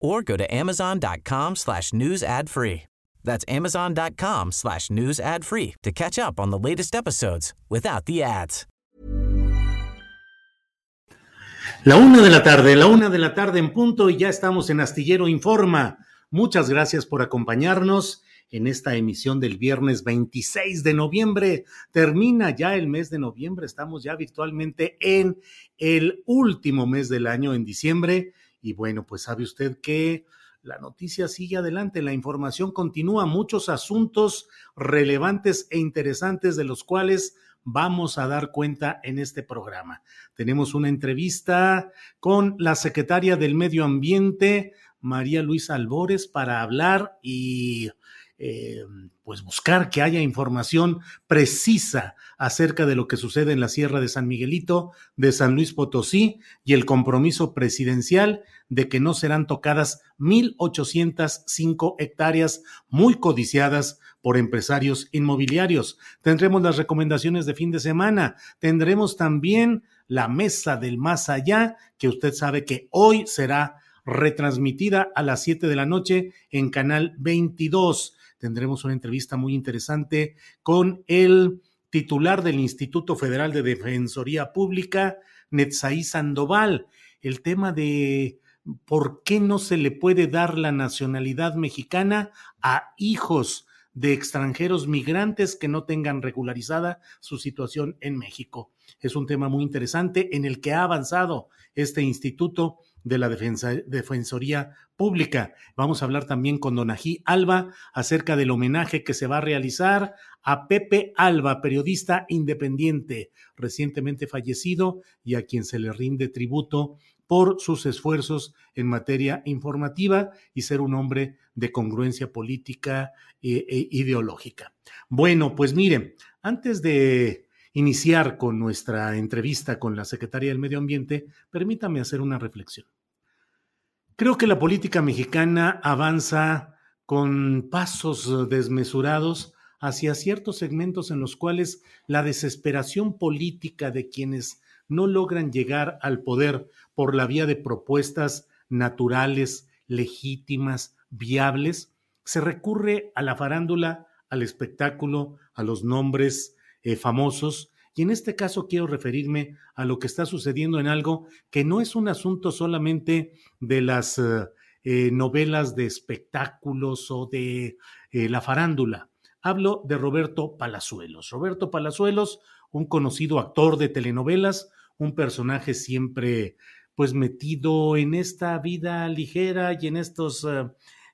or go to amazon.com slash news ad free. That's amazon.com slash news ad free to catch up on the latest episodes without the ads. La una de la tarde, la una de la tarde en punto y ya estamos en Astillero Informa. Muchas gracias por acompañarnos en esta emisión del viernes 26 de noviembre. Termina ya el mes de noviembre, estamos ya virtualmente en el último mes del año, en diciembre y bueno, pues sabe usted que la noticia sigue adelante, la información continúa, muchos asuntos relevantes e interesantes de los cuales vamos a dar cuenta en este programa. Tenemos una entrevista con la secretaria del Medio Ambiente, María Luisa Albores, para hablar y eh, pues buscar que haya información precisa acerca de lo que sucede en la Sierra de San Miguelito, de San Luis Potosí y el compromiso presidencial de que no serán tocadas 1.805 hectáreas muy codiciadas por empresarios inmobiliarios. Tendremos las recomendaciones de fin de semana. Tendremos también la mesa del más allá, que usted sabe que hoy será retransmitida a las 7 de la noche en Canal 22. Tendremos una entrevista muy interesante con el titular del Instituto Federal de Defensoría Pública, Netzaí Sandoval. El tema de por qué no se le puede dar la nacionalidad mexicana a hijos de extranjeros migrantes que no tengan regularizada su situación en México. Es un tema muy interesante en el que ha avanzado este instituto de la Defensoría Pública. Vamos a hablar también con Donají Alba acerca del homenaje que se va a realizar a Pepe Alba, periodista independiente, recientemente fallecido y a quien se le rinde tributo por sus esfuerzos en materia informativa y ser un hombre de congruencia política e, e ideológica. Bueno, pues miren, antes de iniciar con nuestra entrevista con la secretaria del Medio Ambiente, permítame hacer una reflexión. Creo que la política mexicana avanza con pasos desmesurados hacia ciertos segmentos en los cuales la desesperación política de quienes no logran llegar al poder por la vía de propuestas naturales, legítimas, viables, se recurre a la farándula, al espectáculo, a los nombres eh, famosos, y en este caso quiero referirme a lo que está sucediendo en algo que no es un asunto solamente de las eh, eh, novelas de espectáculos o de la farándula. Hablo de Roberto Palazuelos. Roberto Palazuelos, un conocido actor de telenovelas, un personaje siempre pues metido en esta vida ligera y en estos eh,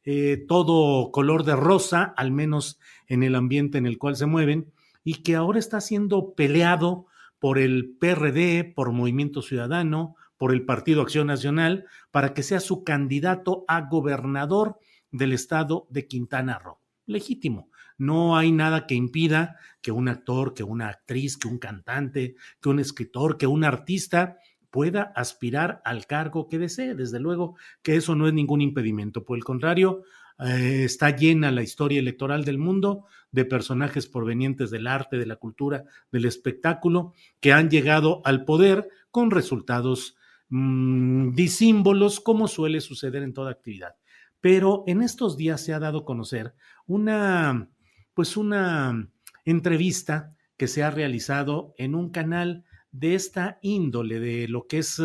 eh, todo color de rosa, al menos en el ambiente en el cual se mueven, y que ahora está siendo peleado por el PRD, por Movimiento Ciudadano, por el Partido Acción Nacional, para que sea su candidato a gobernador del estado de Quintana Roo. Legítimo. No hay nada que impida que un actor, que una actriz, que un cantante, que un escritor, que un artista pueda aspirar al cargo que desee. Desde luego que eso no es ningún impedimento. Por el contrario, eh, está llena la historia electoral del mundo de personajes provenientes del arte, de la cultura, del espectáculo, que han llegado al poder con resultados mmm, disímbolos, como suele suceder en toda actividad. Pero en estos días se ha dado a conocer una, pues una entrevista que se ha realizado en un canal de esta índole, de lo que es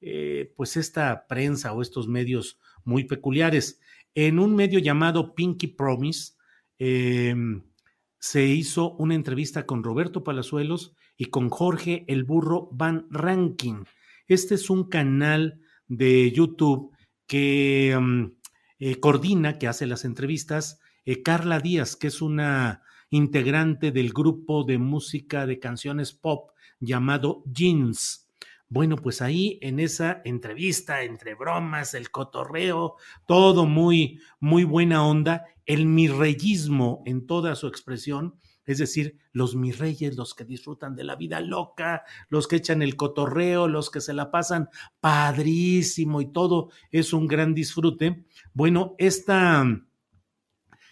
eh, pues esta prensa o estos medios muy peculiares. En un medio llamado Pinky Promise, em, se hizo una entrevista con Roberto Palazuelos y con Jorge el Burro Van Ranking. Este es un canal de YouTube que em, eh, coordina, que hace las entrevistas, eh, Carla Díaz, que es una integrante del grupo de música de canciones pop llamado Jeans. Bueno, pues ahí en esa entrevista, entre bromas, el cotorreo, todo muy, muy buena onda, el mirreyismo en toda su expresión, es decir, los mirreyes, los que disfrutan de la vida loca, los que echan el cotorreo, los que se la pasan padrísimo y todo es un gran disfrute. Bueno, esta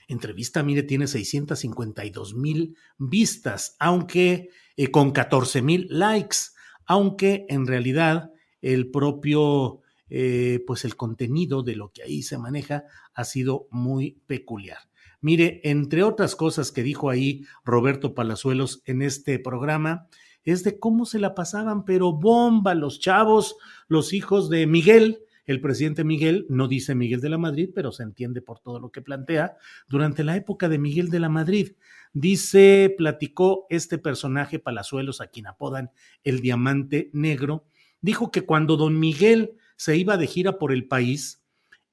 entrevista, mire, tiene 652 mil vistas, aunque eh, con 14 mil likes aunque en realidad el propio, eh, pues el contenido de lo que ahí se maneja ha sido muy peculiar. Mire, entre otras cosas que dijo ahí Roberto Palazuelos en este programa, es de cómo se la pasaban, pero bomba los chavos, los hijos de Miguel, el presidente Miguel, no dice Miguel de la Madrid, pero se entiende por todo lo que plantea, durante la época de Miguel de la Madrid. Dice, platicó este personaje Palazuelos, a quien apodan el Diamante Negro, dijo que cuando don Miguel se iba de gira por el país,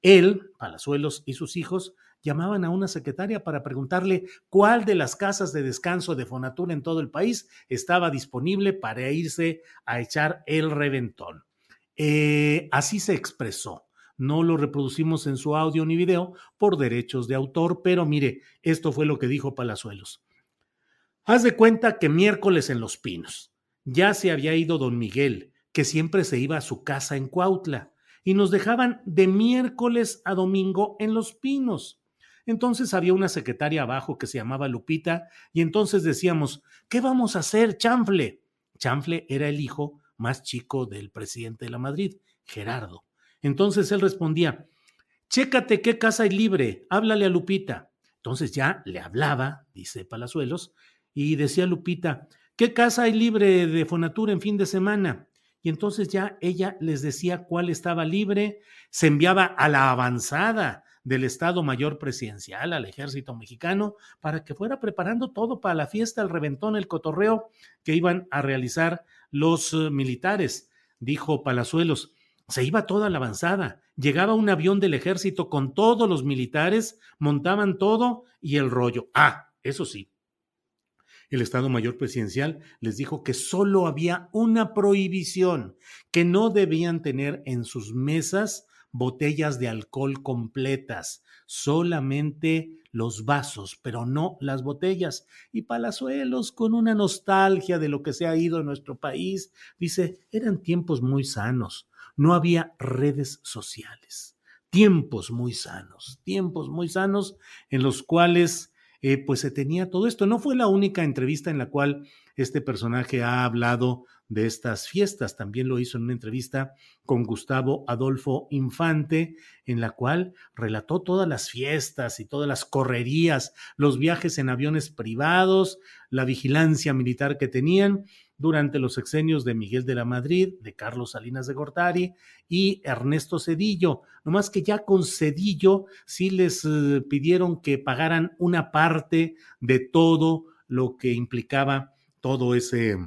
él, Palazuelos y sus hijos llamaban a una secretaria para preguntarle cuál de las casas de descanso de Fonatura en todo el país estaba disponible para irse a echar el reventón. Eh, así se expresó. No lo reproducimos en su audio ni video por derechos de autor, pero mire, esto fue lo que dijo Palazuelos. Haz de cuenta que miércoles en Los Pinos. Ya se había ido don Miguel, que siempre se iba a su casa en Cuautla, y nos dejaban de miércoles a domingo en Los Pinos. Entonces había una secretaria abajo que se llamaba Lupita, y entonces decíamos, ¿qué vamos a hacer, Chanfle? Chanfle era el hijo más chico del presidente de la Madrid, Gerardo. Entonces él respondía, chécate qué casa hay libre, háblale a Lupita. Entonces ya le hablaba, dice Palazuelos, y decía Lupita, ¿qué casa hay libre de Fonatura en fin de semana? Y entonces ya ella les decía cuál estaba libre, se enviaba a la avanzada del Estado Mayor Presidencial, al ejército mexicano, para que fuera preparando todo para la fiesta, el reventón, el cotorreo que iban a realizar los eh, militares, dijo Palazuelos. Se iba toda la avanzada. Llegaba un avión del ejército con todos los militares, montaban todo y el rollo. Ah, eso sí. El Estado Mayor Presidencial les dijo que solo había una prohibición, que no debían tener en sus mesas botellas de alcohol completas, solamente los vasos, pero no las botellas. Y Palazuelos, con una nostalgia de lo que se ha ido en nuestro país, dice, eran tiempos muy sanos no había redes sociales. Tiempos muy sanos, tiempos muy sanos en los cuales eh, pues se tenía todo esto. No fue la única entrevista en la cual este personaje ha hablado de estas fiestas. También lo hizo en una entrevista con Gustavo Adolfo Infante, en la cual relató todas las fiestas y todas las correrías, los viajes en aviones privados, la vigilancia militar que tenían durante los sexenios de Miguel de la Madrid, de Carlos Salinas de Gortari y Ernesto Cedillo. No más que ya con Cedillo sí les eh, pidieron que pagaran una parte de todo lo que implicaba todo ese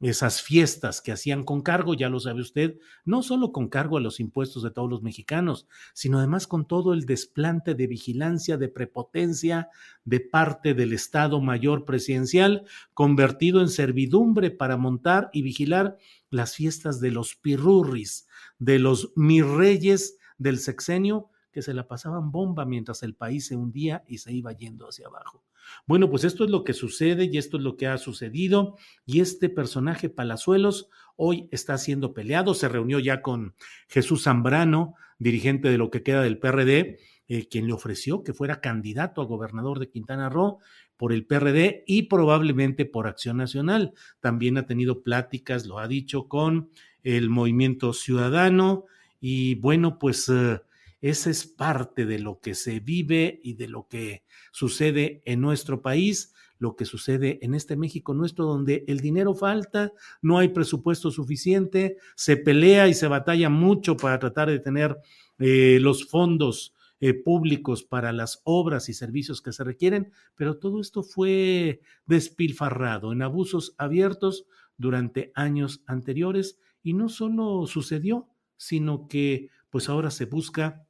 esas fiestas que hacían con cargo, ya lo sabe usted, no solo con cargo a los impuestos de todos los mexicanos, sino además con todo el desplante de vigilancia, de prepotencia de parte del Estado Mayor Presidencial, convertido en servidumbre para montar y vigilar las fiestas de los pirurris, de los mirreyes del sexenio, que se la pasaban bomba mientras el país se hundía y se iba yendo hacia abajo. Bueno, pues esto es lo que sucede y esto es lo que ha sucedido. Y este personaje Palazuelos hoy está siendo peleado. Se reunió ya con Jesús Zambrano, dirigente de lo que queda del PRD, eh, quien le ofreció que fuera candidato a gobernador de Quintana Roo por el PRD y probablemente por Acción Nacional. También ha tenido pláticas, lo ha dicho, con el movimiento ciudadano. Y bueno, pues eh, esa es parte de lo que se vive y de lo que sucede en nuestro país, lo que sucede en este México nuestro, donde el dinero falta, no hay presupuesto suficiente, se pelea y se batalla mucho para tratar de tener eh, los fondos eh, públicos para las obras y servicios que se requieren, pero todo esto fue despilfarrado en abusos abiertos durante años anteriores y no solo sucedió, sino que pues ahora se busca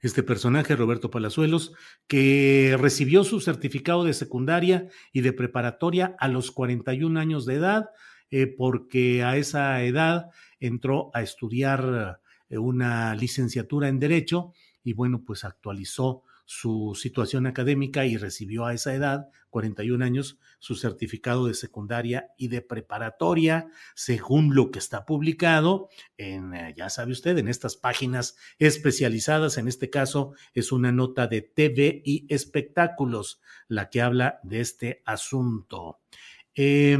este personaje, Roberto Palazuelos, que recibió su certificado de secundaria y de preparatoria a los 41 años de edad, eh, porque a esa edad entró a estudiar eh, una licenciatura en Derecho y bueno, pues actualizó su situación académica y recibió a esa edad, 41 años, su certificado de secundaria y de preparatoria, según lo que está publicado en, eh, ya sabe usted, en estas páginas especializadas. En este caso es una nota de TV y espectáculos la que habla de este asunto. Eh,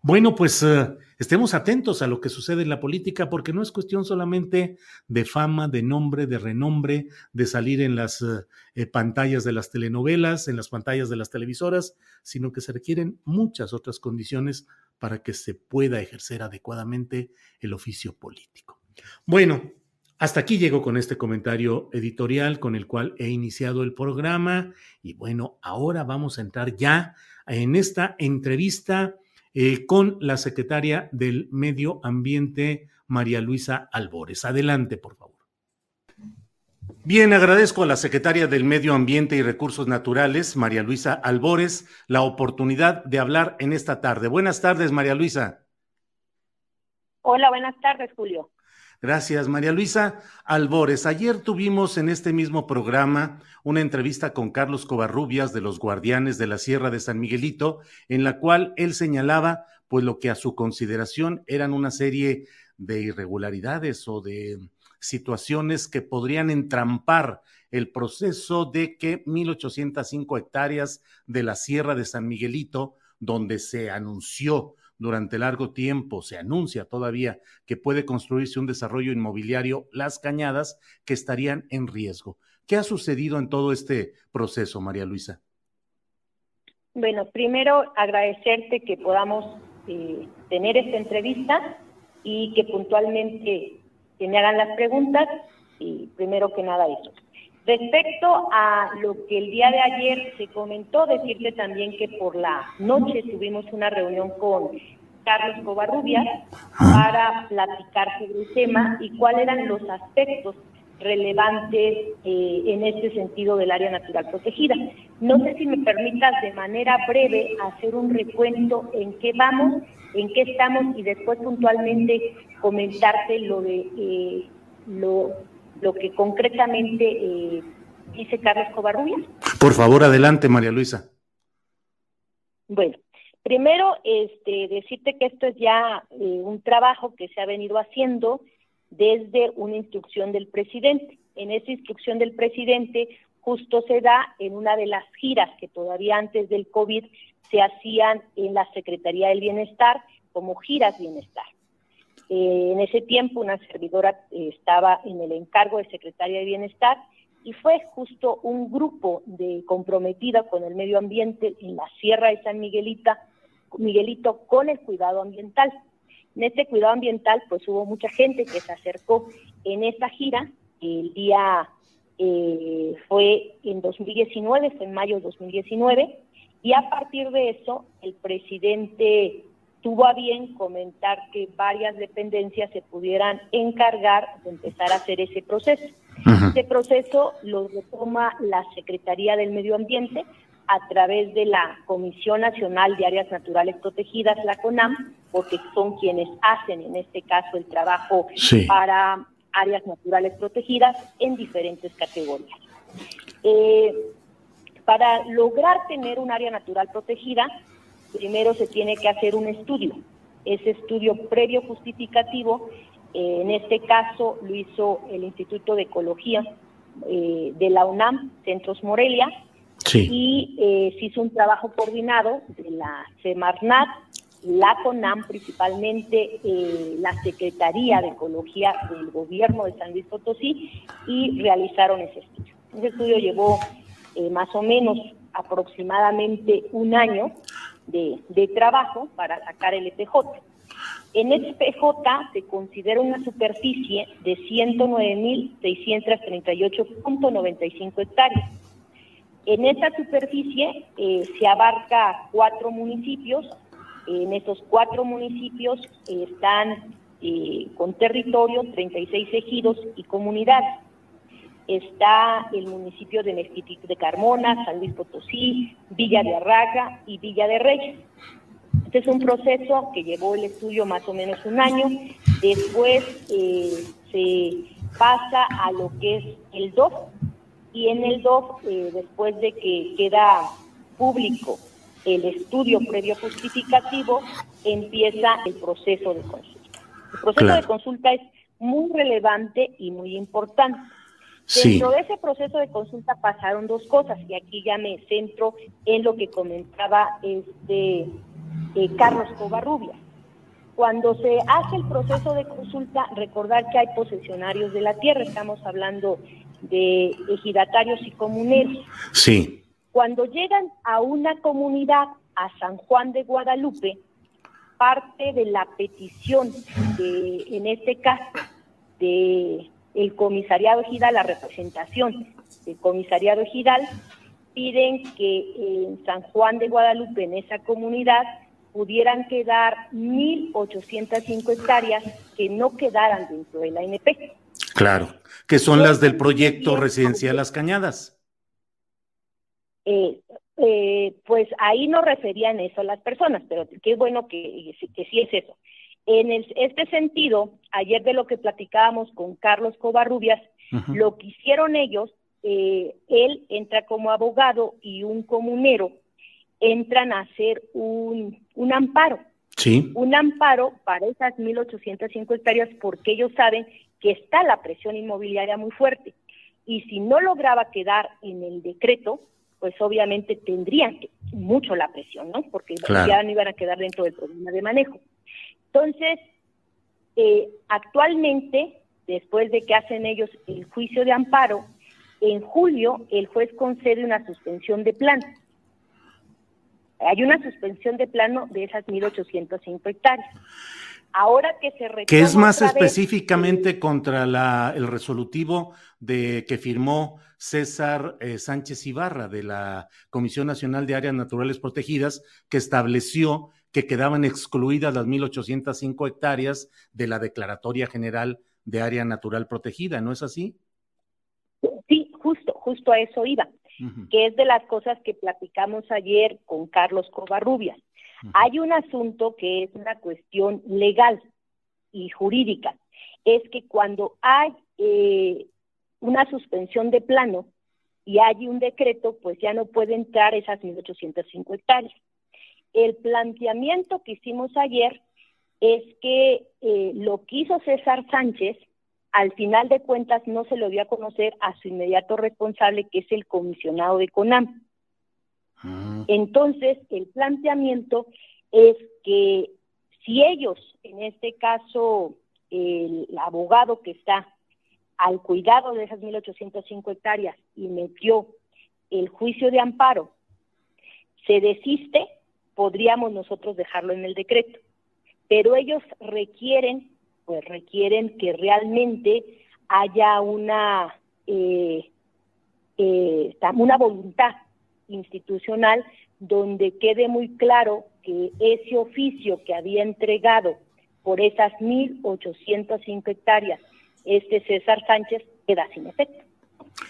bueno, pues eh, estemos atentos a lo que sucede en la política porque no es cuestión solamente de fama, de nombre, de renombre, de salir en las eh, pantallas de las telenovelas, en las pantallas de las televisoras, sino que se requieren muchas otras condiciones para que se pueda ejercer adecuadamente el oficio político. Bueno, hasta aquí llego con este comentario editorial con el cual he iniciado el programa y bueno, ahora vamos a entrar ya en esta entrevista eh, con la secretaria del Medio Ambiente, María Luisa Albores. Adelante, por favor. Bien, agradezco a la secretaria del Medio Ambiente y Recursos Naturales, María Luisa Albores, la oportunidad de hablar en esta tarde. Buenas tardes, María Luisa. Hola, buenas tardes, Julio. Gracias, María Luisa Albores. Ayer tuvimos en este mismo programa una entrevista con Carlos Covarrubias de los Guardianes de la Sierra de San Miguelito, en la cual él señalaba pues lo que a su consideración eran una serie de irregularidades o de situaciones que podrían entrampar el proceso de que 1.805 hectáreas de la Sierra de San Miguelito, donde se anunció durante largo tiempo, se anuncia todavía que puede construirse un desarrollo inmobiliario Las Cañadas que estarían en riesgo. ¿Qué ha sucedido en todo este proceso, María Luisa? Bueno, primero agradecerte que podamos eh, tener esta entrevista y que puntualmente me hagan las preguntas y primero que nada eso. Respecto a lo que el día de ayer se comentó, decirte también que por la noche tuvimos una reunión con Carlos Covarrubias para platicar sobre el tema y cuáles eran los aspectos relevantes eh, en este sentido del área natural protegida. No sé si me permitas de manera breve hacer un recuento en qué vamos, en qué estamos y después puntualmente comentarte lo de eh, lo lo que concretamente eh, dice Carlos Covarrubias. Por favor, adelante, María Luisa. Bueno, primero, este, decirte que esto es ya eh, un trabajo que se ha venido haciendo desde una instrucción del presidente. En esa instrucción del presidente justo se da en una de las giras que todavía antes del COVID se hacían en la Secretaría del Bienestar como giras bienestar. Eh, en ese tiempo una servidora eh, estaba en el encargo de secretaria de Bienestar y fue justo un grupo de comprometida con el medio ambiente en la Sierra de San Miguelita, Miguelito con el cuidado ambiental. En este cuidado ambiental pues hubo mucha gente que se acercó en esa gira, el día eh, fue en 2019, fue en mayo de 2019, y a partir de eso el presidente tuvo a bien comentar que varias dependencias se pudieran encargar de empezar a hacer ese proceso. Ese proceso lo retoma la Secretaría del Medio Ambiente a través de la Comisión Nacional de Áreas Naturales Protegidas, la CONAM, porque son quienes hacen en este caso el trabajo para áreas naturales protegidas en diferentes categorías. Eh, para lograr tener un área natural protegida, primero se tiene que hacer un estudio. Ese estudio previo justificativo, eh, en este caso lo hizo el Instituto de Ecología eh, de la UNAM, Centros Morelia, y eh, se hizo un trabajo coordinado de la Semarnat, la CONAM principalmente, la Secretaría de Ecología del Gobierno de San Luis Potosí, y realizaron ese estudio. Ese estudio llevó más o menos aproximadamente un año de, trabajo para sacar el EPJ. En SPJ se considera una superficie de 109.638.95 hectáreas. En esta superficie eh, se abarca cuatro municipios. En estos cuatro municipios están eh, con territorio 36 ejidos y comunidades. Está el municipio de Mezquitic de Carmona, San Luis Potosí, Villa de Arraga y Villa de Reyes. Este es un proceso que llevó el estudio más o menos un año. Después eh, se pasa a lo que es el DOF y en el DOF, eh, después de que queda público el estudio previo justificativo, empieza el proceso de consulta. El proceso de consulta es muy relevante y muy importante. Dentro de ese proceso de consulta pasaron dos cosas y aquí ya me centro en lo que comentaba este eh, Carlos Covarrubias. Cuando se hace el proceso de consulta, recordar que hay posesionarios de la tierra, estamos hablando de ejidatarios y comuneros. Sí. Cuando llegan a una comunidad, a San Juan de Guadalupe, parte de la petición de, en este caso, de el comisariado ejidal, la representación del comisariado ejidal, piden que en San Juan de Guadalupe, en esa comunidad, pudieran quedar 1.805 hectáreas que no quedaran dentro de la NP. Claro, que son las del proyecto residencial Las Cañadas. Eh, eh, pues ahí no referían eso las personas, pero qué bueno que, que sí es eso. En este sentido, ayer de lo que platicábamos con Carlos Covarrubias, lo que hicieron ellos, eh, él entra como abogado y un comunero entran a hacer un, un amparo. Sí. Un amparo para esas 1.805 hectáreas porque ellos saben que está la presión inmobiliaria muy fuerte. Y si no lograba quedar en el decreto, pues obviamente tendrían que, mucho la presión, ¿no? Porque ya no iban a quedar dentro del problema de manejo. Entonces, eh, actualmente, después de que hacen ellos el juicio de amparo, en julio el juez concede una suspensión de plan hay una suspensión de plano de esas 1.805 hectáreas. Ahora que se retoma Que es más específicamente contra la, el resolutivo de que firmó César eh, Sánchez Ibarra de la Comisión Nacional de Áreas Naturales Protegidas, que estableció que quedaban excluidas las 1.805 hectáreas de la Declaratoria General de Área Natural Protegida, ¿no es así? Sí, justo, justo a eso iba que es de las cosas que platicamos ayer con Carlos Covarrubias. Hay un asunto que es una cuestión legal y jurídica, es que cuando hay eh, una suspensión de plano y hay un decreto, pues ya no puede entrar esas 1.805 hectáreas. El planteamiento que hicimos ayer es que eh, lo que hizo César Sánchez al final de cuentas no se lo dio a conocer a su inmediato responsable, que es el comisionado de CONAM. Ah. Entonces, el planteamiento es que si ellos, en este caso, el abogado que está al cuidado de esas 1.805 hectáreas y metió el juicio de amparo, se desiste, podríamos nosotros dejarlo en el decreto. Pero ellos requieren pues requieren que realmente haya una, eh, eh, una voluntad institucional donde quede muy claro que ese oficio que había entregado por esas 1.805 hectáreas este César Sánchez queda sin efecto.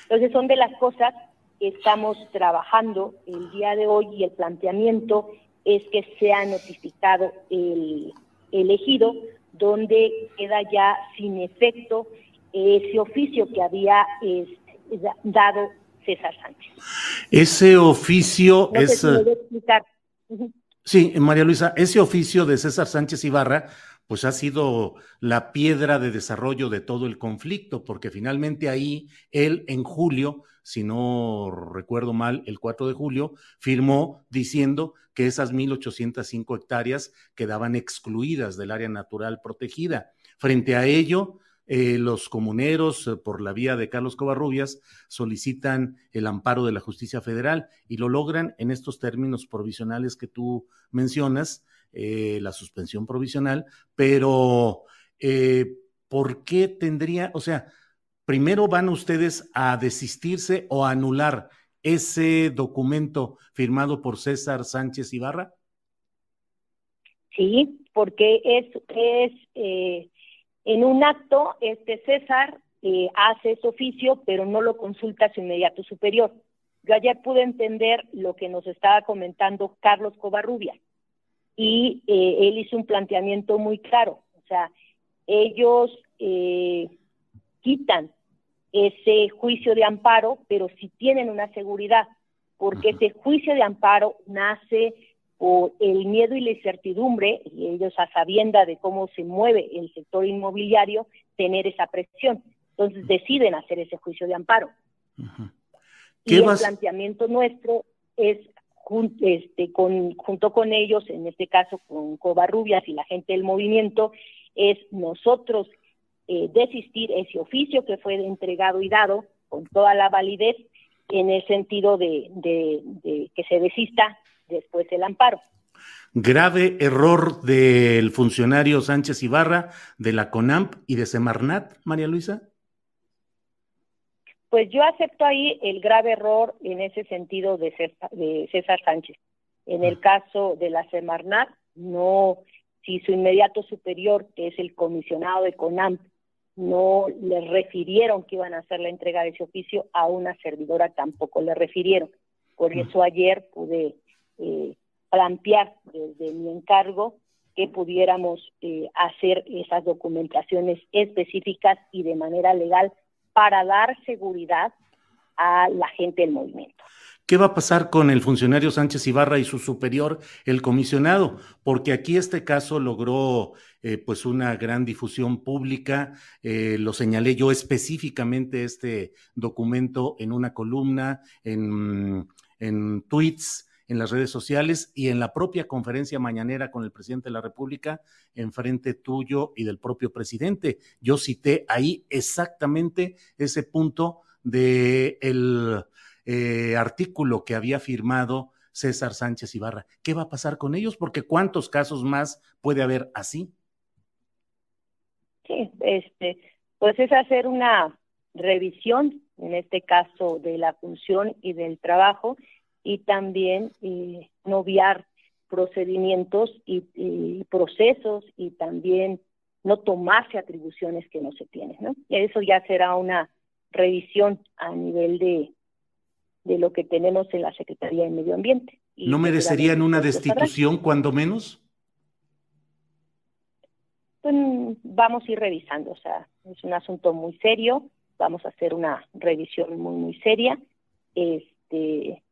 Entonces son de las cosas que estamos trabajando el día de hoy y el planteamiento es que sea notificado el elegido donde queda ya sin efecto ese oficio que había dado César Sánchez. Ese oficio es... Sí, María Luisa, ese oficio de César Sánchez Ibarra, pues ha sido la piedra de desarrollo de todo el conflicto, porque finalmente ahí él en julio si no recuerdo mal, el 4 de julio, firmó diciendo que esas 1.805 hectáreas quedaban excluidas del área natural protegida. Frente a ello, eh, los comuneros, eh, por la vía de Carlos Covarrubias, solicitan el amparo de la justicia federal y lo logran en estos términos provisionales que tú mencionas, eh, la suspensión provisional, pero ¿por qué tendría, o sea, primero van ustedes a desistirse o a anular ese documento firmado por César Sánchez Ibarra? Sí, porque es, es en un acto, este César eh, hace ese oficio, pero no lo consulta a su inmediato superior. Yo ayer pude entender lo que nos estaba comentando Carlos Covarrubia y eh, él hizo un planteamiento muy claro. O sea, ellos eh, quitan ese juicio de amparo, pero si tienen una seguridad, porque ese juicio de amparo nace o el miedo y la incertidumbre, y ellos a sabienda de cómo se mueve el sector inmobiliario, tener esa presión. Entonces deciden hacer ese juicio de amparo. y el planteamiento nuestro es este, con, junto con ellos, en este caso con Covarrubias y la gente del movimiento, es nosotros eh, desistir ese oficio que fue entregado y dado con toda la validez en el sentido de que se desista después el amparo. Grave error del funcionario Sánchez Ibarra, de la CONAMP y de Semarnat, María Luisa. Pues yo acepto ahí el grave error en ese sentido de César, Sánchez. En el ah. caso de la Semarnat, no, si su inmediato superior, que es el comisionado de CONAMP, no le refirieron que iban a hacer la entrega de ese oficio, a una servidora tampoco le refirieron. Por mm. eso ayer pude eh, plantear desde mi encargo que pudiéramos eh, hacer esas documentaciones específicas y de manera legal para dar seguridad a la gente del movimiento. ¿Qué va a pasar con el funcionario Sánchez Ibarra y su superior, el comisionado? Porque aquí este caso logró eh, pues una gran difusión pública. Eh, lo señalé yo específicamente este documento en una columna, en, en tweets en las redes sociales y en la propia conferencia mañanera con el presidente de la República en frente tuyo y del propio presidente. Yo cité ahí exactamente ese punto de el eh, artículo que había firmado César Sánchez Ibarra. ¿Qué va a pasar con ellos? Porque cuántos casos más puede haber así. Sí, este, pues es hacer una revisión, en este caso de la función y del trabajo, y también eh, noviar procedimientos y, procesos y también no tomarse atribuciones que no se tienen. ¿no? Y eso ya será una revisión a nivel de, de lo que tenemos en la Secretaría de Medio Ambiente. ¿No merecerían una destitución cuando menos? Pues, vamos a ir revisando, o sea, es un asunto muy serio, vamos a hacer una revisión muy, muy seria. Este,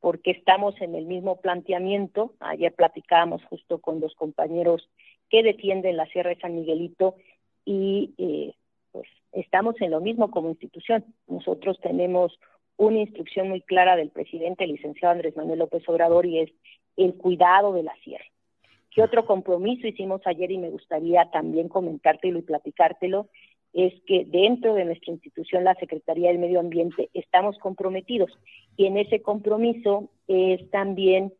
porque estamos en el mismo planteamiento. Ayer platicábamos justo con los compañeros que defienden la Sierra de San Miguelito y eh, pues estamos en lo mismo como institución. Nosotros tenemos una instrucción muy clara del presidente, el licenciado Andrés Manuel López Obrador, y es el cuidado de la sierra. ¿Qué otro compromiso hicimos ayer y me gustaría también comentártelo y platicártelo? Es que dentro de nuestra institución, la Secretaría del Medio Ambiente, estamos comprometidos y en ese compromiso es también,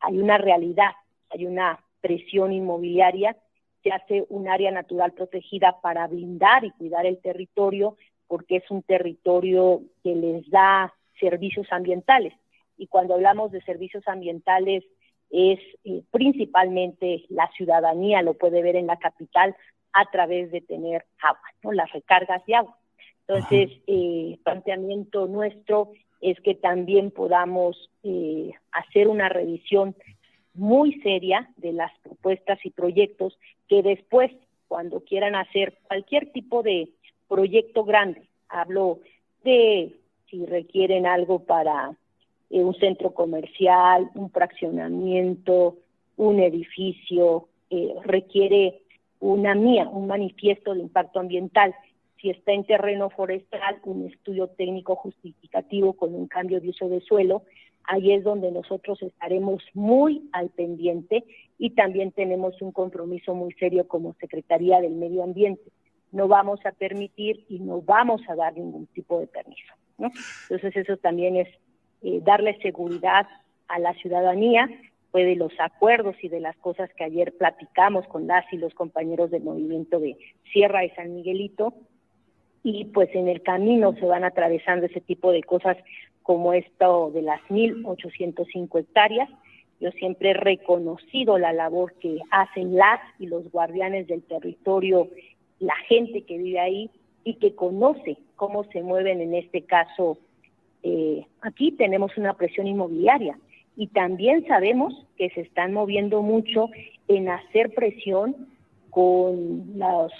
hay una realidad, hay una presión inmobiliaria, se hace un área natural protegida para blindar y cuidar el territorio porque es un territorio que les da servicios ambientales. Y cuando hablamos de servicios ambientales, es eh, principalmente la ciudadanía, lo puede ver en la capital, a través de tener agua, ¿no? las recargas de agua. Entonces, el eh, planteamiento nuestro es que también podamos eh, hacer una revisión muy seria de las propuestas y proyectos que después, cuando quieran hacer cualquier tipo de proyecto grande, hablo de si requieren algo para eh, un centro comercial, un fraccionamiento, un edificio, requiere una mía, un manifiesto de impacto ambiental. Si está en terreno forestal, un estudio técnico justificativo con un cambio de uso de suelo, ahí es donde nosotros estaremos muy al pendiente y también tenemos un compromiso muy serio como Secretaría del Medio Ambiente no vamos a permitir y no vamos a dar ningún tipo de permiso. Entonces eso también es eh, darle seguridad a la ciudadanía, fue de los acuerdos y de las cosas que ayer platicamos con las y los compañeros del movimiento de Sierra y San Miguelito, y pues en el camino se van atravesando ese tipo de cosas como esto de las 1.805 hectáreas. Yo siempre he reconocido la labor que hacen las y los guardianes del territorio, la gente que vive ahí y que conoce cómo se mueven en este caso. Eh, aquí tenemos una presión inmobiliaria y también sabemos que se están moviendo mucho en hacer presión con los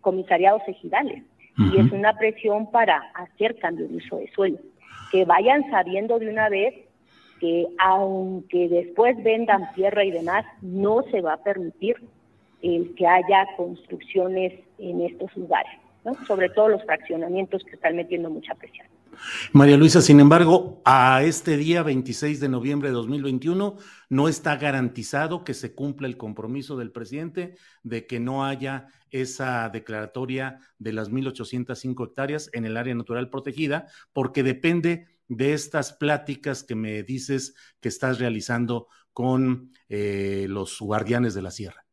comisariados ejidales y es una presión para hacer cambio de uso de suelo. Que vayan sabiendo de una vez que aunque después vendan tierra y demás, no se va a permitir el que haya construcciones en estos lugares, ¿no? sobre todo los fraccionamientos que están metiendo mucha presión. María Luisa, sin embargo, a este día 26 de noviembre de 2021 no está garantizado que se cumpla el compromiso del presidente de que no haya esa declaratoria de las 1.805 hectáreas en el área natural protegida, porque depende de estas pláticas que me dices que estás realizando con eh, los guardianes de la sierra.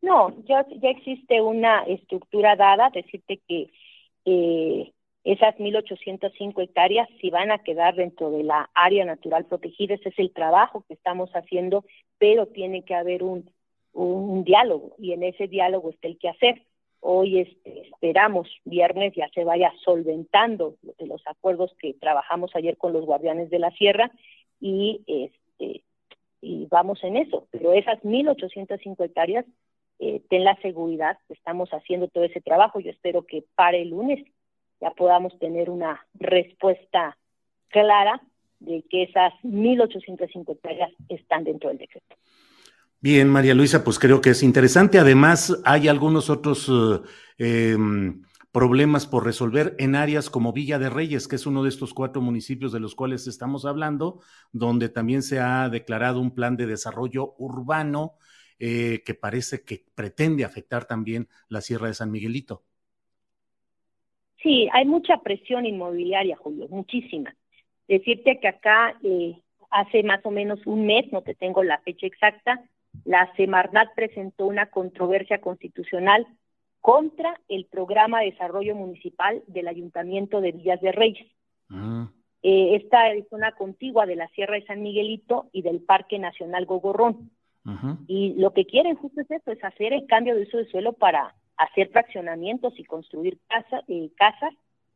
No, ya, existe una estructura dada, decirte que eh, esas 1.805 hectáreas si van a quedar dentro de la área natural protegida. Ese es el trabajo que estamos haciendo, pero tiene que haber un, diálogo y en ese diálogo está el que hacer. Hoy este, esperamos, viernes ya se vaya solventando los acuerdos que trabajamos ayer con los guardianes de la sierra y, este, vamos en eso. Pero esas 1.805 hectáreas, eh, ten la seguridad estamos haciendo todo ese trabajo. Yo espero que para el lunes ya podamos tener una respuesta clara de que esas 1.850 hectáreas están dentro del decreto. Bien, María Luisa, pues creo que es interesante. Además, hay algunos otros eh, em, problemas por resolver en áreas como Villa de Reyes, que es uno de estos cuatro municipios de los cuales estamos hablando, donde también se ha declarado un plan de desarrollo urbano eh, que parece que pretende afectar también la Sierra de San Miguelito. Sí, hay mucha presión inmobiliaria, Julio, muchísima. Decirte que acá eh, hace más o menos un mes, no te tengo la fecha exacta, la Semarnat presentó una controversia constitucional contra el programa de desarrollo municipal del Ayuntamiento de Villas de Reyes. Ah. Eh, esta es una contigua de la Sierra de San Miguelito y del Parque Nacional Gogorrón. Y lo que quieren justo es eso, es hacer el cambio de uso de suelo para hacer fraccionamientos y construir casa, eh, casas.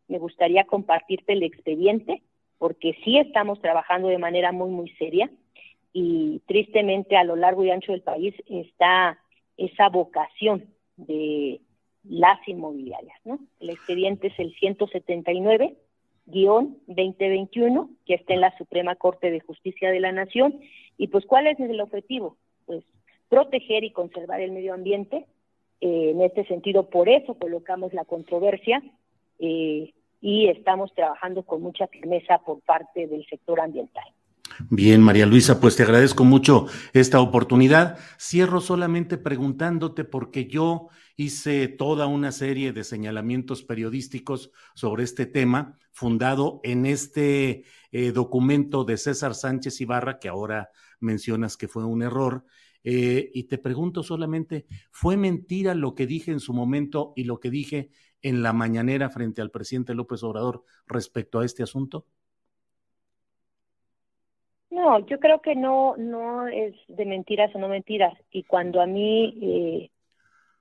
Me gustaría compartirte el expediente porque sí estamos trabajando de manera muy, muy seria y tristemente a lo largo y ancho del país está esa vocación de las inmobiliarias. ¿no? El expediente es el 179-2021, que está en la Suprema Corte de Justicia de la Nación. Y pues, ¿cuál es el objetivo? Pues proteger y conservar el medio ambiente, eh, en este sentido, por eso colocamos la controversia eh, y estamos trabajando con mucha firmeza por parte del sector ambiental. Bien, María Luisa, pues te agradezco mucho esta oportunidad. Cierro solamente preguntándote porque yo hice toda una serie de señalamientos periodísticos sobre este tema, fundado en este eh, documento de César Sánchez Ibarra, que ahora mencionas que fue un error, eh, y te pregunto solamente, ¿fue mentira lo que dije en su momento y lo que dije en la mañanera frente al presidente López Obrador respecto a este asunto? No, yo creo que no, no es de mentiras o no mentiras. Y cuando a mí, eh,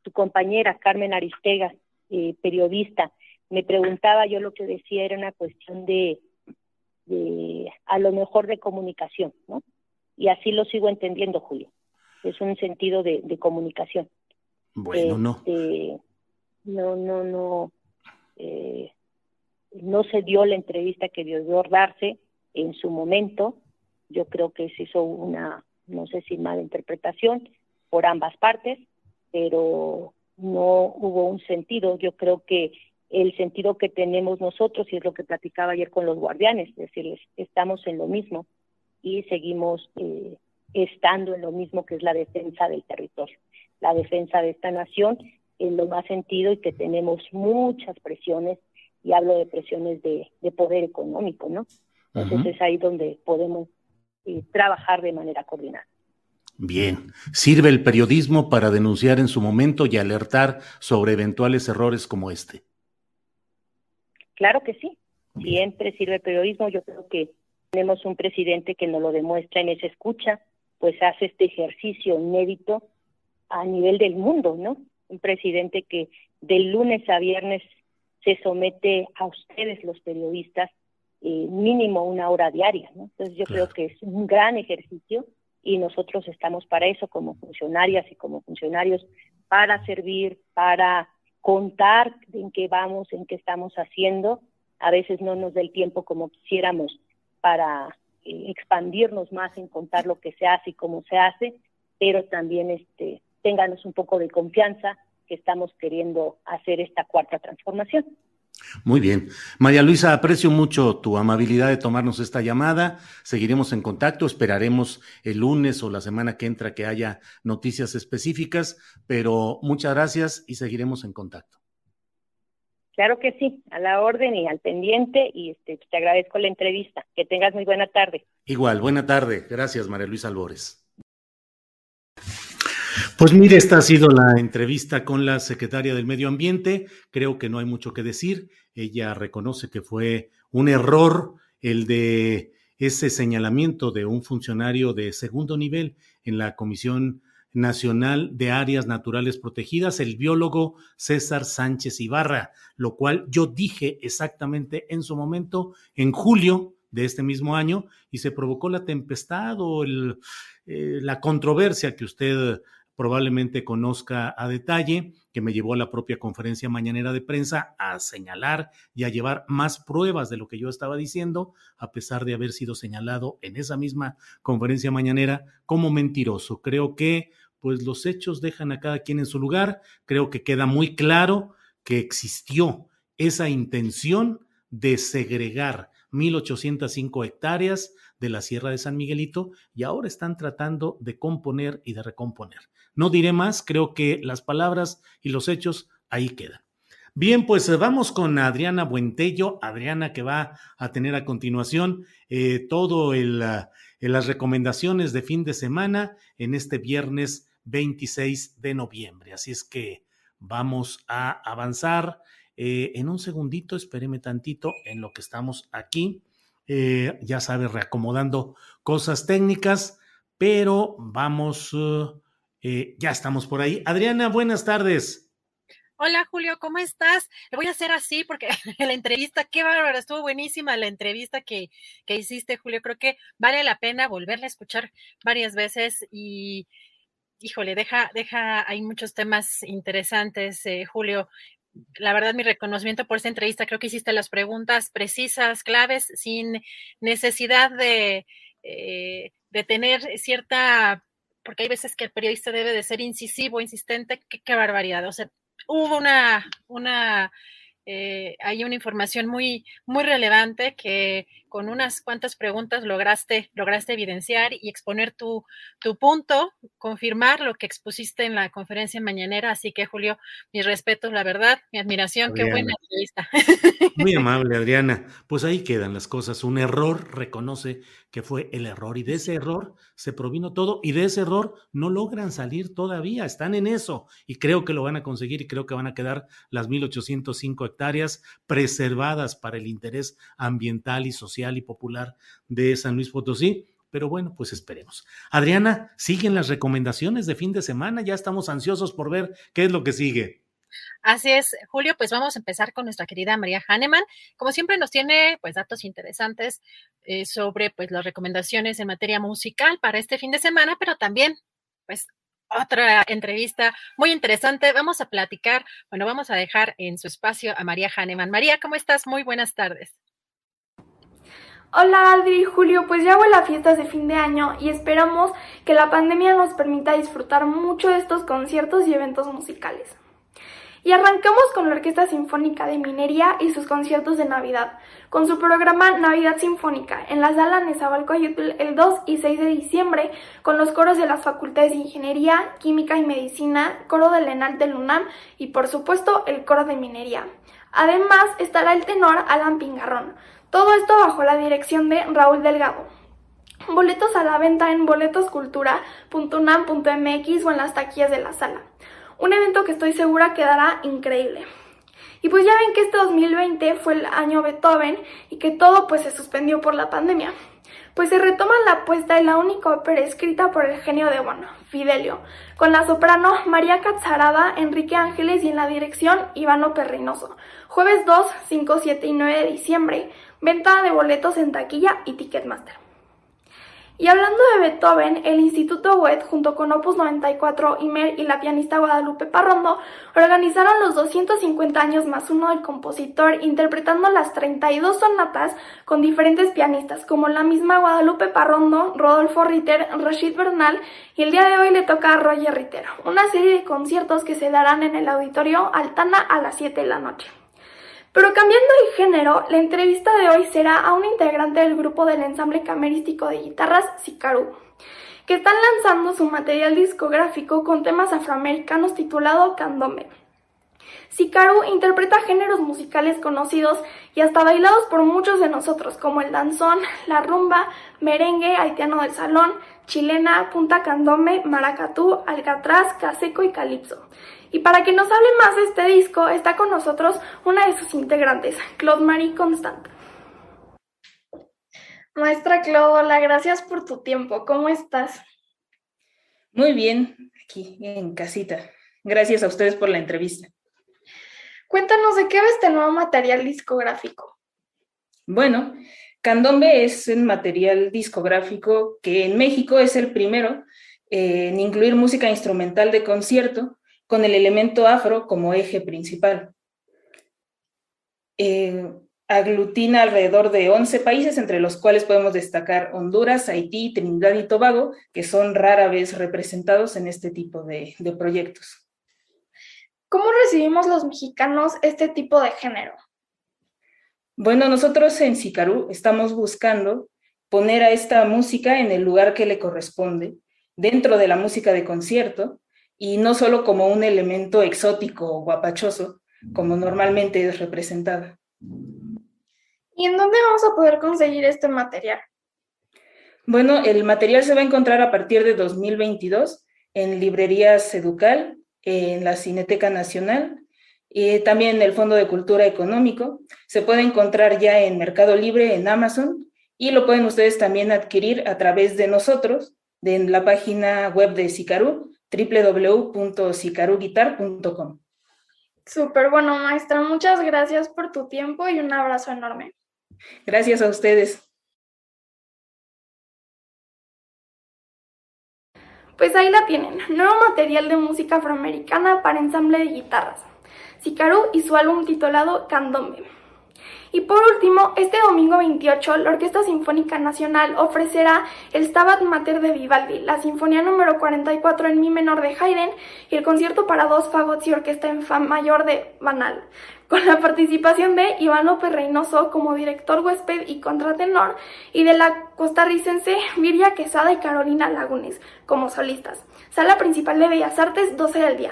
tu compañera Carmen Aristega, eh, periodista, me preguntaba, yo lo que decía era una cuestión de, de, a lo mejor de comunicación, ¿no? Y así lo sigo entendiendo, Julio es un sentido de, comunicación. Bueno, no. Este, no, no, no. Eh, no se dio la entrevista que debió darse en su momento. Yo creo que se hizo una, no sé si mala interpretación por ambas partes, pero no hubo un sentido. Yo creo que el sentido que tenemos nosotros, y es lo que platicaba ayer con los guardianes, es decir, estamos en lo mismo y seguimos eh, estando en lo mismo que es la defensa del territorio, la defensa de esta nación en lo más sentido y que tenemos muchas presiones, y hablo de presiones de, poder económico, ¿no? Entonces es ahí donde podemos eh, trabajar de manera coordinada. Bien, ¿sirve el periodismo para denunciar en su momento y alertar sobre eventuales errores como este? Claro que sí, siempre sirve el periodismo. Yo creo que tenemos un presidente que nos lo demuestra en esa escucha, pues hace este ejercicio inédito a nivel del mundo, ¿no? Un presidente que del lunes a viernes se somete a ustedes, los periodistas, eh, mínimo una hora diaria, ¿no? Entonces yo creo que es un gran ejercicio y nosotros estamos para eso como funcionarias y como funcionarios, para servir, para contar en qué vamos, en qué estamos haciendo. A veces no nos da el tiempo como quisiéramos para eh, expandirnos más en contar lo que se hace y cómo se hace, pero también este, ténganos un poco de confianza que estamos queriendo hacer esta cuarta transformación. Muy bien. María Luisa, aprecio mucho tu amabilidad de tomarnos esta llamada. Seguiremos en contacto. Esperaremos el lunes o la semana que entra que haya noticias específicas, pero muchas gracias y seguiremos en contacto. Claro que sí, a la orden y al pendiente y este, te agradezco la entrevista. Que tengas muy buena tarde. Igual, buena tarde. Gracias, María Luisa Albores. Pues mire, esta ha sido la entrevista con la secretaria del Medio Ambiente. Creo que no hay mucho que decir. Ella reconoce que fue un error el de ese señalamiento de un funcionario de segundo nivel en la Comisión Nacional de Áreas Naturales Protegidas, el biólogo César Sánchez Ibarra, lo cual yo dije exactamente en su momento, en julio de este mismo año, y se provocó la tempestad o eh, la controversia que usted probablemente conozca a detalle, que me llevó a la propia conferencia mañanera de prensa a señalar y a llevar más pruebas de lo que yo estaba diciendo, a pesar de haber sido señalado en esa misma conferencia mañanera como mentiroso. Creo que pues los hechos dejan a cada quien en su lugar, creo que queda muy claro que existió esa intención de segregar 1.805 hectáreas de la Sierra de San Miguelito y ahora están tratando de componer y de recomponer. No diré más, creo que las palabras y los hechos ahí quedan. Bien, pues eh, vamos con Adriana Buentello, Adriana que va a tener a continuación eh, todo el, ah, las recomendaciones de fin de semana en este viernes 26 de noviembre. Así es que vamos a avanzar. Eh, en un segundito, espéreme tantito en lo que estamos aquí. ya sabe, reacomodando cosas técnicas, pero vamos eh, ya estamos por ahí. Adriana, buenas tardes. Hola Julio, ¿cómo estás? Le voy a hacer así porque la entrevista, qué bárbara, estuvo buenísima la entrevista que, que hiciste, Julio. Creo que vale la pena volverla a escuchar varias veces y, híjole, deja, deja, hay muchos temas interesantes, eh, Julio. La verdad, mi reconocimiento por esta entrevista, creo que hiciste las preguntas precisas, claves, sin necesidad de, eh, de tener cierta porque hay veces que el periodista debe de ser incisivo, insistente, qué, barbaridad. O sea, hubo una, una eh, hay una información muy, muy relevante que con unas cuantas preguntas lograste, lograste evidenciar y exponer tu, tu punto, confirmar lo que expusiste en la conferencia mañanera. Así que, Julio, mis respetos, la verdad, mi admiración, qué buena entrevista. Muy amable, Adriana. Pues ahí quedan las cosas. Un error reconoce que fue el error y de ese error se provino todo y de ese error no logran salir todavía. Están en eso y creo que lo van a conseguir y creo que van a quedar las 1.805 hectáreas preservadas para el interés ambiental y social y popular de San Luis Potosí. Pero bueno, pues esperemos. Adriana, siguen las recomendaciones de fin de semana. Ya estamos ansiosos por ver qué es lo que sigue. Así es, Julio, pues vamos a empezar con nuestra querida María Hahnemann. Como siempre nos tiene pues datos interesantes eh, sobre pues las recomendaciones en materia musical para este fin de semana, pero también pues otra entrevista muy interesante. Vamos a platicar, bueno, vamos a dejar en su espacio a María Hahnemann. María, ¿cómo estás? Muy buenas tardes. Hola Adri, Julio, pues ya las fiestas de fin de año y esperamos que la pandemia nos permita disfrutar mucho de estos conciertos y eventos musicales. Y arrancamos con la Orquesta Sinfónica de Minería y sus conciertos de Navidad, con su programa Navidad Sinfónica en la sala Nezahualcóyotl el 2 y 6 de diciembre, con los coros de las facultades de Ingeniería, Química y Medicina, coro del ENAL del UNAM y por supuesto el coro de Minería. Además estará el tenor Alan Pingarrón. Todo esto bajo la dirección de Raúl Delgado. Boletos a la venta en boletoscultura.unam.mx o en las taquillas de la sala. Un evento que estoy segura quedará increíble. Y pues ya ven que este 2020 fue el año Beethoven y que todo pues se suspendió por la pandemia. Pues se retoma la apuesta de la única ópera escrita por el genio de Bono, Fidelio, con la soprano María Catzarada, Enrique Ángeles y en la dirección Ivano Perrinoso. Jueves 2, 5, 7 y 9 de diciembre, venta de boletos en taquilla y Ticketmaster. Y hablando de Beethoven, el Instituto Goethe junto con Opus 94, Imer y la pianista Guadalupe Parrondo organizaron los 250 años más uno del compositor interpretando las 32 sonatas con diferentes pianistas como la misma Guadalupe Parrondo, Rodolfo Ritter, Rashid Bernal y el día de hoy le toca a Roger Ritter, una serie de conciertos que se darán en el auditorio Altana a las 7 de la noche. Pero cambiando el género, la entrevista de hoy será a un integrante del grupo del ensamble camerístico de guitarras Sicaru, que están lanzando su material discográfico con temas afroamericanos titulado Candombe. Sicaru interpreta géneros musicales conocidos y hasta bailados por muchos de nosotros, como el danzón, la rumba, merengue, haitiano del salón, chilena, punta candombe, maracatú, alcatraz, caseco y calipso. Y para que nos hable más de este disco, está con nosotros una de sus integrantes, Claude Marie Constant. Maestra Claude, hola, gracias por tu tiempo. ¿Cómo estás? Muy bien, aquí en casita. Gracias a ustedes por la entrevista. Cuéntanos de qué va este nuevo material discográfico. Bueno, Candombe es un material discográfico que en México es el primero en incluir música instrumental de concierto con el elemento afro como eje principal. Eh, aglutina alrededor de 11 países, entre los cuales podemos destacar Honduras, Haití, Trinidad y Tobago, que son rara vez representados en este tipo de, de proyectos. ¿Cómo recibimos los mexicanos este tipo de género? Bueno, nosotros en Sicarú estamos buscando poner a esta música en el lugar que le corresponde, dentro de la música de concierto, y no solo como un elemento exótico o guapachoso, como normalmente es representada. ¿Y en dónde vamos a poder conseguir este material? Bueno, el material se va a encontrar a partir de 2022 en librerías Educal, en la Cineteca Nacional y también en el Fondo de Cultura Económico. Se puede encontrar ya en Mercado Libre, en Amazon, y lo pueden ustedes también adquirir a través de nosotros, de la página web de Sicaru, www.sicaruguitar.com. Súper bueno, maestra. Muchas gracias por tu tiempo y un abrazo enorme. Gracias a ustedes. Pues ahí la tienen, nuevo material de música afroamericana para ensamble de guitarras. Sicaru y su álbum titulado Candombe. Y por último, este domingo 28, la Orquesta Sinfónica Nacional ofrecerá el Stabat Mater de Vivaldi, la Sinfonía número 44 en Mi menor de Haydn y el concierto para dos fagots y orquesta en Fa mayor de Banal, con la participación de Iván López Reynoso como director huésped y contratenor y de la costarricense Viria Quesada y Carolina Lagunes como solistas. Sala principal de Bellas Artes, 12 del día.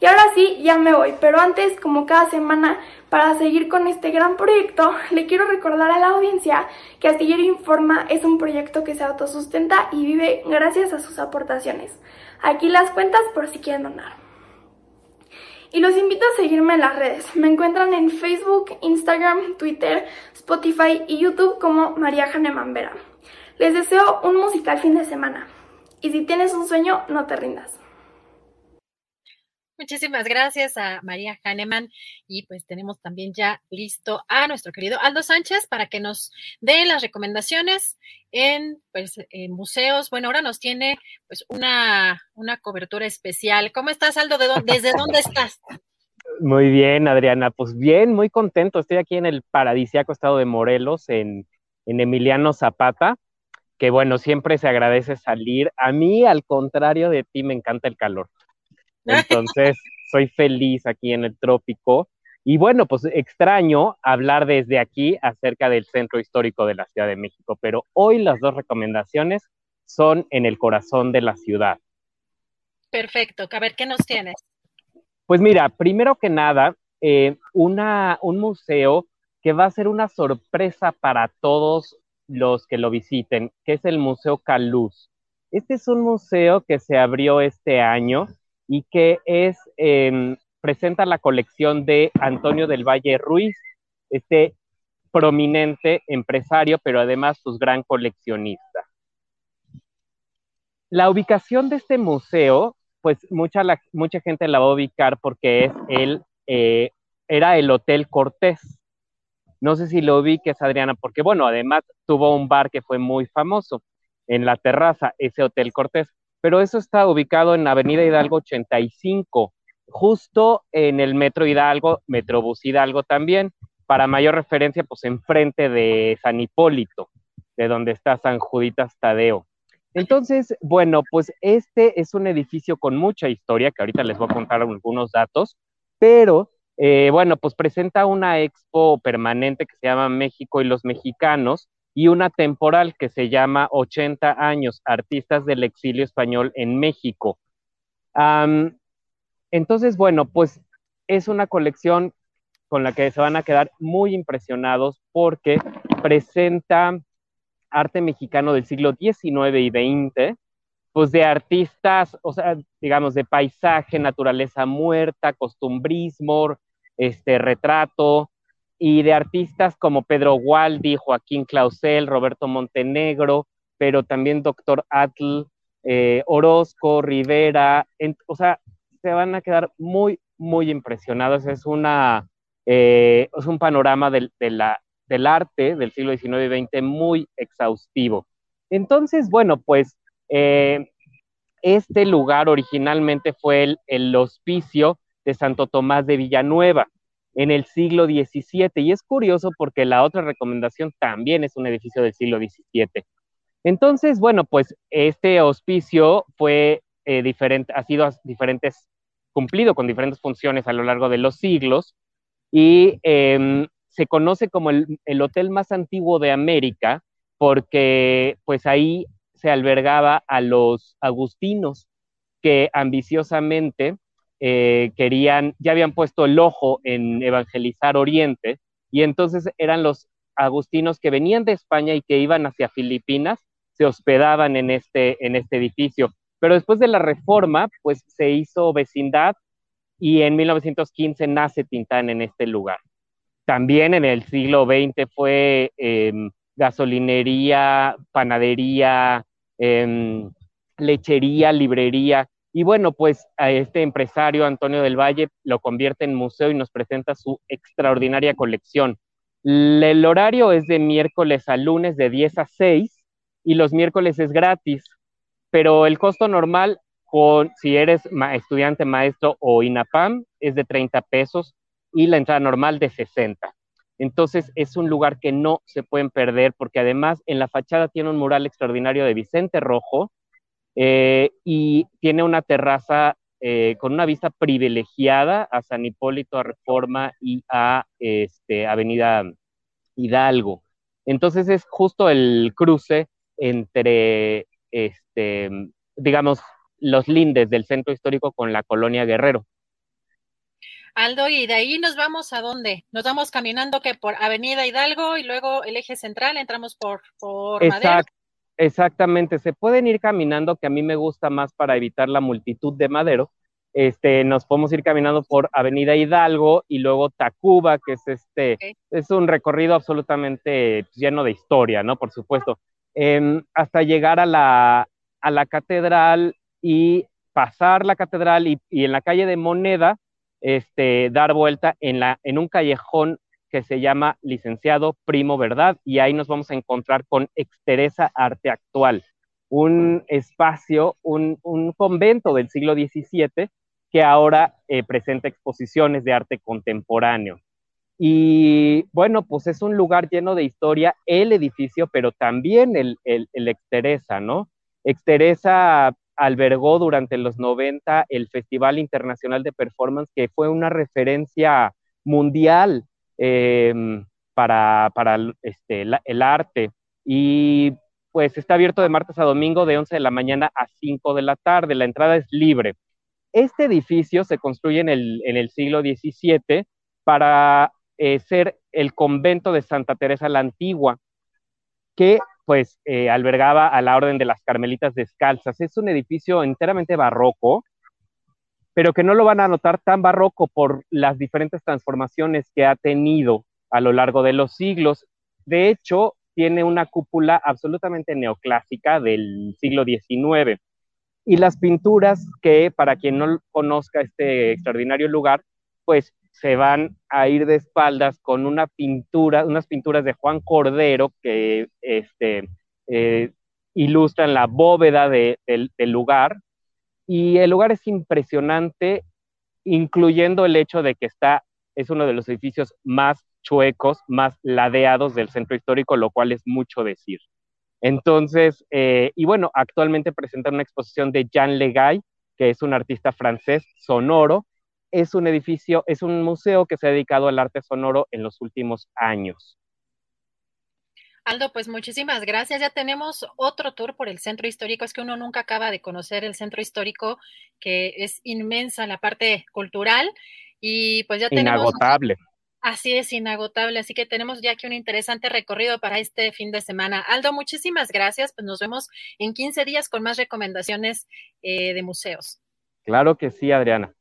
Y ahora sí, ya me voy, pero antes, como cada semana, para seguir con este gran proyecto, le quiero recordar a la audiencia que Astillero Informa es un proyecto que se autosustenta y vive gracias a sus aportaciones. Aquí las cuentas por si quieren donar. Y los invito a seguirme en las redes. Me encuentran en Facebook, Instagram, Twitter, Spotify y YouTube como María Janeman Vera. Les deseo un musical fin de semana. Y si tienes un sueño, no te rindas. Muchísimas gracias a María Hahnemann y pues tenemos también ya listo a nuestro querido Aldo Sánchez para que nos dé las recomendaciones en pues, museos. Bueno, ahora nos tiene pues una, una cobertura especial. ¿Cómo estás, Aldo? ¿Desde dónde estás? Muy bien, Adriana. Pues bien, muy contento. Estoy aquí en el paradisiaco estado de Morelos, en, en Emiliano Zapata, que bueno, siempre se agradece salir. A mí, al contrario de ti, me encanta el calor. Entonces, soy feliz aquí en el trópico. Y bueno, pues extraño hablar desde aquí acerca del centro histórico de la Ciudad de México, pero hoy las dos recomendaciones son en el corazón de la ciudad. Perfecto. A ver, ¿qué nos tienes? Pues mira, primero que nada, eh, una, un museo que va a ser una sorpresa para todos los que lo visiten, que es el Museo Caluz. Este es un museo que se abrió este año y que es, em, presenta la colección de Antonio del Valle Ruiz, este prominente empresario, pero además pues gran coleccionista. La ubicación de este museo, pues mucha, mucha gente la va a ubicar porque es el, eh, era el Hotel Cortés. No sé si lo ubiques, Adriana, porque bueno, además tuvo un bar que fue muy famoso en la terraza, ese Hotel Cortés, pero eso está ubicado en Avenida Hidalgo 85, justo en el Metro Hidalgo, Metrobús Hidalgo también, para mayor referencia, pues enfrente de San Hipólito, de donde está San Juditas Tadeo. Entonces, bueno, pues este es un edificio con mucha historia, que ahorita les voy a contar algunos datos, pero eh, bueno, pues presenta una expo permanente que se llama México y los Mexicanos y una temporal que se llama 80 años, artistas del exilio español en México. entonces, bueno, pues es una colección con la que se van a quedar muy impresionados porque presenta arte mexicano del siglo XIX y XX, pues de artistas, o sea, digamos, de paisaje, naturaleza muerta, costumbrismo, este retrato, y de artistas como Pedro Waldi, Joaquín Clausel, Roberto Montenegro, pero también Doctor Atl, eh, Orozco, Rivera, o sea, se van a quedar muy, muy impresionados. Es, una, eh, es un panorama del, del arte del siglo XIX y XX muy exhaustivo. Entonces, bueno, pues eh, este lugar originalmente fue el, hospicio de Santo Tomás de Villanueva en el siglo XVII. Y es curioso porque la otra recomendación también es un edificio del siglo XVII. Entonces, bueno, pues este hospicio fue eh, diferente, ha sido diferentes, cumplido con diferentes funciones a lo largo de los siglos y em, se conoce como el, el hotel más antiguo de América porque pues ahí se albergaba a los agustinos que ambiciosamente eh, querían, ya habían puesto el ojo en evangelizar Oriente, y entonces eran los agustinos que venían de España y que iban hacia Filipinas, se hospedaban en este, en este edificio. Pero después de la reforma, pues se hizo vecindad y en 1915 nace Tintán en este lugar. También en el siglo XX fue em, gasolinería, panadería, em, lechería, librería, y bueno, pues a este empresario Antonio del Valle lo convierte en museo y nos presenta su extraordinaria colección. El horario es de miércoles a lunes de 10 a 6 y los miércoles es gratis, pero el costo normal con, si eres estudiante, maestro o INAPAM es de 30 pesos y la entrada normal de 60. Entonces es un lugar que no se pueden perder porque además en la fachada tiene un mural extraordinario de Vicente Rojo, eh, y tiene una terraza eh, con una vista privilegiada a San Hipólito, a Reforma y a este, Avenida Hidalgo. Entonces es justo el cruce entre, este, digamos, los lindes del centro histórico con la colonia Guerrero. Aldo, y de ahí nos vamos a dónde? Nos vamos caminando que por Avenida Hidalgo y luego el eje central, entramos por, por Exacto. Exactamente, se pueden ir caminando, que a mí me gusta más para evitar la multitud de Madero. Este, nos podemos ir caminando por Avenida Hidalgo y luego Tacuba, que es este, es un recorrido absolutamente lleno de historia, ¿no? Por supuesto. Em, hasta llegar a la, a la catedral y pasar la catedral y, y, en la calle de Moneda, este, dar vuelta en, la, en un callejón que se llama Licenciado Primo Verdad y ahí nos vamos a encontrar con Exteresa Arte Actual, un espacio, un, convento del siglo XVII que ahora eh, presenta exposiciones de arte contemporáneo. Y bueno, pues es un lugar lleno de historia, el edificio, pero también el, el, Exteresa, ¿no? Exteresa albergó durante los 90 el Festival Internacional de Performance, que fue una referencia mundial em, para, este, el arte. Y pues está abierto de martes a domingo de 11 de la mañana a 5 de la tarde. La entrada es libre. Este edificio se construye en el, siglo XVII para eh, ser el convento de Santa Teresa la Antigua, que pues eh, albergaba a la Orden de las Carmelitas Descalzas. Es un edificio enteramente barroco, pero que no lo van a notar tan barroco por las diferentes transformaciones que ha tenido a lo largo de los siglos. De hecho, tiene una cúpula absolutamente neoclásica del siglo XIX. Y las pinturas que, para quien no conozca este extraordinario lugar, pues se van a ir de espaldas con una pintura, unas pinturas de Juan Cordero que este, eh, ilustran la bóveda del lugar. Y el lugar es impresionante, incluyendo el hecho de que está, es uno de los edificios más chuecos, más ladeados del centro histórico, lo cual es mucho decir. Entonces, eh, y bueno, actualmente presentan una exposición de Jean Legay, que es un artista francés sonoro, es un edificio, es un museo que se ha dedicado al arte sonoro en los últimos años. Aldo, pues muchísimas gracias. Ya tenemos otro tour por el centro histórico. Es que uno nunca acaba de conocer el centro histórico, que es inmensa la parte cultural. Y pues ya tenemos. Inagotable. Así es, inagotable. Así que tenemos ya aquí un interesante recorrido para este fin de semana. Aldo, muchísimas gracias. Pues nos vemos en 15 días con más recomendaciones eh, de museos. Claro que sí, Adriana.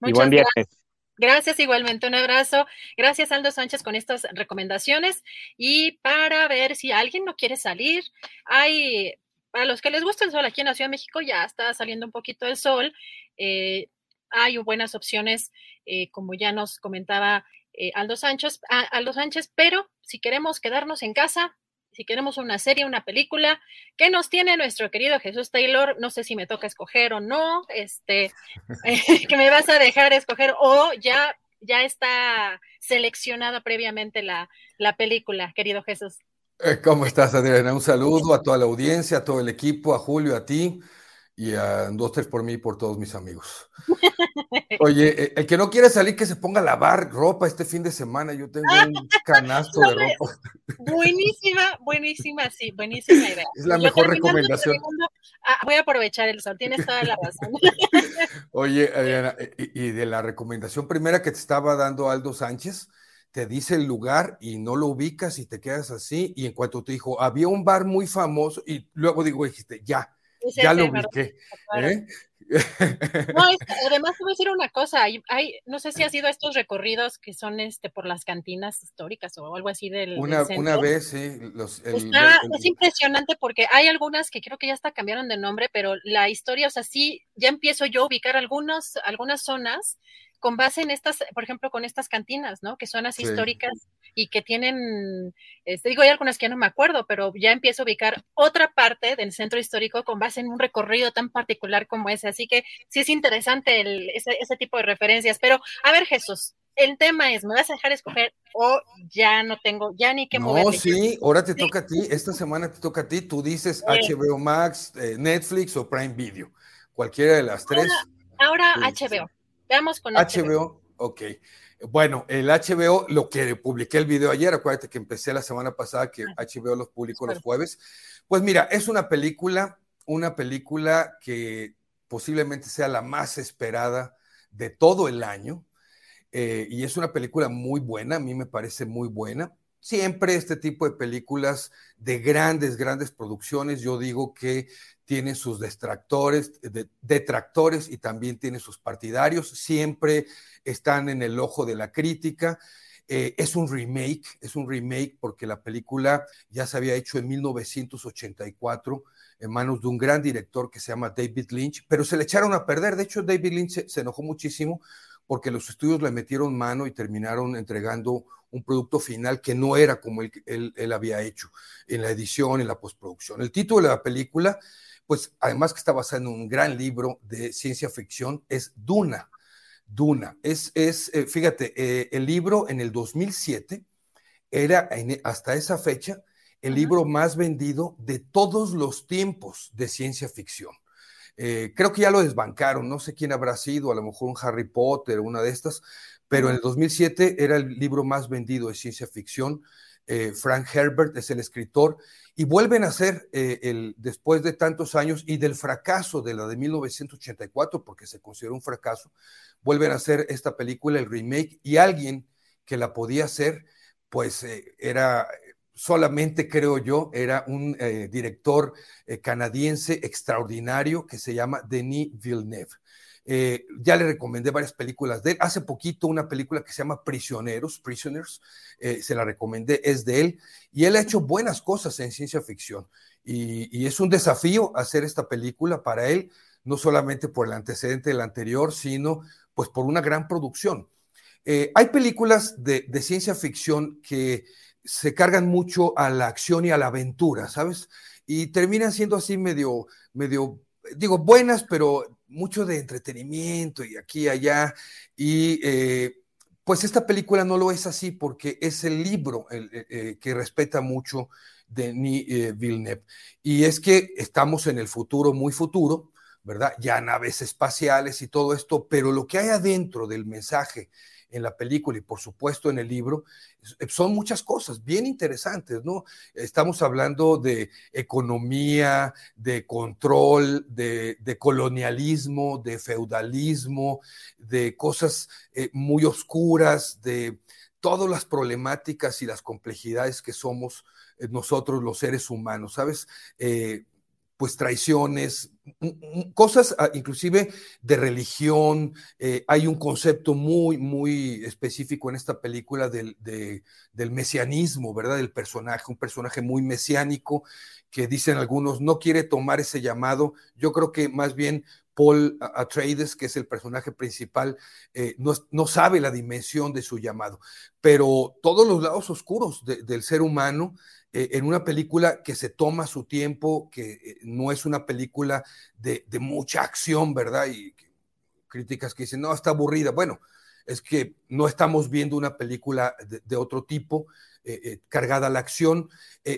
Muchas Gracias. Gracias igualmente, un abrazo. Gracias Aldo Sánchez con estas recomendaciones. Y para ver si alguien no quiere salir, hay, para los que les gusta el sol aquí en la Ciudad de México, ya está saliendo un poquito el sol. Eh, hay buenas opciones, eh, como ya nos comentaba eh, Aldo, Sánchez, ah, Aldo Sánchez, pero si queremos quedarnos en casa, si queremos una serie, una película, ¿qué nos tiene nuestro querido Jesús Taylor? No sé si me toca escoger o no, este, que me vas a dejar escoger o ya, ya está seleccionada previamente la, la película, querido Jesús. Eh, ¿Cómo estás, Adriana? Un saludo a toda la audiencia, a todo el equipo, a Julio, a ti y a dos, tres por mí y por todos mis amigos. Oye, eh, el que no quiere salir, que se ponga a lavar ropa este fin de semana. Yo tengo un canasto de ropa. Buenísima, buenísima, sí, buenísima idea. Es la mejor recomendación. Ah, voy a aprovechar el sol, tienes toda la razón. Oye, Adriana, y, de la recomendación primera que te estaba dando Aldo Sánchez, te dice el lugar y no lo ubicas y te quedas así. Y en cuanto te dijo, había un bar muy famoso, y luego digo, dijiste, ya ya lo ubiqué. ¿eh? No, además te voy a decir una cosa, hay, no sé si ha sido estos recorridos que son este por las cantinas históricas o algo así del, una, una vez, sí. es impresionante porque hay algunas que creo que ya hasta cambiaron de nombre, pero la historia, o sea, sí, ya empiezo yo a ubicar algunos, algunas zonas con base en estas, por ejemplo, con estas cantinas, ¿no? Que son las históricas y que tienen, este, digo, hay algunas que ya no me acuerdo, pero ya empiezo a ubicar otra parte del centro histórico con base en un recorrido tan particular como ese. Así que sí es interesante ese, tipo de referencias. Pero, a ver, Jesús, el tema es, ¿me vas a dejar escoger o ya no tengo, ya ni qué mover? No, sí, ahora te toca a ti, esta semana te toca a ti, tú dices HBO Max, eh, Netflix o Prime Video, cualquiera de las tres. Ahora, HBO. Veamos con HBO. ok. Bueno, el HBO, lo que publiqué el video ayer, acuérdate que empecé la semana pasada que HBO los publicó los jueves. Pues mira, es una película, una película que posiblemente sea la más esperada de todo el año. Eh, y es una película muy buena, a mí me parece muy buena. Siempre este tipo de películas de grandes, grandes producciones, yo digo que tiene sus detractores, y también tiene sus partidarios, siempre están en el ojo de la crítica. Eh, es un remake, es un remake porque la película ya se había hecho en 1984 en manos de un gran director que se llama David Lynch, pero se le echaron a perder. De hecho, David Lynch se, enojó muchísimo porque los estudios le metieron mano y terminaron entregando un producto final que no era como él, él había hecho en la edición, en la postproducción. El título de la película pues además que está basado en un gran libro de ciencia ficción, es Duna. Duna. Es, es eh, fíjate, eh, el libro en el 2007 era hasta esa fecha el libro más vendido de todos los tiempos de ciencia ficción. Eh, creo que ya lo desbancaron, no sé quién habrá sido, a lo mejor un Harry Potter, una de estas, pero en el 2007 era el libro más vendido de ciencia ficción. Eh, Frank Herbert es el escritor, y vuelven a hacer eh, el, después de tantos años y del fracaso de la de 1984, porque se consideró un fracaso, vuelven a hacer esta película, el remake, y alguien que la podía hacer, pues eh, era solamente, creo yo, era un director canadiense extraordinario que se llama Denis Villeneuve. Eh, ya le recomendé varias películas de él. Hace poquito una película que se llama Prisioneros, Prisoners, eh, se la recomendé, es de él. Y él ha hecho buenas cosas en ciencia ficción. Y, es un desafío hacer esta película para él, no solamente por el antecedente del anterior, sino pues por una gran producción. Eh, hay películas de ciencia ficción que se cargan mucho a la acción y a la aventura, ¿sabes? Y terminan siendo así medio, medio, digo, buenas, pero mucho de entretenimiento y aquí y allá. Y eh, pues esta película no lo es así porque es el libro el, eh, eh, que respeta mucho Denis Villeneuve. Y es que estamos en el futuro, muy futuro, ¿verdad? Ya naves espaciales y todo esto, pero lo que hay adentro del mensaje en la película y por supuesto en el libro, eh, son muchas cosas bien interesantes, ¿no? Estamos hablando de economía, de control, de, colonialismo, de feudalismo, de cosas eh, muy oscuras, de todas las problemáticas y las complejidades que somos eh, nosotros los seres humanos, ¿sabes? pues traiciones, cosas ah, inclusive de religión. Eh, hay un concepto muy, muy específico en esta película del, del, mesianismo, ¿verdad? Del personaje, un personaje muy mesiánico que dicen algunos no quiere tomar ese llamado. Yo creo que más bien Paul Atreides, que es el personaje principal, eh, no, sabe la dimensión de su llamado, pero todos los lados oscuros del ser humano en una película que se toma su tiempo, que eh, no es una película de, mucha acción, ¿verdad? Y críticas que dicen, no, está aburrida. Bueno, es que no estamos viendo una película de, otro tipo, eh, cargada a la acción.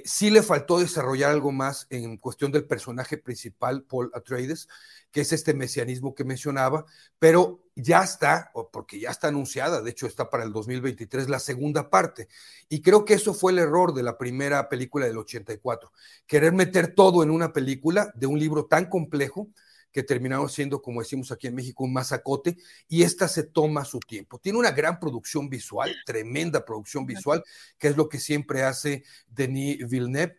sí le faltó desarrollar algo más en cuestión del personaje principal, Paul Atreides, que es este mesianismo que mencionaba, pero ya está, porque ya está anunciada, de hecho está para el 2023 la segunda parte. Y creo que eso fue el error de la primera película del 84, querer meter todo en una película de un libro tan complejo que terminamos siendo, como decimos aquí en México, un masacote, y esta se toma su tiempo. Tiene una gran producción visual, tremenda producción visual, que es lo que siempre hace Denis Villeneuve,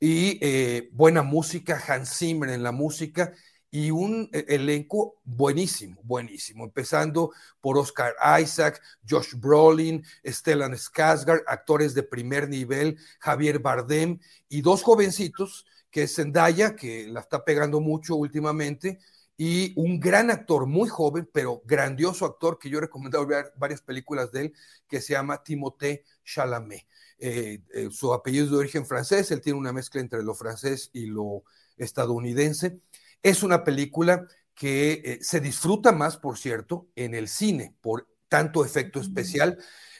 y eh, buena música, Hans Zimmer en la música, y un eh, elenco buenísimo, buenísimo, empezando por Oscar Isaac, Josh Brolin, Stellan Skarsgård, actores de primer nivel, Javier Bardem y dos jovencitos, que es Zendaya, que la está pegando mucho últimamente, y un gran actor, muy joven, pero grandioso actor, que yo he recomendado ver varias películas de él, que se llama Timothée Chalamet. Eh, eh, su apellido es de origen francés, él tiene una mezcla entre lo francés y lo estadounidense. Es una película que eh, se disfruta más, por cierto, en el cine, por tanto efecto especial.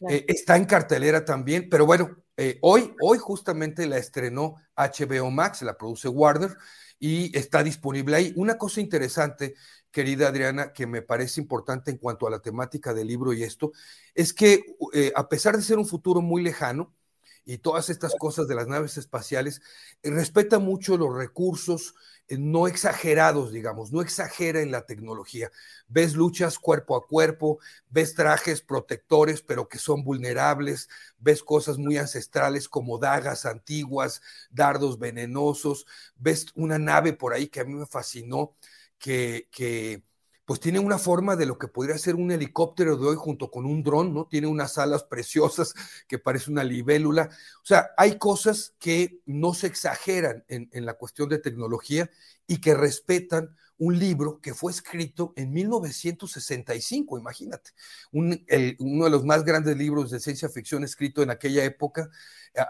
Está en cartelera también, pero bueno, eh, hoy, hoy justamente la estrenó HBO Max, la produce Warner y está disponible ahí. Una cosa interesante, querida Adriana, que me parece importante en cuanto a la temática del libro y esto, es que a pesar de ser un futuro muy lejano, y todas estas cosas de las naves espaciales, respeta mucho los recursos, eh, no exagerados, digamos, no exagera en la tecnología. Ves luchas cuerpo a cuerpo, ves trajes protectores, pero que son vulnerables, ves cosas muy ancestrales como dagas antiguas, dardos venenosos, ves una nave por ahí que a mí me fascinó, que, que pues tiene una forma de lo que podría ser un helicóptero de hoy junto con un dron, ¿no? Tiene unas alas preciosas que parece una libélula. O sea, hay cosas que no se exageran en, la cuestión de tecnología y que respetan un libro que fue escrito en 1965, imagínate, uno de los más grandes libros de ciencia ficción escrito en aquella época.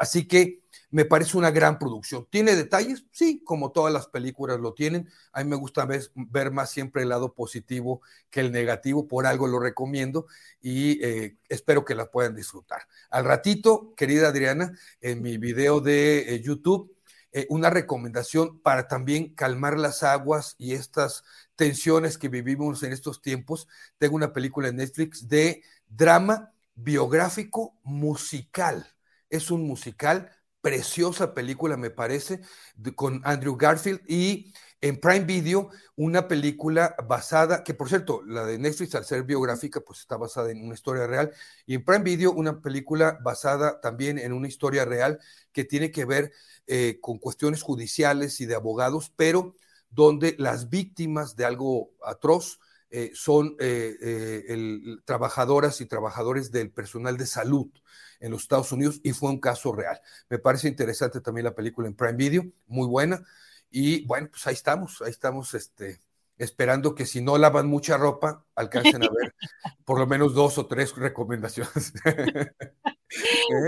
Así que me parece una gran producción. ¿Tiene detalles? Sí, como todas las películas lo tienen. A mí me gusta ver, más siempre el lado positivo que el negativo, por algo lo recomiendo y eh, espero que la puedan disfrutar. Al ratito, querida Adriana, en mi video de eh, YouTube eh, una recomendación para también calmar las aguas y estas tensiones que vivimos en estos tiempos. Tengo una película en Netflix de drama biográfico musical. Es un musical, preciosa película me parece, con Andrew Garfield y en Prime Video una película basada, que por cierto, la de Netflix al ser biográfica, pues está basada en una historia real, y en Prime Video una película basada también en una historia real que tiene que ver eh, con cuestiones judiciales y de abogados, pero donde las víctimas de algo atroz eh, son eh, trabajadoras y trabajadores del personal de salud en los Estados Unidos y fue un caso real. Me parece interesante también la película en Prime Video, muy buena. Y bueno, pues ahí estamos, ahí estamos este, esperando que si no lavan mucha ropa, alcancen a ver por lo menos dos o tres recomendaciones.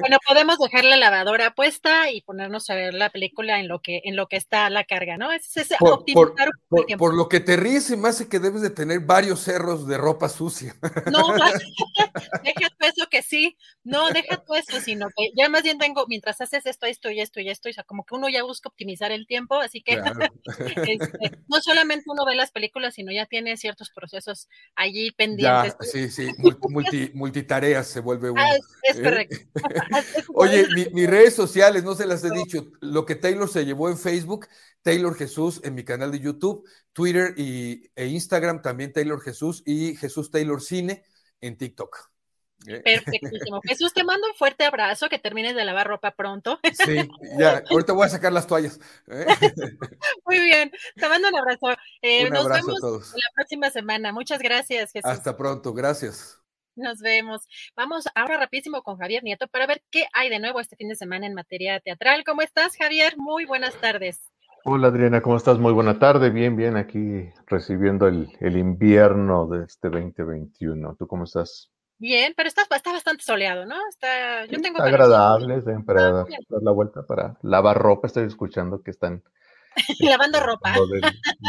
Bueno, podemos dejar la lavadora puesta y ponernos a ver la película en lo que, en lo que está la carga, ¿no? Es, por, optimizar por, lo que te ríes, se me hace que debes de tener varios cerros de ropa sucia. No, deja tú eso que sí, no, deja tú eso, sino que ya más bien tengo, mientras haces esto, esto y esto y esto, o sea, como que uno ya busca optimizar el tiempo, así que este, no solamente uno ve las películas, sino ya tiene ciertos procesos allí pendientes. sí, sí, multitareas se vuelve uno. Ah, es, ¿eh? correcto. Oye, mis redes sociales, no se las he dicho. Lo que Taylor se llevó en Facebook, Taylor Jesús en mi canal de YouTube, Twitter y, e Instagram también Taylor Jesús y Jesús Taylor Cine en TikTok. ¿Eh? Perfectísimo. Jesús, te mando un fuerte abrazo, que termines de lavar ropa pronto. Sí, ya, ahorita voy a sacar las toallas. ¿eh? Muy bien, te mando un abrazo. Eh, nos vemos la próxima semana. Muchas gracias, Jesús. Hasta pronto, gracias. Nos vemos. Vamos ahora rapidísimo con Javier Nieto para ver qué hay de nuevo este fin de semana en materia teatral. ¿Cómo estás, Javier? Muy buenas tardes. Hola Adriana, ¿cómo estás? Muy buena tarde. Bien, bien, aquí recibiendo el, invierno de este 2021. ¿Tú cómo estás? Bien, pero está, está bastante soleado, ¿no? Está, yo tengo agradable, para ah, dar la vuelta, para lavar ropa. Estoy escuchando que están lavando ropa.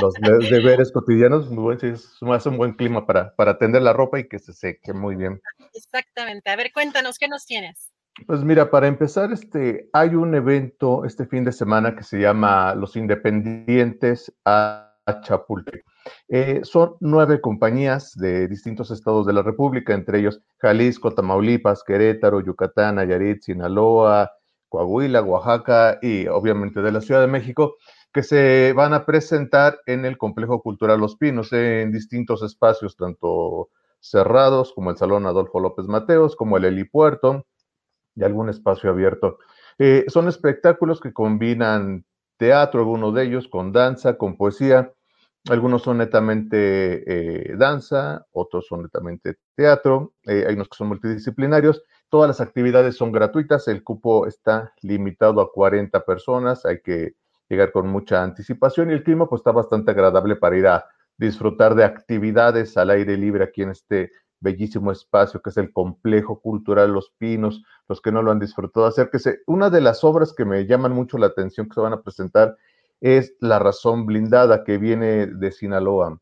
los deberes cotidianos, muy es un buen clima para, para tender la ropa y que se seque muy bien. Exactamente. A ver, cuéntanos, ¿qué nos tienes? Pues mira, para empezar, este, hay un evento este fin de semana que se llama Los Independientes a Chapultepec. Eh, son nueve compañías de distintos estados de la República, entre ellos Jalisco, Tamaulipas, Querétaro, Yucatán, Nayarit, Sinaloa, Coahuila, Oaxaca y obviamente de la Ciudad de México, que se van a presentar en el Complejo Cultural Los Pinos en distintos espacios, tanto cerrados como el Salón Adolfo López Mateos, como el Helipuerto y algún espacio abierto. Eh, son espectáculos que combinan teatro, algunos de ellos, con danza, con poesía. Algunos son netamente eh, danza, otros son netamente teatro, eh, hay unos que son multidisciplinarios. Todas las actividades son gratuitas, el cupo está limitado a 40 personas, hay que llegar con mucha anticipación y el clima pues está bastante agradable para ir a disfrutar de actividades al aire libre aquí en este bellísimo espacio que es el complejo cultural Los Pinos, los que no lo han disfrutado, acérquese. Una de las obras que me llaman mucho la atención que se van a presentar es La Razón Blindada que viene de Sinaloa,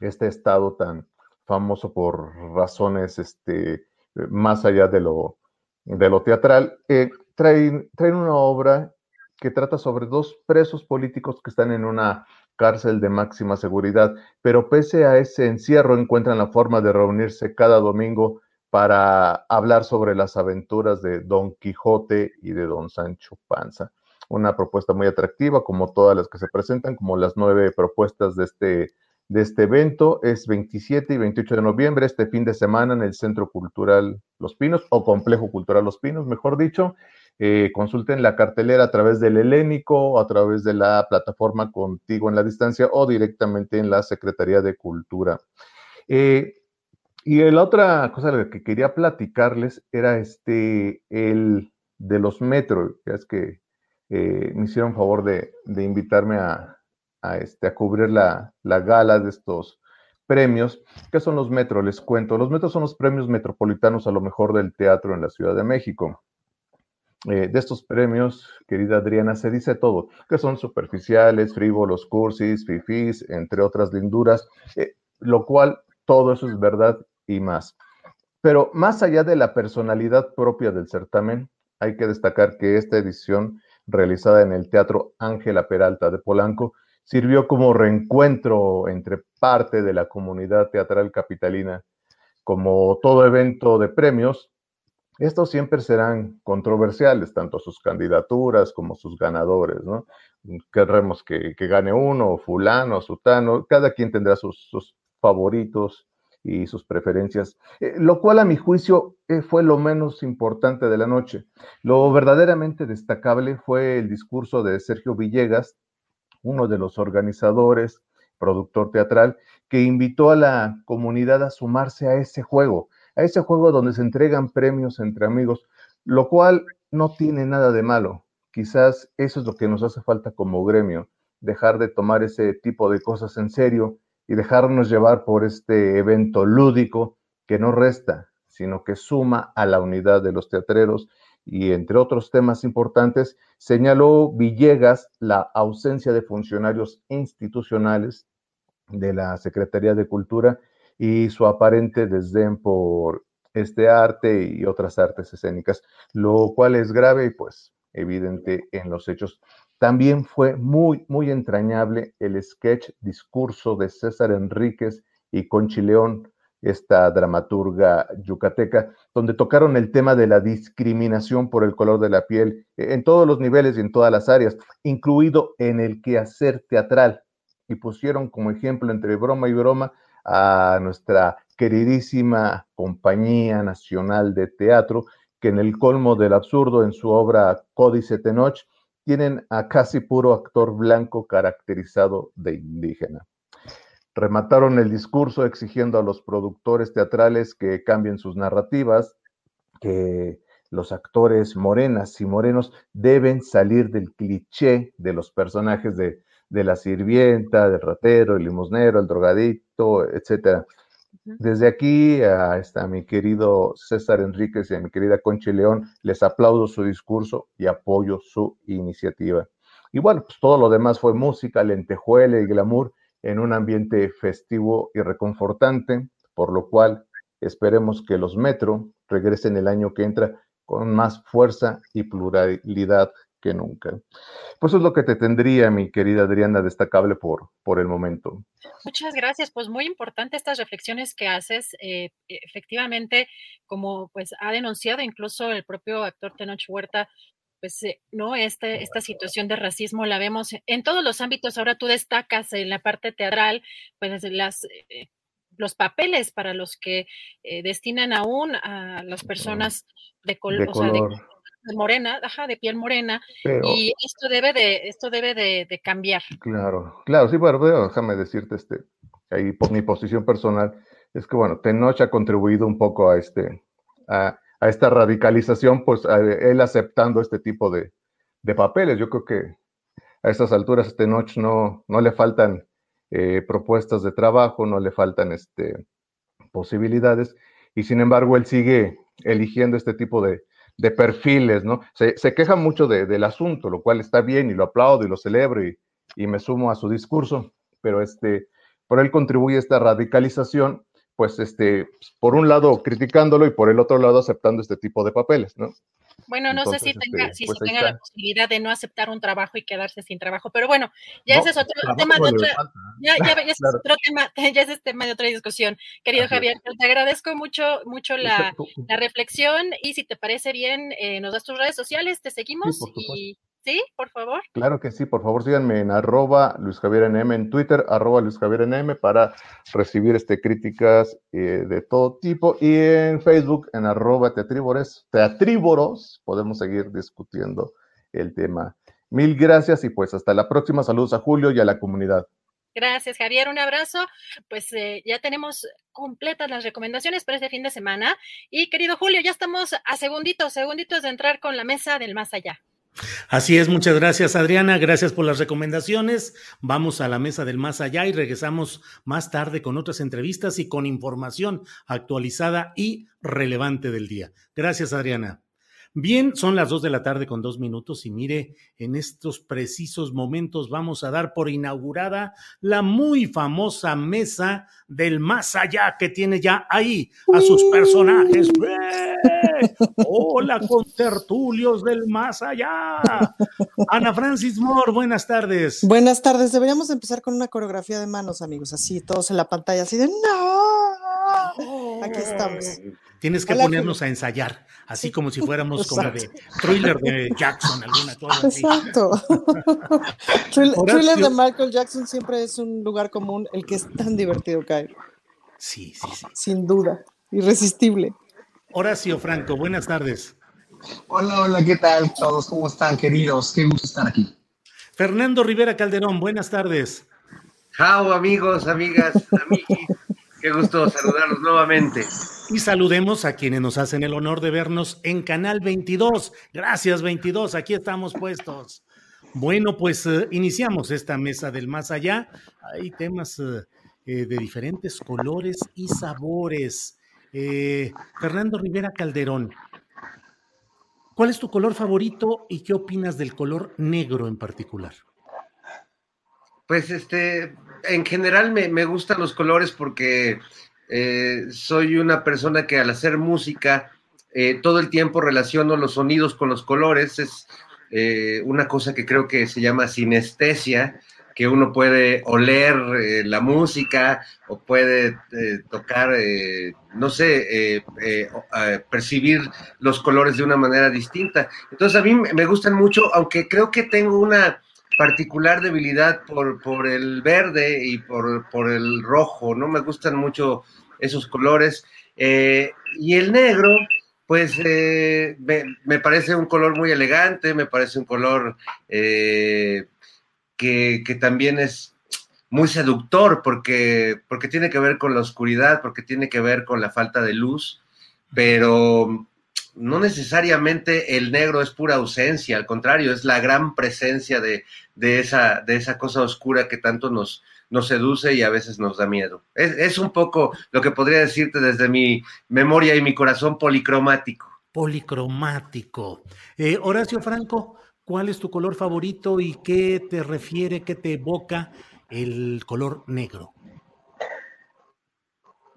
este estado tan famoso por razones este, más allá de lo, de lo teatral. Eh, traen, traen una obra que trata sobre dos presos políticos que están en una cárcel de máxima seguridad, pero pese a ese encierro encuentran la forma de reunirse cada domingo para hablar sobre las aventuras de Don Quijote y de Don Sancho Panza. Una propuesta muy atractiva, como todas las que se presentan, como las nueve propuestas de este, de este evento. Es 27 y 28 de noviembre, este fin de semana, en el Centro Cultural Los Pinos, o Complejo Cultural Los Pinos, mejor dicho. Eh, consulten la cartelera a través del Helénico, a través de la plataforma Contigo en la Distancia o directamente en la Secretaría de Cultura. Eh, y la otra cosa que quería platicarles era este, el de los metros, ya es que eh, me hicieron favor de, invitarme a, este, a cubrir la, la gala de estos premios. ¿Qué son los metros? Les cuento. Los metros son los premios metropolitanos a lo mejor del teatro en la Ciudad de México. Eh, de estos premios, querida Adriana, se dice todo, que son superficiales, frívolos, cursis, fifís, entre otras linduras, eh, lo cual todo eso es verdad y más. Pero más allá de la personalidad propia del certamen, hay que destacar que esta edición realizada en el Teatro Ángela Peralta de Polanco, sirvió como reencuentro entre parte de la comunidad teatral capitalina. Como todo evento de premios, estos siempre serán controversiales, tanto sus candidaturas como sus ganadores, ¿no? Querremos que, gane uno, fulano, sutano, cada quien tendrá sus, favoritos y sus preferencias, eh, lo cual a mi juicio eh, fue lo menos importante de la noche. Lo verdaderamente destacable fue el discurso de Sergio Villegas, uno de los organizadores, productor teatral, que invitó a la comunidad a sumarse a ese juego, a ese juego donde se entregan premios entre amigos, lo cual no tiene nada de malo. Quizás eso es lo que nos hace falta como gremio, dejar de tomar ese tipo de cosas en serio y dejarnos llevar por este evento lúdico que no resta, sino que suma a la unidad de los teatreros y entre otros temas importantes, señaló Villegas la ausencia de funcionarios institucionales de la Secretaría de Cultura y su aparente desdén por este arte y otras artes escénicas, lo cual es grave y pues evidente en los hechos. También fue muy, muy entrañable el sketch discurso de César Enríquez y Conchi León, esta dramaturga yucateca, donde tocaron el tema de la discriminación por el color de la piel en todos los niveles y en todas las áreas, incluido en el quehacer teatral, y pusieron como ejemplo entre broma y broma a nuestra queridísima Compañía Nacional de Teatro, que en el colmo del absurdo, en su obra Códice Tenoch, tienen a casi puro actor blanco caracterizado de indígena. Remataron el discurso exigiendo a los productores teatrales que cambien sus narrativas, que los actores morenas y morenos deben salir del cliché de los personajes de de la sirvienta, del ratero, el limosnero, el drogadicto, etcétera. Desde aquí a, a, mi querido César Enríquez y a mi querida Concha León, les aplaudo su discurso y apoyo su iniciativa. Y bueno, pues todo lo demás fue música, lentejuela y glamour en un ambiente festivo y reconfortante, por lo cual esperemos que los Metro regresen el año que entra con más fuerza y pluralidad que nunca. Pues eso es lo que te tendría, mi querida Adriana, destacable por, por el momento. Muchas gracias, pues muy importante estas reflexiones que haces. Eh, efectivamente, como pues ha denunciado incluso el propio actor Tenoch Huerta, pues eh, no este, esta situación de racismo la vemos en todos los ámbitos. Ahora tú destacas en la parte teatral, pues las eh, los papeles para los que destinan aún a las personas de, color morena, ajá, de piel morena, y esto debe de, esto debe de, cambiar. Claro, claro, sí, bueno, déjame decirte, este, ahí por mi posición personal, es que bueno, Tenoch ha contribuido un poco a este, a, esta radicalización, pues él aceptando este tipo de, papeles. Yo creo que a estas alturas a Tenoch no, no le faltan eh, propuestas de trabajo, no le faltan este, posibilidades, y sin embargo él sigue eligiendo este tipo de, de perfiles, ¿no? Se, se queja mucho del asunto, lo cual está bien y lo aplaudo y lo celebro y, y me sumo a su discurso, pero este, por él contribuye esta radicalización, pues este, por un lado criticándolo y por el otro lado aceptando este tipo de papeles, ¿no? Bueno, no sé si tenga, este, si pues tenga la posibilidad de no aceptar un trabajo y quedarse sin trabajo, pero bueno, ya ese es otro tema de otra, ya, ya, ya es otro tema, ya es tema de otra discusión. Querido Javier, te agradezco mucho, mucho la, la, reflexión y si te parece bien, eh, nos das tus redes sociales, te seguimos y ¿Sí? Por favor. Claro que sí, por favor síganme en arroba Luis Javier NM en Twitter, arroba Luis Javier NM para recibir este, críticas eh, de todo tipo y en Facebook en arroba teatríboros, teatríboros podemos seguir discutiendo el tema. Mil gracias y pues hasta la próxima. Saludos a Julio y a la comunidad. Gracias, Javier. Un abrazo. Pues eh, ya tenemos completas las recomendaciones para este fin de semana. Y querido Julio, ya estamos a segunditos, segunditos de entrar con la mesa del más allá. Así es, muchas gracias Adriana, gracias por las recomendaciones. Vamos a la mesa del más allá y regresamos más tarde con otras entrevistas y con información actualizada y relevante del día. Gracias Adriana. Bien, son las dos de la tarde con dos minutos y mire, en estos precisos momentos vamos a dar por inaugurada la muy famosa mesa del más allá que tiene ya ahí a sus personajes. ¡Eh! Hola con tertulios del más allá. Ana Francis Moore, buenas tardes. Buenas tardes, deberíamos empezar con una coreografía de manos, amigos, así, todos en la pantalla, así de no. Aquí estamos. Tienes que ponernos a ensayar, así como si fuéramos como de thriller de Jackson, alguna cosa así. Exacto. thriller de Michael Jackson siempre es un lugar común, el que es tan divertido, caer. Sí, sí, sí. Sin duda, irresistible. Horacio Franco, buenas tardes. Hola, hola, ¿qué tal todos? ¿Cómo están, queridos? Qué gusto estar aquí. Fernando Rivera Calderón, buenas tardes. Chao, amigos, amigas, amigos. Qué gusto saludarlos nuevamente. Y saludemos a quienes nos hacen el honor de vernos en Canal 22. Gracias, 22. Aquí estamos puestos. Bueno, pues eh, iniciamos esta mesa del más allá. Hay temas eh, eh, de diferentes colores y sabores. Fernando Rivera Calderón, ¿cuál es tu color favorito y qué opinas del color negro en particular? Pues este, en general me, me gustan los colores porque eh, soy una persona que al hacer música eh, todo el tiempo relaciono los sonidos con los colores. Es eh, una cosa que creo que se llama sinestesia, que uno puede oler la música o puede tocar, no sé, percibir los colores de una manera distinta. Entonces a mí me gustan mucho, aunque creo que tengo una particular debilidad por, por el verde y por, por, el rojo, no me gustan mucho esos colores. Eh, y el negro, pues eh, me, parece un color muy elegante, me parece un color eh, que, que, también es muy seductor porque, porque tiene que ver con la oscuridad, porque tiene que ver con la falta de luz, pero no necesariamente el negro es pura ausencia, al contrario, es la gran presencia de, esa, de esa cosa oscura que tanto nos, seduce y a veces nos da miedo. Es, un poco lo que podría decirte desde mi memoria y mi corazón policromático. Policromático. Eh, Horacio Franco, ¿cuál es tu color favorito y qué te refiere, qué te evoca el color negro?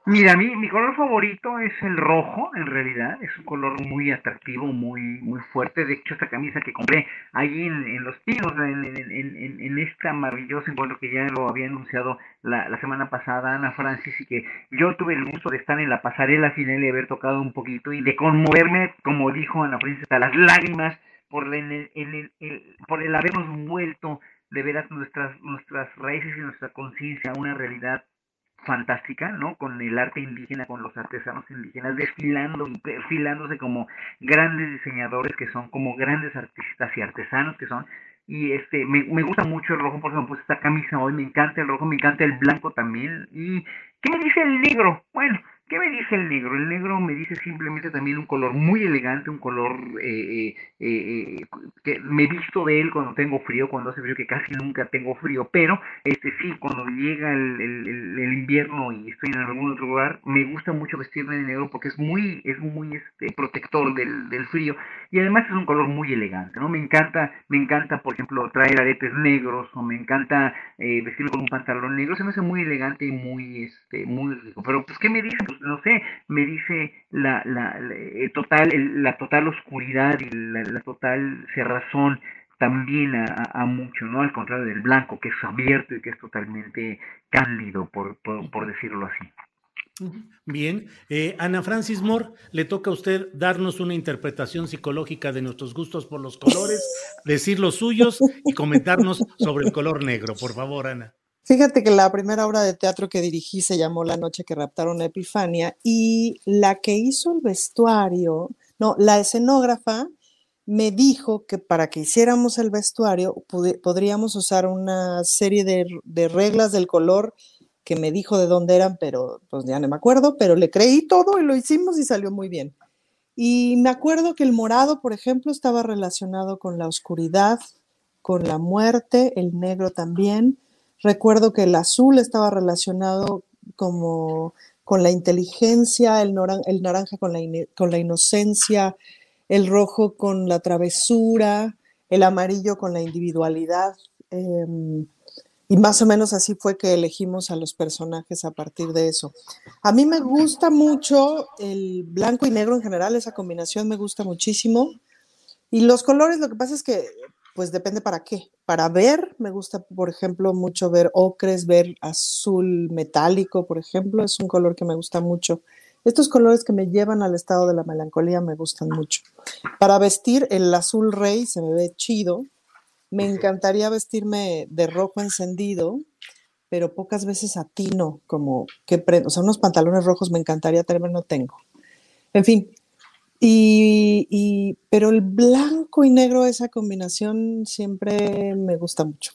Mira, mi, mi color favorito es el rojo, en realidad, es un color muy atractivo, muy muy fuerte. De hecho, esta camisa que compré allí en, Los Pinos, en, en, en, esta maravillosa encuentro que ya lo había anunciado la, la, semana pasada Ana Francis y que yo tuve el gusto de estar en la pasarela final y haber tocado un poquito y de conmoverme, como dijo Ana Francis, hasta las lágrimas por el, el, el, por el habernos vuelto de veras nuestras, nuestras raíces y nuestra conciencia a una realidad fantástica, ¿no? Con el arte indígena, con los artesanos indígenas, desfilando y perfilándose como grandes diseñadores que son, como grandes artistas y artesanos que son. Y este, me, me gusta mucho el rojo, porque me puse esta camisa hoy, me encanta el rojo, me encanta el blanco también. ¿Y qué me dice el negro? Bueno, ¿Qué me dice el negro? El negro me dice simplemente también un color muy elegante, un color eh, eh, eh, que me visto de él cuando tengo frío, cuando hace frío, que casi nunca tengo frío, pero este sí, cuando llega el, invierno y estoy en algún otro lugar, me gusta mucho vestirme de negro porque es muy, es muy este, protector del, del frío y además es un color muy elegante, ¿no? Me encanta, me encanta, por ejemplo, traer aretes negros o me encanta vestirme con un pantalón negro, se me hace muy elegante y muy, este, muy rico. Pero, pues, ¿qué me dice? Pues, no sé, me dice la, la, total, la total oscuridad y la, total cerrazón también a, mucho, ¿no? Al contrario del blanco, que es abierto y que es totalmente cándido, por, por, decirlo así. Bien, eh, Ana Francis Moore, le toca a usted darnos una interpretación psicológica de nuestros gustos por los colores, decir los suyos y comentarnos sobre el color negro. Por favor, Ana. Fíjate que la primera obra de teatro que dirigí se llamó La noche que raptaron a Epifania y la que hizo el vestuario, no, la escenógrafa me dijo que para que hiciéramos el vestuario podríamos usar una serie de, de, reglas del color que me dijo de dónde eran, pero pues ya no me acuerdo, pero le creí todo y lo hicimos y salió muy bien. Y me acuerdo que el morado, por ejemplo, estaba relacionado con la oscuridad, con la muerte, el negro también Recuerdo que el azul estaba relacionado como con la inteligencia, el, naranja con la, con la inocencia, el rojo con la travesura, el amarillo con la individualidad. Em, y más o menos así fue que elegimos a los personajes a partir de eso. A mí me gusta mucho el blanco y negro en general, esa combinación me gusta muchísimo. Y los colores, lo que pasa es que, pues depende para qué. Para ver, me gusta, por ejemplo, mucho ver ocres, ver azul metálico, por ejemplo, es un color que me gusta mucho. Estos colores que me llevan al estado de la melancolía me gustan mucho. Para vestir, el azul rey se me ve chido, me encantaría vestirme de rojo encendido, pero pocas veces atino, como que prendo. O sea, unos pantalones rojos me encantaría tener, no tengo. En fin, y, pero el blanco y negro, esa combinación siempre me gusta mucho.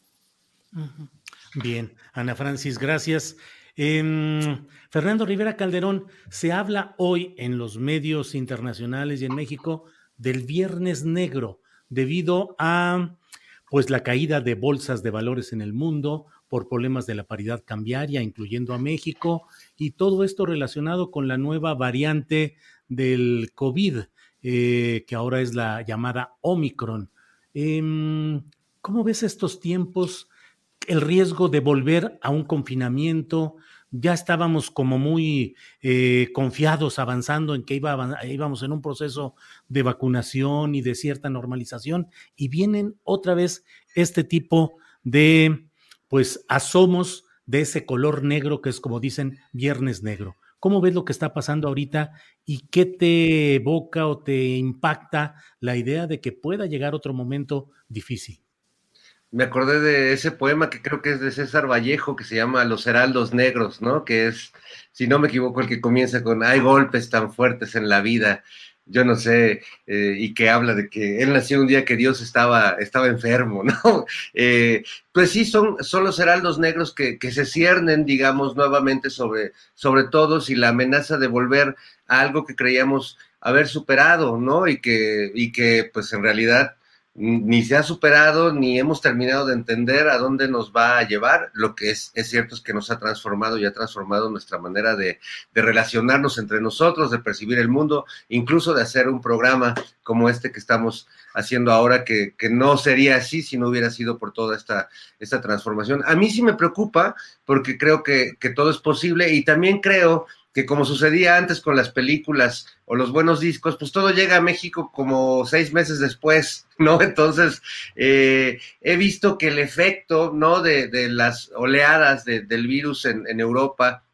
Bien, Ana Francis, gracias. Em, Fernando Rivera Calderón, se habla hoy en los medios internacionales y en México del Viernes Negro debido a pues la caída de bolsas de valores en el mundo por problemas de la paridad cambiaria, incluyendo a México, y todo esto relacionado con la nueva variante del COVID, eh, que ahora es la llamada Omicron. Em, ¿Cómo ves estos tiempos? El riesgo de volver a un confinamiento, ya estábamos como muy eh, confiados avanzando en que íbamos en un proceso de vacunación y de cierta normalización y vienen otra vez este tipo de pues asomos de ese color negro que es como dicen viernes negro. ¿Cómo ves lo que está pasando ahorita y qué te evoca o te impacta la idea de que pueda llegar otro momento difícil? me acordé de ese poema que creo que es de César Vallejo, que se llama Los Heraldos Negros, ¿no? Que es, si no me equivoco, el que comienza con Hay golpes tan fuertes en la vida, yo no sé, eh, y que habla de que él nació un día que Dios estaba, estaba enfermo, ¿no? Eh, pues sí, son, son los heraldos negros que, que se ciernen, digamos, nuevamente sobre, sobre todos y la amenaza de volver a algo que creíamos haber superado, ¿no? Y que, y que pues en realidad ni se ha superado ni hemos terminado de entender a dónde nos va a llevar. Lo que es, es cierto es que nos ha transformado y ha transformado nuestra manera de, de, relacionarnos entre nosotros, de percibir el mundo, incluso de hacer un programa como este que estamos haciendo ahora, que, que no sería así si no hubiera sido por toda esta, esta transformación. A mí sí me preocupa porque creo que, que todo es posible y también creo que como sucedía antes con las películas o los buenos discos, pues todo llega a México como seis meses después, ¿no? Entonces, eh, he visto que el efecto, ¿no? De, de las oleadas de, del virus en, en, Europa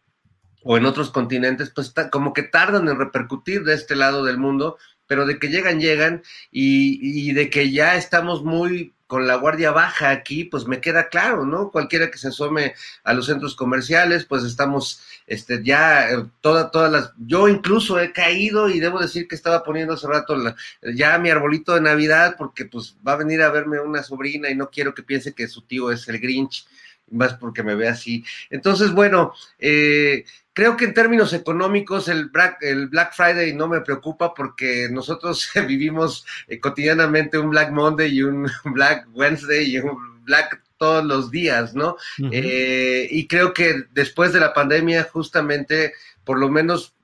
o en otros continentes, pues como que tardan en repercutir de este lado del mundo, pero de que llegan, llegan, y, y de que ya estamos muy con la guardia baja aquí, pues me queda claro, ¿no? Cualquiera que se asome a los centros comerciales, pues estamos, este, ya, eh, todas, todas las, yo incluso he caído y debo decir que estaba poniendo hace rato la, ya mi arbolito de Navidad, porque pues va a venir a verme una sobrina y no quiero que piense que su tío es el Grinch, más porque me ve así. Entonces, bueno, eh, creo que en términos económicos el Black, el Black, Friday no me preocupa porque nosotros vivimos eh, cotidianamente un Black Monday y un Black Wednesday y un Black todos los días, ¿no? Uh -huh. eh, y creo que después de la pandemia, justamente, por lo menos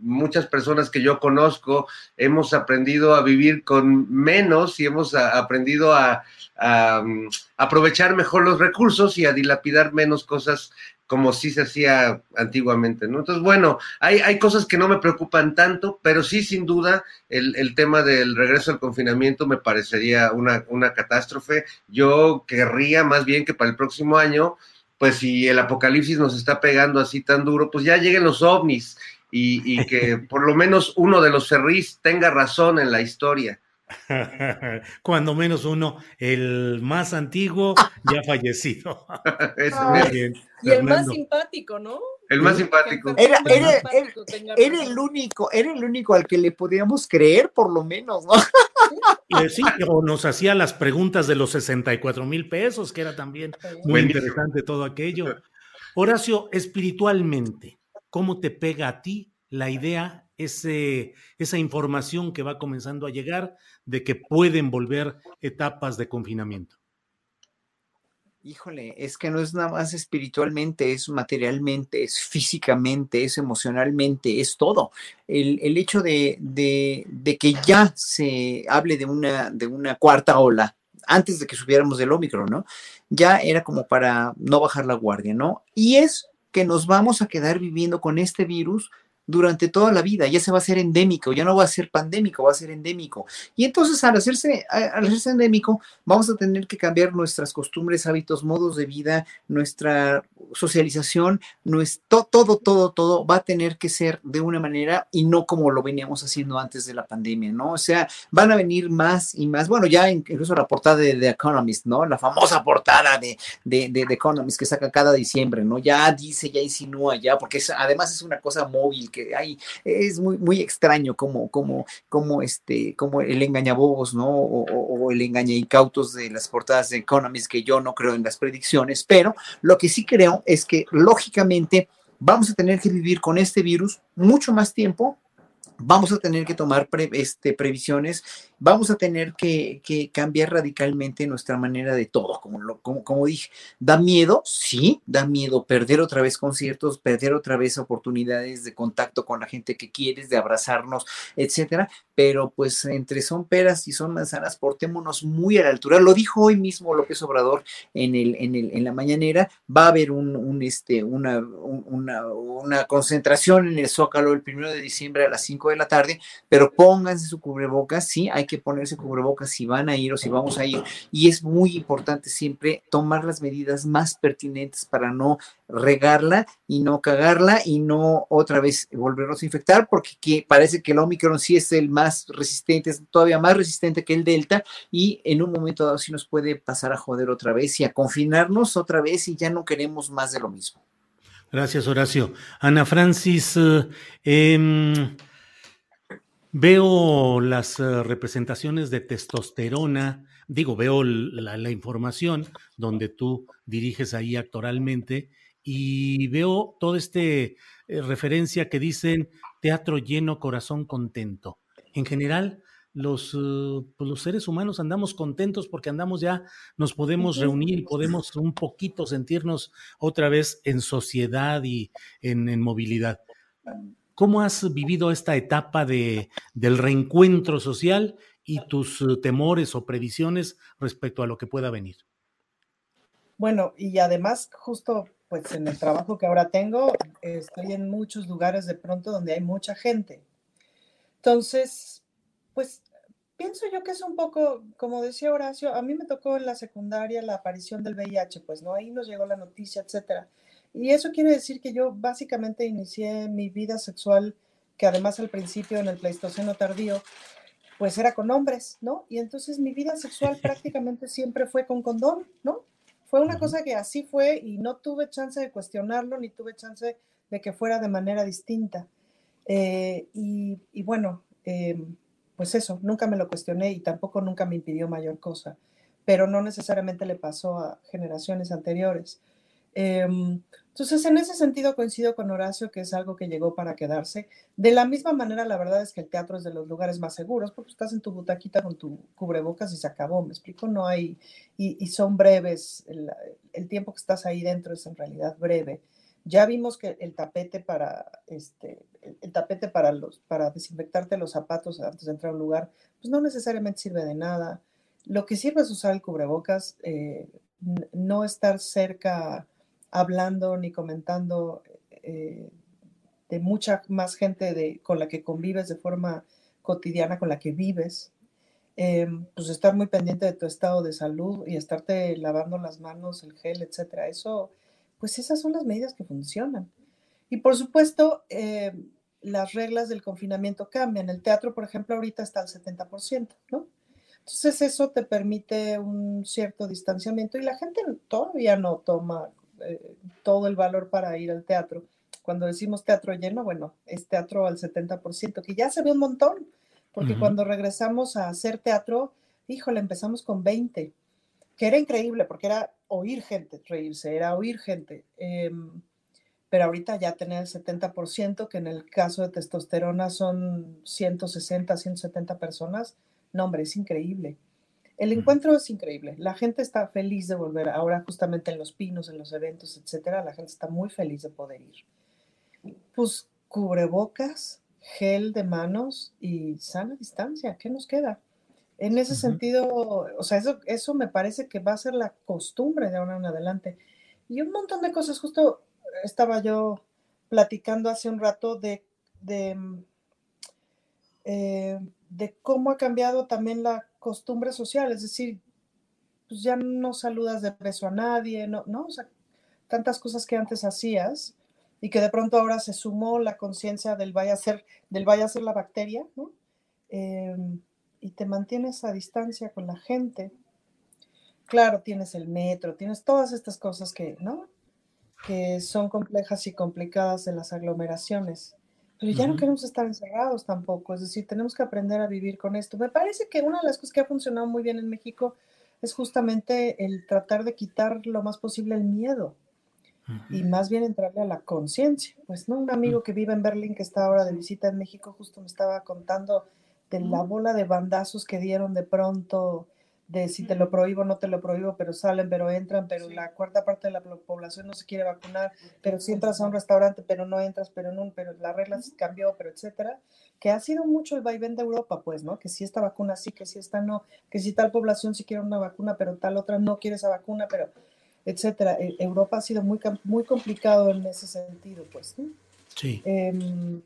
muchas personas que yo conozco hemos aprendido a vivir con menos y hemos a, aprendido a, a, um, aprovechar mejor los recursos y a dilapidar menos cosas como sí se hacía antiguamente, ¿no? Entonces, bueno, hay, hay cosas que no me preocupan tanto, pero sí, sin duda, el, el tema del regreso al confinamiento me parecería una, una catástrofe. Yo querría más bien que para el próximo año, pues si el apocalipsis nos está pegando así tan duro, pues ya lleguen los ovnis y, y que por lo menos uno de los ferris tenga razón en la historia. Cuando menos uno, el más antiguo ya fallecido. Ay, bien, y el más simpático, ¿no? El más simpático. Era, era, era, era, el único, era el único al que le podíamos creer, por lo menos, ¿no? Sí, o nos hacía las preguntas de los 64 mil pesos, que era también muy Buenísimo. interesante todo aquello. Horacio, espiritualmente, ¿cómo te pega a ti la idea ese, esa información que va comenzando a llegar de que pueden volver etapas de confinamiento? Híjole, es que no es nada más espiritualmente, es materialmente, es físicamente, es emocionalmente, es todo. El, el hecho de, de, de, que ya se hable de una, de una cuarta ola, antes de que subiéramos del Omicron, ¿no? Ya era como para no bajar la guardia, ¿no? Y es que nos vamos a quedar viviendo con este virus durante toda la vida, ya se va a ser endémico, ya no va a ser pandémico, va a ser endémico. Y entonces al hacerse, al hacerse endémico, vamos a tener que cambiar nuestras costumbres, hábitos, modos de vida, nuestra socialización, nuestro, todo, todo, todo va a tener que ser de una manera y no como lo veníamos haciendo antes de la pandemia, ¿no? O sea, van a venir más y más, bueno, ya incluso la portada de The Economist, ¿no? La famosa portada de, de, The Economist que saca cada diciembre, ¿no? Ya dice, ya insinúa, ya, porque además es una cosa móvil que hay, es muy, muy extraño como, como, como, este, como el engañabobos, ¿no? O, o, o el engañaincautos de las portadas de Economist, que yo no creo en las predicciones, pero lo que sí creo es que lógicamente vamos a tener que vivir con este virus mucho más tiempo vamos a tener que tomar este, previsiones, vamos a tener que, que, cambiar radicalmente nuestra manera de todo, como, como, como, dije. ¿Da miedo? Sí, da miedo perder otra vez conciertos, perder otra vez oportunidades de contacto con la gente que quieres, de abrazarnos, etcétera, pero pues entre son peras y son manzanas, portémonos muy a la altura. Lo dijo hoy mismo López Obrador en, el, en, el, en la mañanera, va a haber un este, una, una, una concentración en el Zócalo el primero de diciembre a las 5 de la tarde, pero pónganse su cubrebocas, sí, hay que ponerse cubrebocas si van a ir o si vamos a ir, y es muy importante siempre tomar las medidas más pertinentes para no regarla y no cagarla y no otra vez volvernos a infectar, porque que parece que el Omicron sí es el más resistente, es todavía más resistente que el Delta, y en un momento dado sí nos puede pasar a joder otra vez y a confinarnos otra vez y ya no queremos más de lo mismo. Gracias, Horacio. Ana Francis, eh, eh, Veo las uh, representaciones de testosterona, digo, veo la, la, información donde tú diriges ahí actoralmente y veo toda este eh, referencia que dicen teatro lleno, corazón contento. En general, los, uh, pues los seres humanos andamos contentos porque andamos ya, nos podemos reunir, podemos un poquito sentirnos otra vez en sociedad y en, en movilidad. ¿Cómo has vivido esta etapa de, del reencuentro social y tus uh, temores o previsiones respecto a lo que pueda venir? Bueno, y además, justo pues en el trabajo que ahora tengo, estoy en muchos lugares de pronto donde hay mucha gente. Entonces, pues pienso yo que es un poco, como decía Horacio, a mí me tocó en la secundaria la aparición del VIH, pues no, ahí nos llegó la noticia, etcétera. Y eso quiere decir que yo básicamente inicié mi vida sexual, que además al principio en el Pleistoceno tardío, pues era con hombres, ¿no? Y entonces mi vida sexual prácticamente siempre fue con condón, ¿no? Fue una cosa que así fue y no tuve chance de cuestionarlo ni tuve chance de que fuera de manera distinta. Eh, y, y, bueno, eh, pues eso, nunca me lo cuestioné y tampoco nunca me impidió mayor cosa, pero no necesariamente le pasó a generaciones anteriores. Eh, entonces, en ese sentido coincido con Horacio que es algo que llegó para quedarse. De la misma manera, la verdad es que el teatro es de los lugares más seguros porque estás en tu butaquita con tu cubrebocas y se acabó, me explico, no hay, y, son breves, el, tiempo que estás ahí dentro es en realidad breve. Ya vimos que el tapete para, este, el tapete para, los, para desinfectarte los zapatos antes de entrar a un lugar, pues no necesariamente sirve de nada. Lo que sirve es usar el cubrebocas, eh, no estar cerca hablando ni comentando eh, de mucha más gente de, con la que convives de forma cotidiana, con la que vives, eh, pues estar muy pendiente de tu estado de salud y estarte lavando las manos, el gel, etcétera. Eso, pues esas son las medidas que funcionan. Y por supuesto, eh, las reglas del confinamiento cambian. El teatro, por ejemplo, ahorita está al 70%, ¿no? Entonces eso te permite un cierto distanciamiento y la gente todavía no toma eh, todo el valor para ir al teatro. Cuando decimos teatro lleno, bueno, es teatro al 70%, que ya se ve un montón, porque uh -huh. cuando regresamos a hacer teatro, híjole, empezamos con 20, que era increíble porque era oír gente reírse, era oír gente. Eh, pero ahorita ya tener el 70%, que en el caso de testosterona son 160, 170 personas, no, hombre, es increíble. El encuentro es increíble. La gente está feliz de volver. Ahora, justamente en los pinos, en los eventos, etcétera, la gente está muy feliz de poder ir. Pues cubrebocas, gel de manos y sana distancia. ¿Qué nos queda? En ese sentido, o sea, eso, eso me parece que va a ser la costumbre de ahora en adelante. Y un montón de cosas. Justo estaba yo platicando hace un rato de, de, mm, eh, de cómo ha cambiado también la costumbre social, es decir, pues ya no saludas de beso a nadie, no, ¿no? O sea, tantas cosas que antes hacías y que de pronto ahora se sumó la conciencia del vaya a ser, del vaya a ser la bacteria, ¿no? Em, y te mantienes a distancia con la gente. Claro, tienes el metro, tienes todas estas cosas que, ¿no? Que son complejas y complicadas de las aglomeraciones. Pero ya no queremos estar encerrados tampoco, es decir, tenemos que aprender a vivir con esto. Me parece que una de las cosas que ha funcionado muy bien en México es justamente el tratar de quitar lo más posible el miedo y más bien entrarle a la conciencia. Pues, ¿no? Un amigo que vive en Berlín, que está ahora de visita en México, justo me estaba contando de la bola de bandazos que dieron de pronto de si te lo prohíbo, no te lo prohíbo, pero salen, pero entran, pero la cuarta parte de la población no se quiere vacunar, pero si entras a un restaurante, pero no entras, pero no, pero la regla cambió, pero etcétera, que ha sido mucho el vaivén de Europa, pues, ¿no? Que si esta vacuna sí, que si esta no, que si tal población sí quiere una vacuna, pero tal otra no quiere esa vacuna, pero etcétera. E, Europa ha sido muy, muy complicado en ese sentido, pues, ¿no? Sí. Em,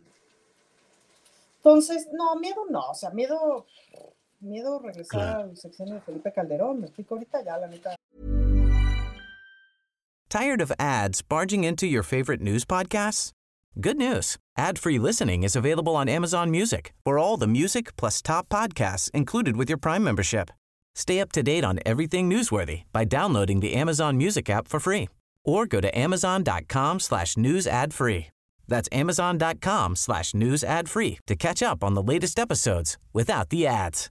entonces, no, miedo no, o sea, miedo miedo regresar claro. al sexenio de Felipe Calderón. Me explico ahorita ya, la neta. Tired of ads barging into your favorite news podcasts? Good news. Ad-free listening is available on Amazon Music for all the music plus top podcasts included with your Prime membership. Stay up to date on everything newsworthy by downloading the Amazon Music app for free or go to amazon.com slash news ad free. That's amazon.com slash news ad free to catch up on the latest episodes without the ads.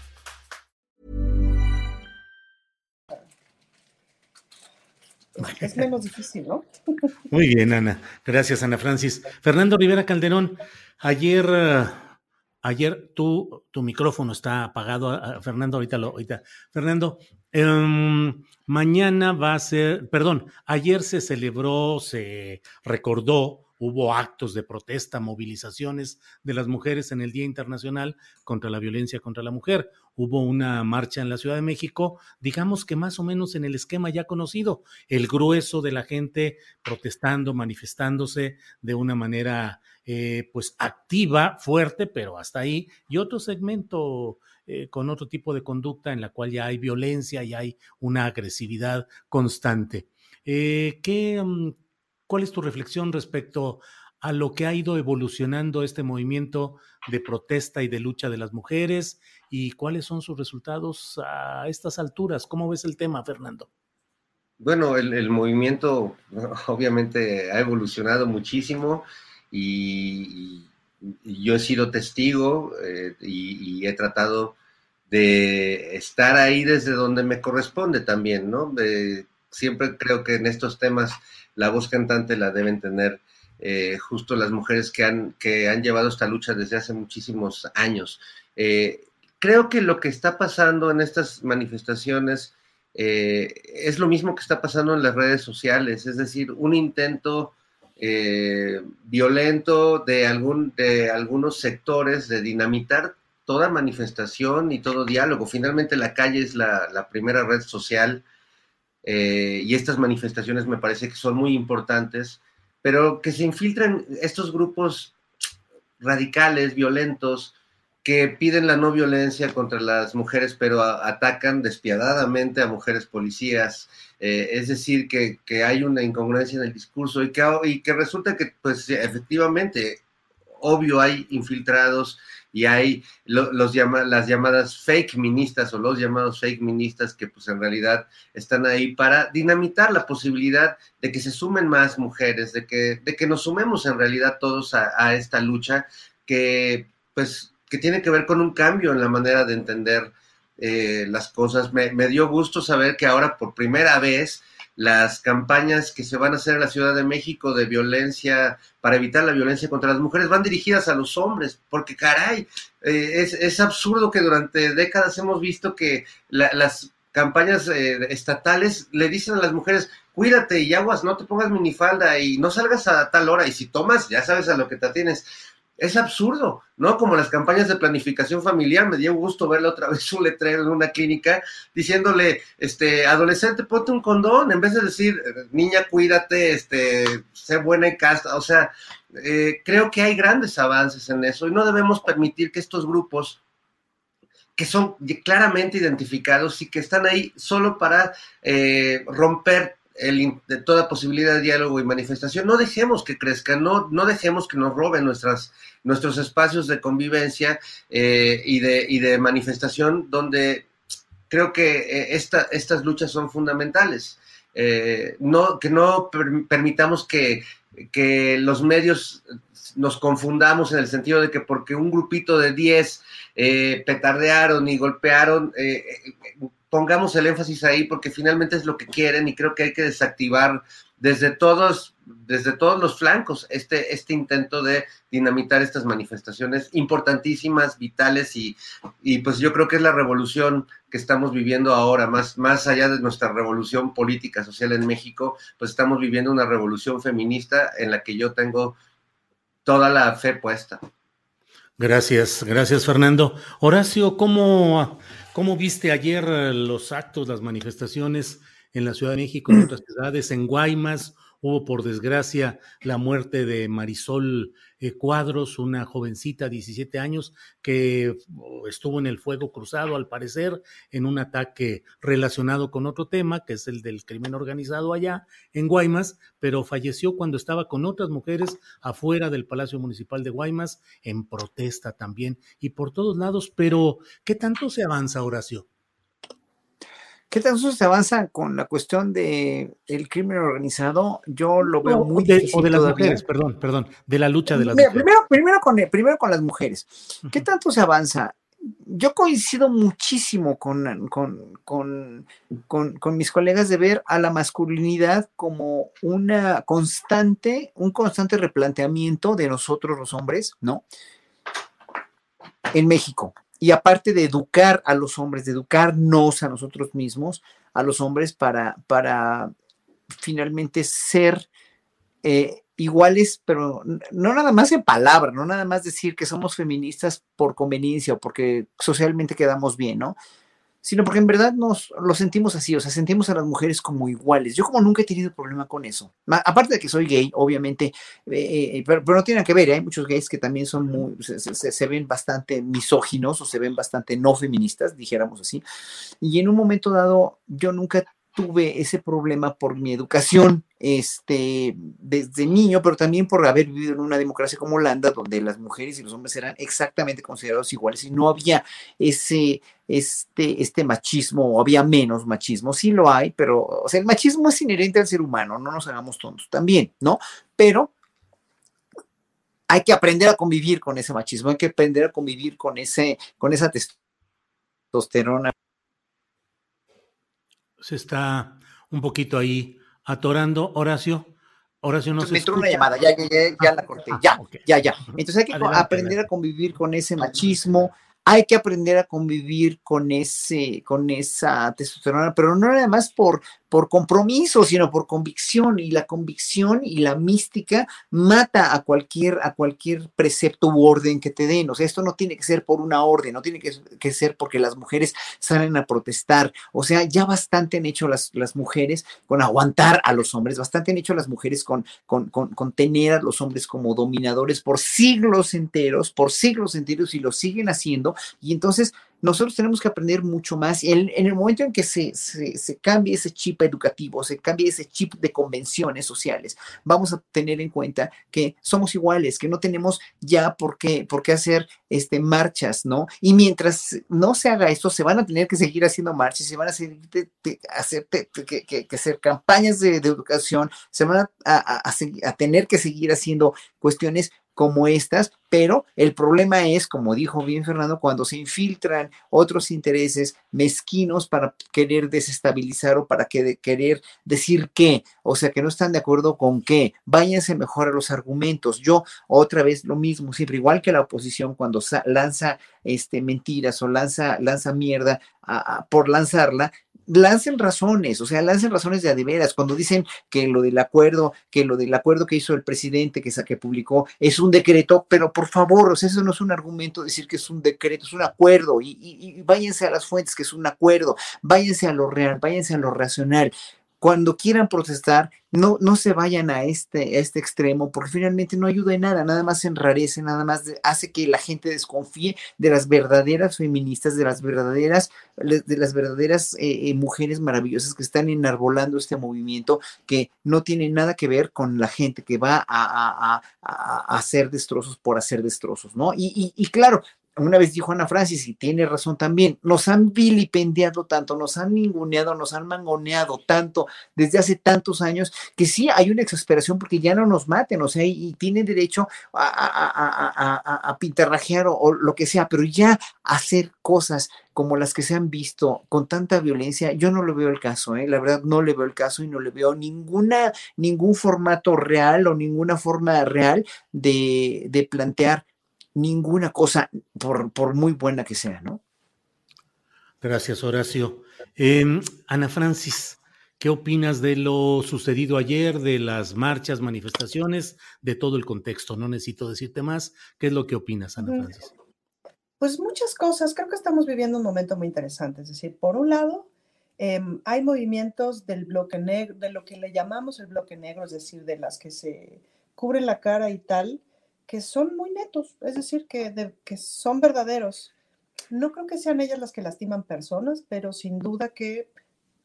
Es menos difícil, ¿no? Muy bien, Ana. Gracias, Ana Francis. Fernando Rivera Calderón, ayer, uh, ayer tú, tu micrófono está apagado. Fernando, ahorita lo, ahorita. Fernando, um, mañana va a ser, perdón, ayer se celebró, se recordó hubo actos de protesta, movilizaciones de las mujeres en el Día Internacional contra la Violencia contra la Mujer. Hubo una marcha en la Ciudad de México, digamos que más o menos en el esquema ya conocido, el grueso de la gente protestando, manifestándose de una manera eh, pues activa, fuerte, pero hasta ahí, y otro segmento eh, con otro tipo de conducta en la cual ya hay violencia y hay una agresividad constante. Eh, ¿qué, ¿Cuál es tu reflexión respecto a lo que ha ido evolucionando este movimiento de protesta y de lucha de las mujeres y cuáles son sus resultados a estas alturas? ¿Cómo ves el tema, Fernando? Bueno, el, movimiento obviamente ha evolucionado muchísimo y, yo he sido testigo eh, y, he tratado de estar ahí desde donde me corresponde también, ¿no? Siempre creo que en estos temas la voz cantante la deben tener eh, justo las mujeres que han, que han llevado esta lucha desde hace muchísimos años. Eh, creo que lo que está pasando en estas manifestaciones eh, es lo mismo que está pasando en las redes sociales, es decir, un intento violento de, algún, de algunos sectores de dinamitar toda manifestación y todo diálogo. Finalmente la calle es la primera red social eh, y estas manifestaciones me parece que son muy importantes, pero que se infiltran estos grupos radicales, violentos, que piden la no violencia contra las mujeres, pero atacan despiadadamente a mujeres policías. Eh, es decir, que, que, hay una incongruencia en el discurso y que, y que resulta que, pues, efectivamente, obvio, hay infiltrados y hay los llama, las llamadas fake ministas o los llamados fake ministas que pues en realidad están ahí para dinamitar la posibilidad de que se sumen más mujeres, de que, de que nos sumemos en realidad todos a, esta lucha que pues que tiene que ver con un cambio en la manera de entender eh, las cosas. Me, me dio gusto saber que ahora por primera vez las campañas que se van a hacer en la Ciudad de México de violencia, para evitar la violencia contra las mujeres, van dirigidas a los hombres, porque caray, eh, es, absurdo que durante décadas hemos visto que las campañas eh, estatales le dicen a las mujeres, cuídate y aguas, no te pongas minifalda y no salgas a tal hora, y si tomas, ya sabes a lo que te tienes es absurdo, ¿no? Como las campañas de planificación familiar, me dio gusto verle otra vez un letrero en una clínica diciéndole, este, adolescente, ponte un condón, en vez de decir, niña, cuídate, este, sé buena y casta, o sea, eh, creo que hay grandes avances en eso y no debemos permitir que estos grupos que son claramente identificados y que están ahí solo para eh, romper de toda posibilidad de diálogo y manifestación. No dejemos que crezcan, no, no dejemos que nos roben nuestras, nuestros espacios de convivencia eh, y, de, y de manifestación donde creo que eh, esta, estas luchas son fundamentales. Eh, no, que no permitamos que, que, los medios nos confundamos en el sentido de que porque un grupito de 10 petardearon y golpearon, pongamos el énfasis ahí porque finalmente es lo que quieren y creo que hay que desactivar desde todos, desde todos los flancos este, este intento de dinamitar estas manifestaciones importantísimas, vitales y, y pues yo creo que es la revolución que estamos viviendo ahora, más, más allá de nuestra revolución política, social en México, pues estamos viviendo una revolución feminista en la que yo tengo toda la fe puesta. Gracias, gracias Fernando. Horacio, ¿cómo ¿Cómo viste ayer eh, los actos, las manifestaciones en la Ciudad de México, en otras ciudades, en Guaymas? Hubo, por desgracia, la muerte de Marisol eh, Cuadros, una jovencita de 17 años que estuvo en el fuego cruzado, al parecer, en un ataque relacionado con otro tema, que es el del crimen organizado allá en Guaymas, pero falleció cuando estaba con otras mujeres afuera del Palacio Municipal de Guaymas, en protesta también, y por todos lados. Pero, ¿qué tanto se avanza, Horacio? ¿Qué tanto se avanza con la cuestión de el crimen organizado? Yo lo veo muy de, O de las mujeres, perdón, perdón, de la lucha de las mujeres. Primero, primero, con, primero con las mujeres. ¿Qué tanto se avanza? Yo coincido muchísimo con, con, con, con, mis colegas de ver a la masculinidad como una constante, un constante replanteamiento de nosotros los hombres, ¿no? En México y aparte de educar a los hombres, de educarnos a nosotros mismos, a los hombres para, para finalmente ser eh, iguales, pero no nada más en palabra, no nada más decir que somos feministas por conveniencia o porque socialmente quedamos bien, ¿no? Sino porque en verdad nos lo sentimos así, o sea, sentimos a las mujeres como iguales. Yo como nunca he tenido problema con eso. Aparte de que soy gay, obviamente, eh, eh, pero, no tiene que ver, ¿eh? hay muchos gays que también son muy, se, ven bastante misóginos o se ven bastante no feministas, dijéramos así. Y en un momento dado, yo nunca tuve ese problema por mi educación este, desde niño, pero también por haber vivido en una democracia como Holanda, donde las mujeres y los hombres eran exactamente considerados iguales y no había ese, este, este machismo, o había menos machismo, sí lo hay, pero, o sea, el machismo es inherente al ser humano, no nos hagamos tontos también, ¿no? Pero hay que aprender a convivir con ese machismo, hay que aprender a convivir con, ese, con esa testosterona se está un poquito ahí atorando. Horacio, Horacio no se Me entró una llamada, ya, ya, ya, ya la corté, ah, ya, ya, ya. Entonces hay que aprender a convivir con ese machismo, hay que aprender a convivir con ese, con esa testosterona, pero no nada más por, por compromiso, sino por convicción. Y la convicción y la mística mata a cualquier, a cualquier precepto u orden que te den. O sea, esto no tiene que ser por una orden, no tiene que, ser porque las mujeres salen a protestar. O sea, ya bastante han hecho las, las mujeres con aguantar a los hombres, bastante han hecho las mujeres con, con, con tener a los hombres como dominadores por siglos enteros, por siglos enteros, y lo siguen haciendo Y entonces nosotros tenemos que aprender mucho más. En, en el momento en que se, se, cambie ese chip educativo, se cambie ese chip de convenciones sociales, vamos a tener en cuenta que somos iguales, que no tenemos ya por qué, por qué hacer este, marchas, ¿no? Y mientras no se haga esto, se van a tener que seguir haciendo marchas, se van a seguir te, hacer, que, hacer campañas de, de, educación, se van a, a tener que seguir haciendo cuestiones como estas, pero el problema es, como dijo bien Fernando, cuando se infiltran otros intereses mezquinos para querer desestabilizar o para que, querer decir qué, o sea, que no están de acuerdo con qué, váyanse mejor a los argumentos. Yo, otra vez, lo mismo, siempre igual que la oposición cuando lanza este, mentiras o lanza, lanza mierda por lanzarla, lancen razones, o sea, lancen razones de a de veras. Cuando dicen que lo del acuerdo, que lo del acuerdo que hizo el presidente, que, que publicó, es un decreto, pero por favor, o sea, eso no es un argumento decir que es un decreto, es un acuerdo, y, y, y váyanse a las fuentes, que es un acuerdo, váyanse a lo real, váyanse a lo racional cuando quieran protestar, no, no se vayan a este, este extremo, porque finalmente no ayuda en nada, nada más enrarece, nada más hace que la gente desconfíe de las verdaderas feministas, de las verdaderas, de las verdaderas eh, eh, mujeres maravillosas que están enarbolando este movimiento, que no tiene nada que ver con la gente que va a, a, a, hacer destrozos por hacer destrozos, ¿no? Y, y claro, una vez dijo Ana Francis, y tiene razón también, nos han vilipendiado tanto, nos han ninguneado, nos han mangoneado tanto desde hace tantos años, que sí hay una exasperación porque ya no nos maten, o sea, y, tienen derecho a, a, a, a o, o, lo que sea, pero ya hacer cosas como las que se han visto con tanta violencia, yo no le veo el caso, ¿eh? la verdad no le veo el caso y no le veo ninguna, ningún formato real o ninguna forma real de, de plantear ninguna cosa, por, por, muy buena que sea, ¿no? Gracias, Horacio. Eh, Ana Francis, ¿qué opinas de lo sucedido ayer, de las marchas, manifestaciones, de todo el contexto? No necesito decirte más. ¿Qué es lo que opinas, Ana Francis? Pues muchas cosas. Creo que estamos viviendo un momento muy interesante. Es decir, por un lado, eh, hay movimientos del bloque negro, de lo que le llamamos el bloque negro, es decir, de las que se cubren la cara y tal, que son muy netos, es decir, que, de, que son verdaderos. No creo que sean ellas las que lastiman personas, pero sin duda que,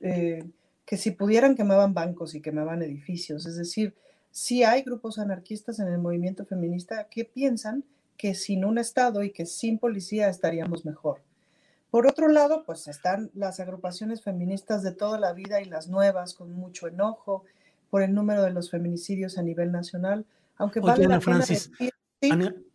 eh, que si pudieran quemaban bancos y quemaban edificios. Es decir, sí hay grupos anarquistas en el movimiento feminista que piensan que sin un Estado y que sin policía estaríamos mejor. Por otro lado, pues están las agrupaciones feministas de toda la vida y las nuevas con mucho enojo por el número de los feminicidios a nivel nacional, aunque Oye, vale Ana la pena Francis, decir, sí,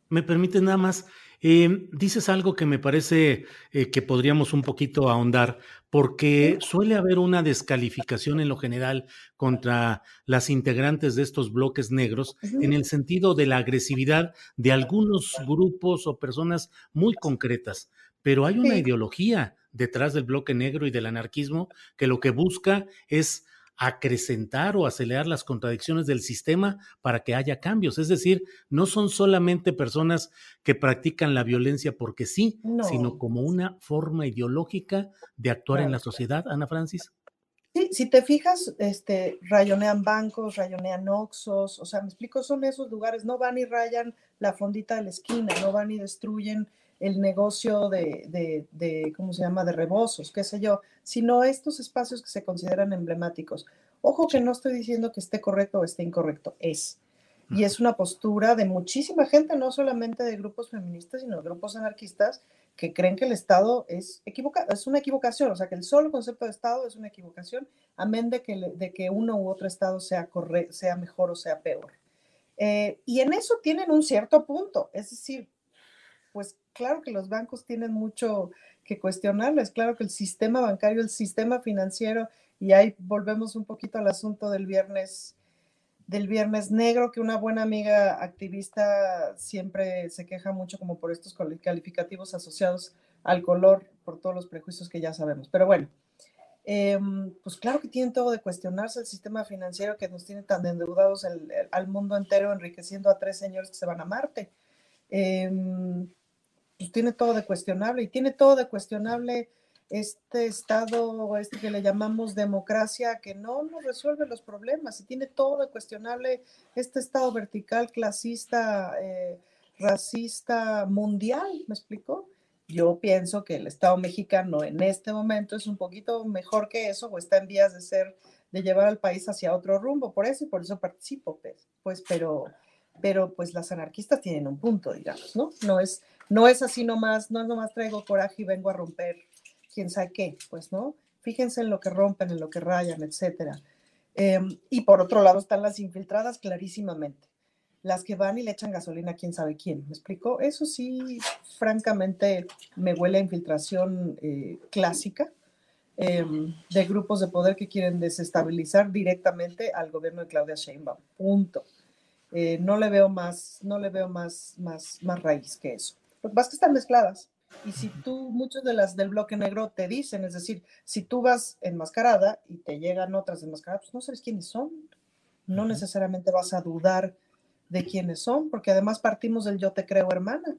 ¿me permite nada más? Eh, dices algo que me parece eh, que podríamos un poquito ahondar, porque suele haber una descalificación en lo general contra las integrantes de estos bloques negros en el sentido de la agresividad de algunos grupos o personas muy concretas, pero hay una sí. ideología detrás del bloque negro y del anarquismo que lo que busca es acrecentar o acelerar las contradicciones del sistema para que haya cambios. Es decir, no son solamente personas que practican la violencia porque sí, No. sino como una forma ideológica de actuar en la sociedad, Ana Francis. Sí, si te fijas, este, rayonean bancos, rayonean oxos, o sea, me explico, son esos lugares, no van y rayan la fondita de la esquina, no van y destruyen el negocio de, de, de, ¿cómo se llama?, de rebozos, qué sé yo, sino estos espacios que se consideran emblemáticos. Ojo que no estoy diciendo que esté correcto o esté incorrecto, es. Y es una postura de muchísima gente, no solamente de grupos feministas, sino de grupos anarquistas que creen que el Estado es, equivoca es una equivocación, o sea, que el solo concepto de Estado es una equivocación, amén de que, de que uno u otro Estado sea, corre sea mejor o sea peor. Eh, y en eso tienen un cierto punto, es decir, pues claro que los bancos tienen mucho que cuestionarles, claro que el sistema bancario, el sistema financiero, y ahí volvemos un poquito al asunto del viernes, del viernes negro, que una buena amiga activista siempre se queja mucho como por estos cali- calificativos asociados al color, por todos los prejuicios que ya sabemos. Pero bueno, em, pues claro que tienen todo de cuestionarse el sistema financiero que nos tiene tan endeudados el- el- al mundo entero, enriqueciendo a tres señores que se van a Marte. Em, pues tiene todo de cuestionable y tiene todo de cuestionable este estado, este que le llamamos democracia, que no nos resuelve los problemas y tiene todo de cuestionable este estado vertical, clasista, eh, racista, mundial, ¿me explico? yo pienso que el Estado mexicano en este momento es un poquito mejor que eso o está en vías de ser, de llevar al país hacia otro rumbo, por eso y por eso participo, pues, pues pero, pero pues las anarquistas tienen un punto, digamos, ¿no? No es, no es así nomás, no es nomás traigo coraje y vengo a romper quién sabe qué, pues, ¿no? Fíjense en lo que rompen, en lo que rayan, etcétera. Em, y por otro lado están las infiltradas clarísimamente las que van y le echan gasolina a quién sabe quién. ¿Me explico? Eso sí, francamente, me huele a infiltración eh, clásica em, de grupos de poder que quieren desestabilizar directamente al gobierno de Claudia Sheinbaum. Punto. Eh, no le veo más, no le veo más, más, más raíz que eso. Lo que pasa es que están mezcladas. Y si tú, muchos de las del bloque negro te dicen, es decir, si tú vas enmascarada y te llegan otras enmascaradas, pues no sabes quiénes son. No necesariamente vas a dudar de quiénes son, porque además partimos del yo te creo, hermana.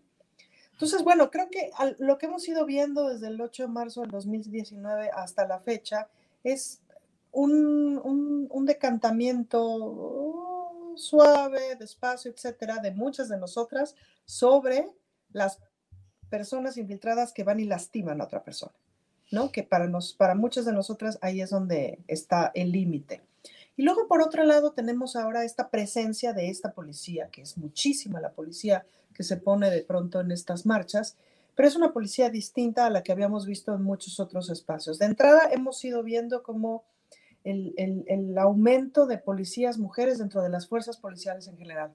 Entonces, bueno, creo que lo que hemos ido viendo desde el 8 de marzo del 2019 hasta la fecha es un, un, decantamiento suave, despacio, etcétera, de muchas de nosotras sobre las personas infiltradas que van y lastiman a otra persona, ¿no? Que para, nos, para muchas de nosotras ahí es donde está el límite. Y luego, por otro lado, tenemos ahora esta presencia de esta policía, que es muchísima la policía que se pone de pronto en estas marchas, pero es una policía distinta a la que habíamos visto en muchos otros espacios. De entrada, hemos ido viendo cómo el, el, aumento de policías mujeres dentro de las fuerzas policiales en general.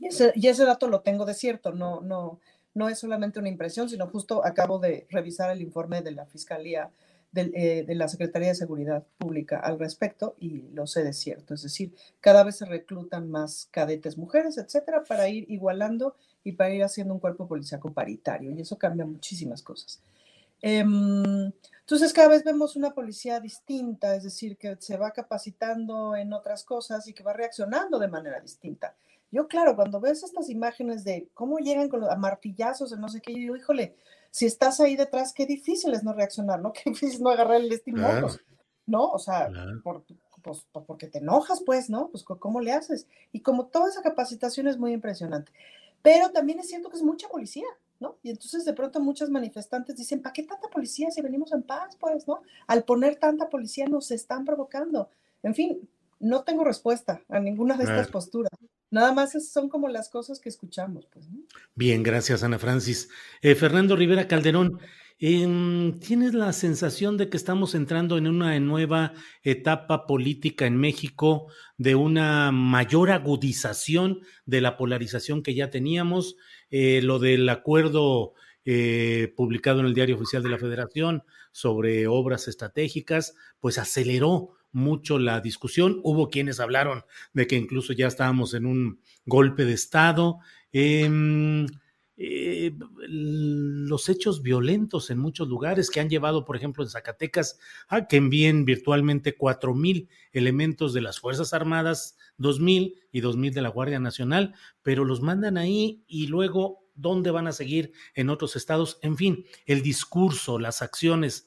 Ese, y ese dato lo tengo de cierto, no, no, no es solamente una impresión, sino justo acabo de revisar el informe de la Fiscalía eh, de, la Secretaría de Seguridad Pública al respecto y lo sé de cierto. Es decir, cada vez se reclutan más cadetes mujeres, etcétera, para ir igualando y para ir haciendo un cuerpo policíaco paritario. Y eso cambia muchísimas cosas. Em, entonces, cada vez vemos una policía distinta, es decir, que se va capacitando en otras cosas y que va reaccionando de manera distinta. Yo, claro, cuando ves estas imágenes de cómo llegan con los martillazos, de no sé qué, yo digo, híjole, si estás ahí detrás, qué difícil es no reaccionar, ¿no? Qué difícil no agarrar el estímulo, ¿no? O sea, por, pues, porque te enojas, pues, ¿no? Pues, ¿cómo le haces? Y como toda esa capacitación es muy impresionante. Pero también es cierto que es mucha policía, ¿no? Y entonces de pronto muchas manifestantes dicen, ¿para qué tanta policía si venimos en paz, pues, ¿no? Al poner tanta policía nos están provocando. En fin, no tengo respuesta a ninguna de estas posturas. Nada más son como las cosas que escuchamos. Pues, Bien, gracias Ana Francis. Eh, Fernando Rivera Calderón, em, ¿tienes la sensación de que estamos entrando en una nueva etapa política en México, de una mayor agudización de la polarización que ya teníamos? Eh, lo del acuerdo eh, publicado en el Diario Oficial de la Federación sobre obras estratégicas, pues aceleró mucho la discusión. Hubo quienes hablaron de que incluso ya estábamos en un golpe de Estado. Em, eh, los hechos violentos en muchos lugares que han llevado, por ejemplo, en Zacatecas, a que envíen virtualmente cuatro mil elementos de las Fuerzas Armadas, dos mil y dos mil de la Guardia Nacional, pero los mandan ahí y luego dónde van a seguir en otros estados. En fin, el discurso, las acciones.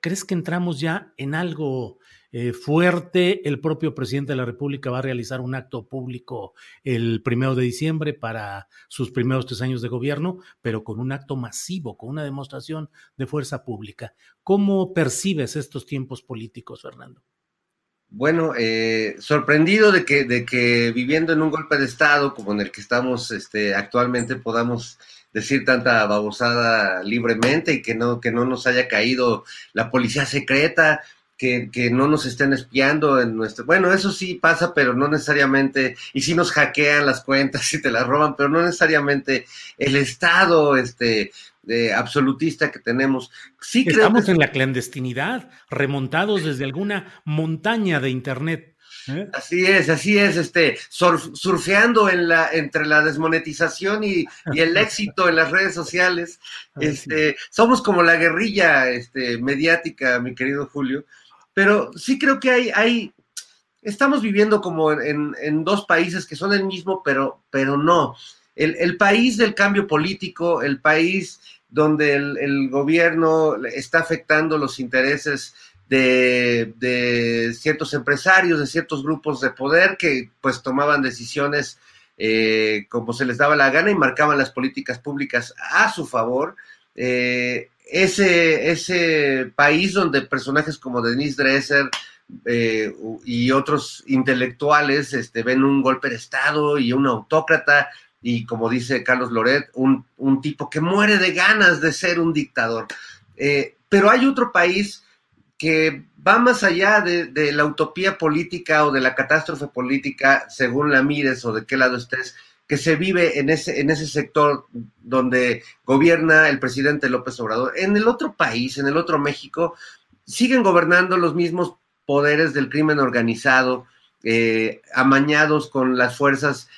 ¿Crees que entramos ya en algo eh, fuerte. El propio presidente de la República va a realizar un acto público el primero de diciembre para sus primeros tres años de gobierno, pero con un acto masivo, con una demostración de fuerza pública. ¿Cómo percibes estos tiempos políticos, Fernando? Bueno, eh, sorprendido de que, de que viviendo en un golpe de Estado como en el que estamos este, actualmente podamos decir tanta babosada libremente y que no, que no nos haya caído la policía secreta que, no nos estén espiando en nuestro... Bueno, eso sí pasa, pero no necesariamente, y sí nos hackean las cuentas y te las roban, pero no necesariamente el Estado este, de absolutista que tenemos. Sí Estamos en la clandestinidad, remontados desde alguna montaña de Internet. ¿eh? Así es, así es, este, surfeando en la, entre la desmonetización y, y el éxito en las redes sociales. Este, somos como la guerrilla este, mediática, mi querido Julio, pero sí creo que hay, hay estamos viviendo como en, en, dos países que son el mismo, pero, pero no. El, el país del cambio político, el país donde el, el gobierno está afectando los intereses de, de, ciertos empresarios, de ciertos grupos de poder que pues tomaban decisiones eh, como se les daba la gana y marcaban las políticas públicas a su favor eh, ese, ese país donde personajes como Denise Dresser eh, y otros intelectuales este, ven un golpe de Estado y un autócrata y como dice Carlos Loret, un, un tipo que muere de ganas de ser un dictador. Eh, pero hay otro país que va más allá de, de, la utopía política o de la catástrofe política, según la mires o de qué lado estés, que se vive en ese, en ese sector donde gobierna el presidente López Obrador. En el otro país, en el otro México, siguen gobernando los mismos poderes del crimen organizado, eh, amañados con las fuerzas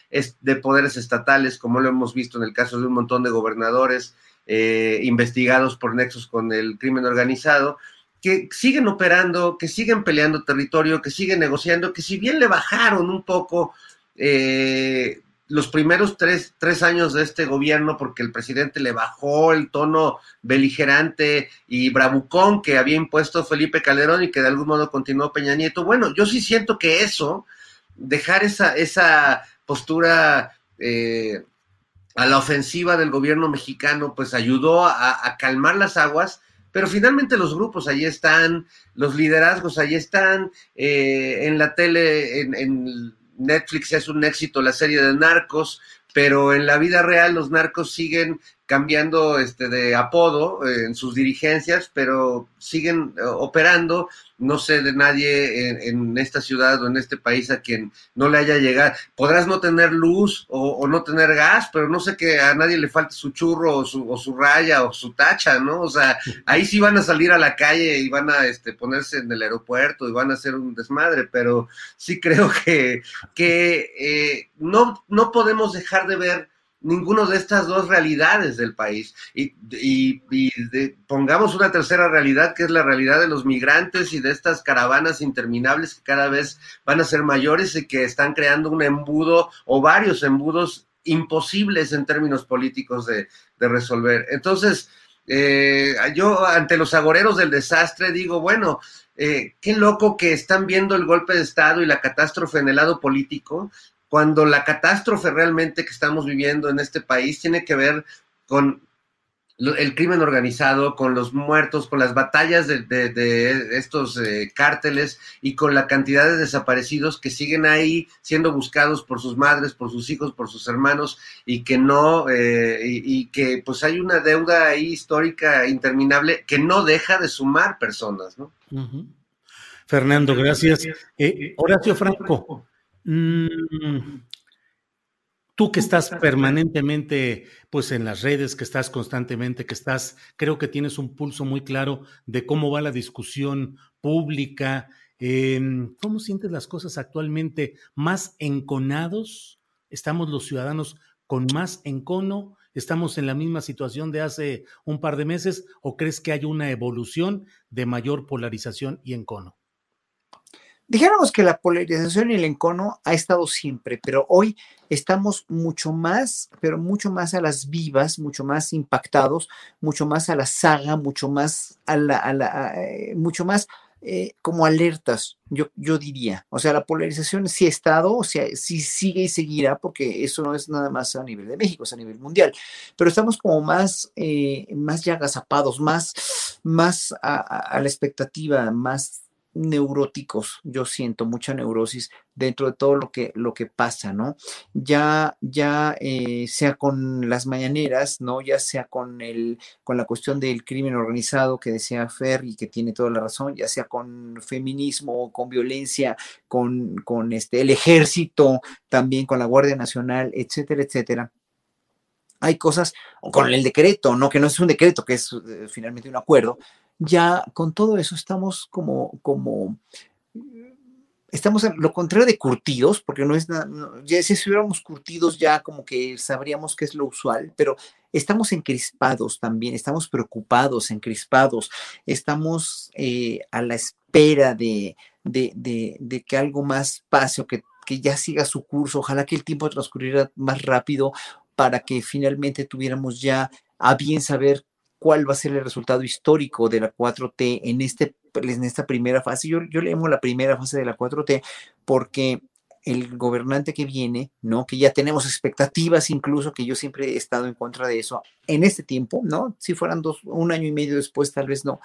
de poderes estatales, como lo hemos visto en el caso de un montón de gobernadores eh, investigados por nexos con el crimen organizado, que siguen operando, que siguen peleando territorio, que siguen negociando, que si bien le bajaron un poco eh, los primeros tres, tres, años de este gobierno, porque el presidente le bajó el tono beligerante y bravucón que había impuesto Felipe Calderón y que de algún modo continuó Peña Nieto. Bueno, yo sí siento que eso, dejar esa, esa postura eh, a la ofensiva del gobierno mexicano, pues ayudó a, calmar las aguas pero finalmente los grupos ahí están, los liderazgos ahí están, eh, en la tele, en, Netflix es un éxito la serie de narcos, pero en la vida real los narcos siguen cambiando este de apodo eh, en sus dirigencias, pero siguen uh, operando. No sé de nadie en, esta ciudad o en este país a quien no le haya llegado. Podrás no tener luz o, o, no tener gas, pero no sé que a nadie le falte su churro o su, o su, raya o su tacha, ¿no? O sea, ahí sí van a salir a la calle y van a este, ponerse en el aeropuerto y van a hacer un desmadre, pero sí creo que, que eh, no, no podemos dejar de ver ninguno de estas dos realidades del país. Y, y, y pongamos una tercera realidad, que es la realidad de los migrantes y de estas caravanas interminables que cada vez van a ser mayores y que están creando un embudo o varios embudos imposibles en términos políticos de, de resolver. Entonces, eh, yo ante los agoreros del desastre digo, bueno, eh, qué loco que están viendo el golpe de Estado y la catástrofe en el lado político cuando la catástrofe realmente que estamos viviendo en este país tiene que ver con el crimen organizado, con los muertos, con las batallas de, de, de estos eh, cárteles y con la cantidad de desaparecidos que siguen ahí siendo buscados por sus madres, por sus hijos, por sus hermanos y que no, eh, y, y, que pues hay una deuda ahí histórica interminable que no deja de sumar personas, ¿no? Uh -huh. Fernando, gracias. Eh, Horacio Franco. Mm, tú que estás permanentemente pues en las redes, que estás constantemente, que estás, creo que tienes un pulso muy claro de cómo va la discusión pública. Eh, ¿Cómo sientes las cosas actualmente? ¿Más enconados? ¿Estamos los ciudadanos con más encono? ¿Estamos en la misma situación de hace un par de meses o crees que hay una evolución de mayor polarización y encono? Dijéramos que la polarización y el encono ha estado siempre, pero hoy estamos mucho más, pero mucho más a las vivas, mucho más impactados, mucho más a la saga, mucho más a la, a la eh, mucho más eh, como alertas, yo, yo diría. O sea, la polarización sí ha estado, o sea, sí sigue y seguirá, porque eso no es nada más a nivel de México, es a nivel mundial. Pero estamos como más, eh, más ya agazapados, más, más a la expectativa, más neuróticos, yo siento mucha neurosis dentro de todo lo que, lo que pasa, ¿no? Ya, ya eh, sea con las mañaneras, ¿no? Ya sea con, el, con la cuestión del crimen organizado que decía Fer y que tiene toda la razón, ya sea con feminismo, con violencia, con, con este, el ejército, también con la Guardia Nacional, etcétera, etcétera hay cosas, con el decreto, ¿no? Que no es un decreto, que es eh, finalmente un acuerdo, ya con todo eso estamos como, como, estamos en lo contrario de curtidos, porque no es nada, ya si estuviéramos curtidos ya como que sabríamos qué es lo usual, pero estamos encrispados también, estamos preocupados, encrispados, estamos eh, a la espera de, de, de, de, que algo más pase o que, que ya siga su curso, ojalá que el tiempo transcurriera más rápido para que finalmente tuviéramos ya a bien saber cuál va a ser el resultado histórico de la 4T en, este, en esta primera fase. Yo, yo le llamo la primera fase de la 4T porque el gobernante que viene, ¿no? Que ya tenemos expectativas incluso, que yo siempre he estado en contra de eso en este tiempo, ¿no? Si fueran dos, un año y medio después, tal vez no,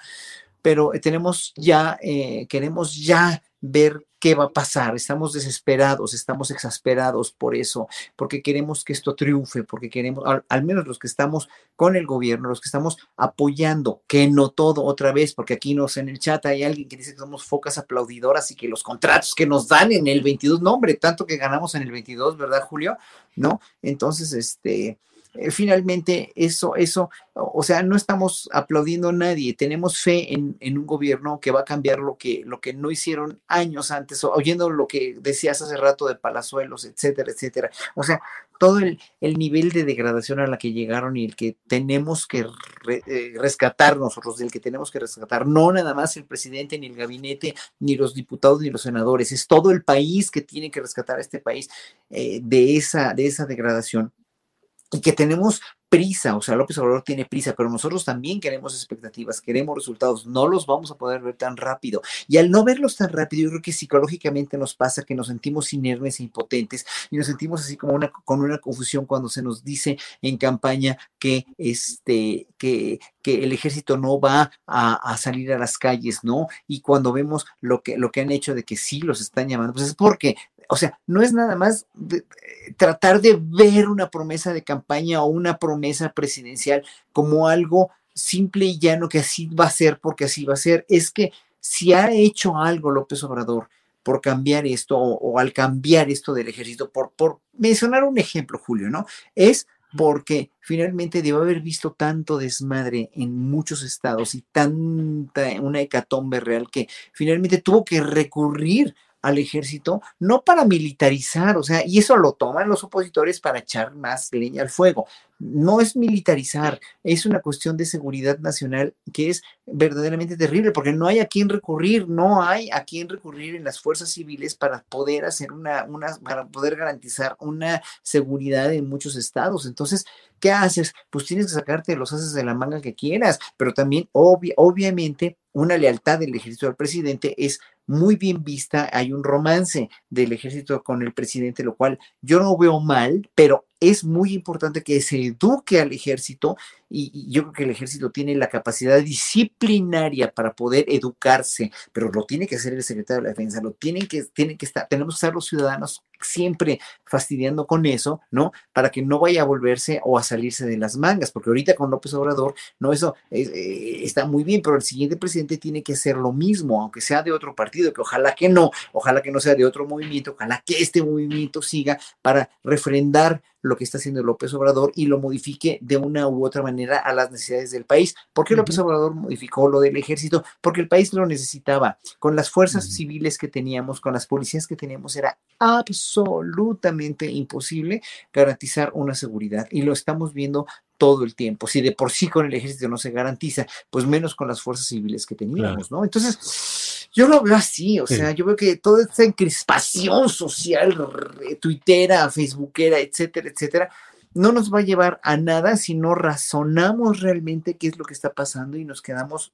pero tenemos ya, eh, queremos ya ver qué va a pasar. Estamos desesperados, estamos exasperados por eso, porque queremos que esto triunfe, porque queremos, al, menos los que estamos con el gobierno, los que estamos apoyando, que no todo otra vez, porque aquí nos en el chat hay alguien que dice que somos focas aplaudidoras y que los contratos que nos dan en el 22, no hombre, tanto que ganamos en el 22, ¿verdad, Julio? ¿No? Entonces, este, eh, finalmente eso, eso, o sea, no estamos aplaudiendo a nadie, tenemos fe en, en, un gobierno que va a cambiar lo que, lo que no hicieron años antes, oyendo lo que decías hace rato de Palazuelos, etcétera, etcétera. O sea, todo el, el nivel de degradación a la que llegaron y el que tenemos que eh, rescatar nosotros, del que tenemos que rescatar, no nada más el presidente, ni el gabinete, ni los diputados, ni los senadores, es todo el país que tiene que rescatar a este país eh, de, esa, de esa degradación y que tenemos prisa, o sea, López Obrador tiene prisa, pero nosotros también queremos expectativas, queremos resultados, no los vamos a poder ver tan rápido. Y al no verlos tan rápido, yo creo que psicológicamente nos pasa que nos sentimos inermes e impotentes y nos sentimos así como una, con una confusión cuando se nos dice en campaña que, este, que, que el ejército no va a, a, salir a las calles, ¿no? Y cuando vemos lo que, lo que han hecho de que sí los están llamando, pues es porque o sea, no es nada más tratar de ver una promesa de campaña o una promesa presidencial como algo simple y llano que así va a ser porque así va a ser. Es que si ha hecho algo López Obrador por cambiar esto o, al cambiar esto del ejército, por, por mencionar un ejemplo, Julio, ¿no? Es porque finalmente debe haber visto tanto desmadre en muchos estados y tanta una hecatombe real que finalmente tuvo que recurrir al ejército, no para militarizar, o sea, y eso lo toman los opositores para echar más leña al fuego. No es militarizar, es una cuestión de seguridad nacional que es verdaderamente terrible, porque no hay a quién recurrir, no hay a quién recurrir en las fuerzas civiles para poder hacer una, una para poder garantizar una seguridad en muchos estados. Entonces, ¿qué haces? Pues tienes que sacarte los haces de la manga que quieras, pero también obviamente una lealtad del ejército al presidente es muy bien vista, hay un romance del ejército con el presidente, lo cual yo no veo mal, pero es muy importante que se eduque al ejército y, yo creo que el ejército tiene la capacidad disciplinaria para poder educarse, pero lo tiene que hacer el secretario de la defensa, lo tienen que, tienen que estar, tenemos que estar los ciudadanos siempre fastidiando con eso, ¿no? Para que no vaya a volverse o a salirse de las mangas, porque ahorita con López Obrador, no, eso eh, está muy bien, pero el siguiente presidente tiene que hacer lo mismo, aunque sea de otro partido, que ojalá que no, ojalá que no sea de otro movimiento, ojalá que este movimiento siga para refrendar lo que está haciendo López Obrador y lo modifique de una u otra manera a las necesidades del país. ¿Por qué López Obrador modificó lo del ejército? Porque el país lo necesitaba. Con las fuerzas civiles que teníamos, con las policías que teníamos, era absolutamente imposible garantizar una seguridad. Y lo estamos viendo todo el tiempo. Si de por sí con el ejército no se garantiza, pues menos con las fuerzas civiles que teníamos, ¿no? Entonces, yo lo veo así, o sea, yo veo que toda esta encrispación social, tuitera, facebookera, etcétera, etcétera, no nos va a llevar a nada si no razonamos realmente qué es lo que está pasando y nos quedamos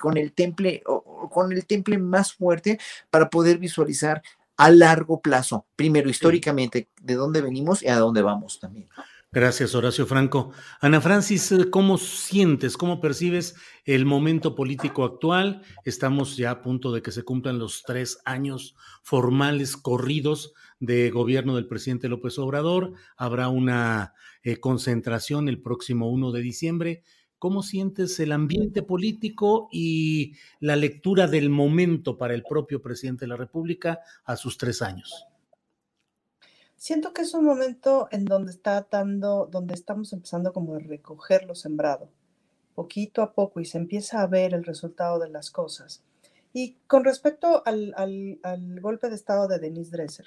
con el temple o con el temple más fuerte para poder visualizar a largo plazo, primero históricamente, de dónde venimos y a dónde vamos también. Gracias, Horacio Franco. Ana Francis, ¿cómo sientes, cómo percibes el momento político actual? Estamos ya a punto de que se cumplan los tres años formales corridos de gobierno del presidente López Obrador. Habrá una eh, concentración el próximo 1 de diciembre. ¿Cómo sientes el ambiente político y la lectura del momento para el propio presidente de la República a sus tres años? Siento que es un momento en donde está dando, donde estamos empezando como a recoger lo sembrado, poquito a poco, y se empieza a ver el resultado de las cosas. Y con respecto al, al golpe de estado de Denise Dresser,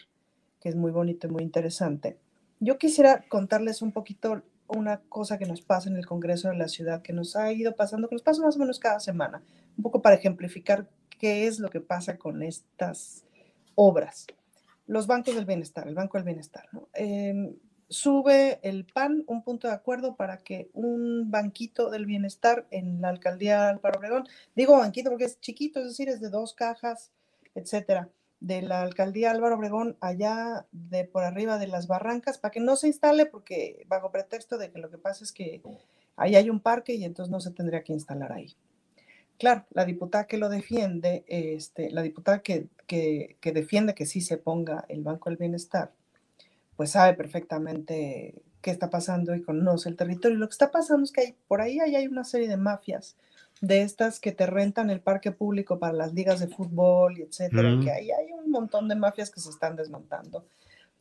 que es muy bonito y muy interesante, yo quisiera contarles un poquito una cosa que nos pasa en el Congreso de la Ciudad, que nos ha ido pasando, que nos pasa más o menos cada semana, un poco para ejemplificar qué es lo que pasa con estas obras los bancos del bienestar, el Banco del Bienestar. Em, sube el PAN un punto de acuerdo para que un banquito del bienestar en la alcaldía Álvaro Obregón, digo banquito porque es chiquito, es decir, es de dos cajas, etcétera, de la alcaldía Álvaro Obregón allá de por arriba de las barrancas para que no se instale porque bajo pretexto de que lo que pasa es que ahí hay un parque y entonces no se tendría que instalar ahí. Claro, la diputada que lo defiende, este, la diputada que, que, que defiende que sí se ponga el Banco del Bienestar, pues sabe perfectamente qué está pasando y conoce el territorio. Lo que está pasando es que hay, por ahí hay una serie de mafias de estas que te rentan el parque público para las ligas de fútbol y etcétera, que ahí hay un montón de mafias que se están desmontando.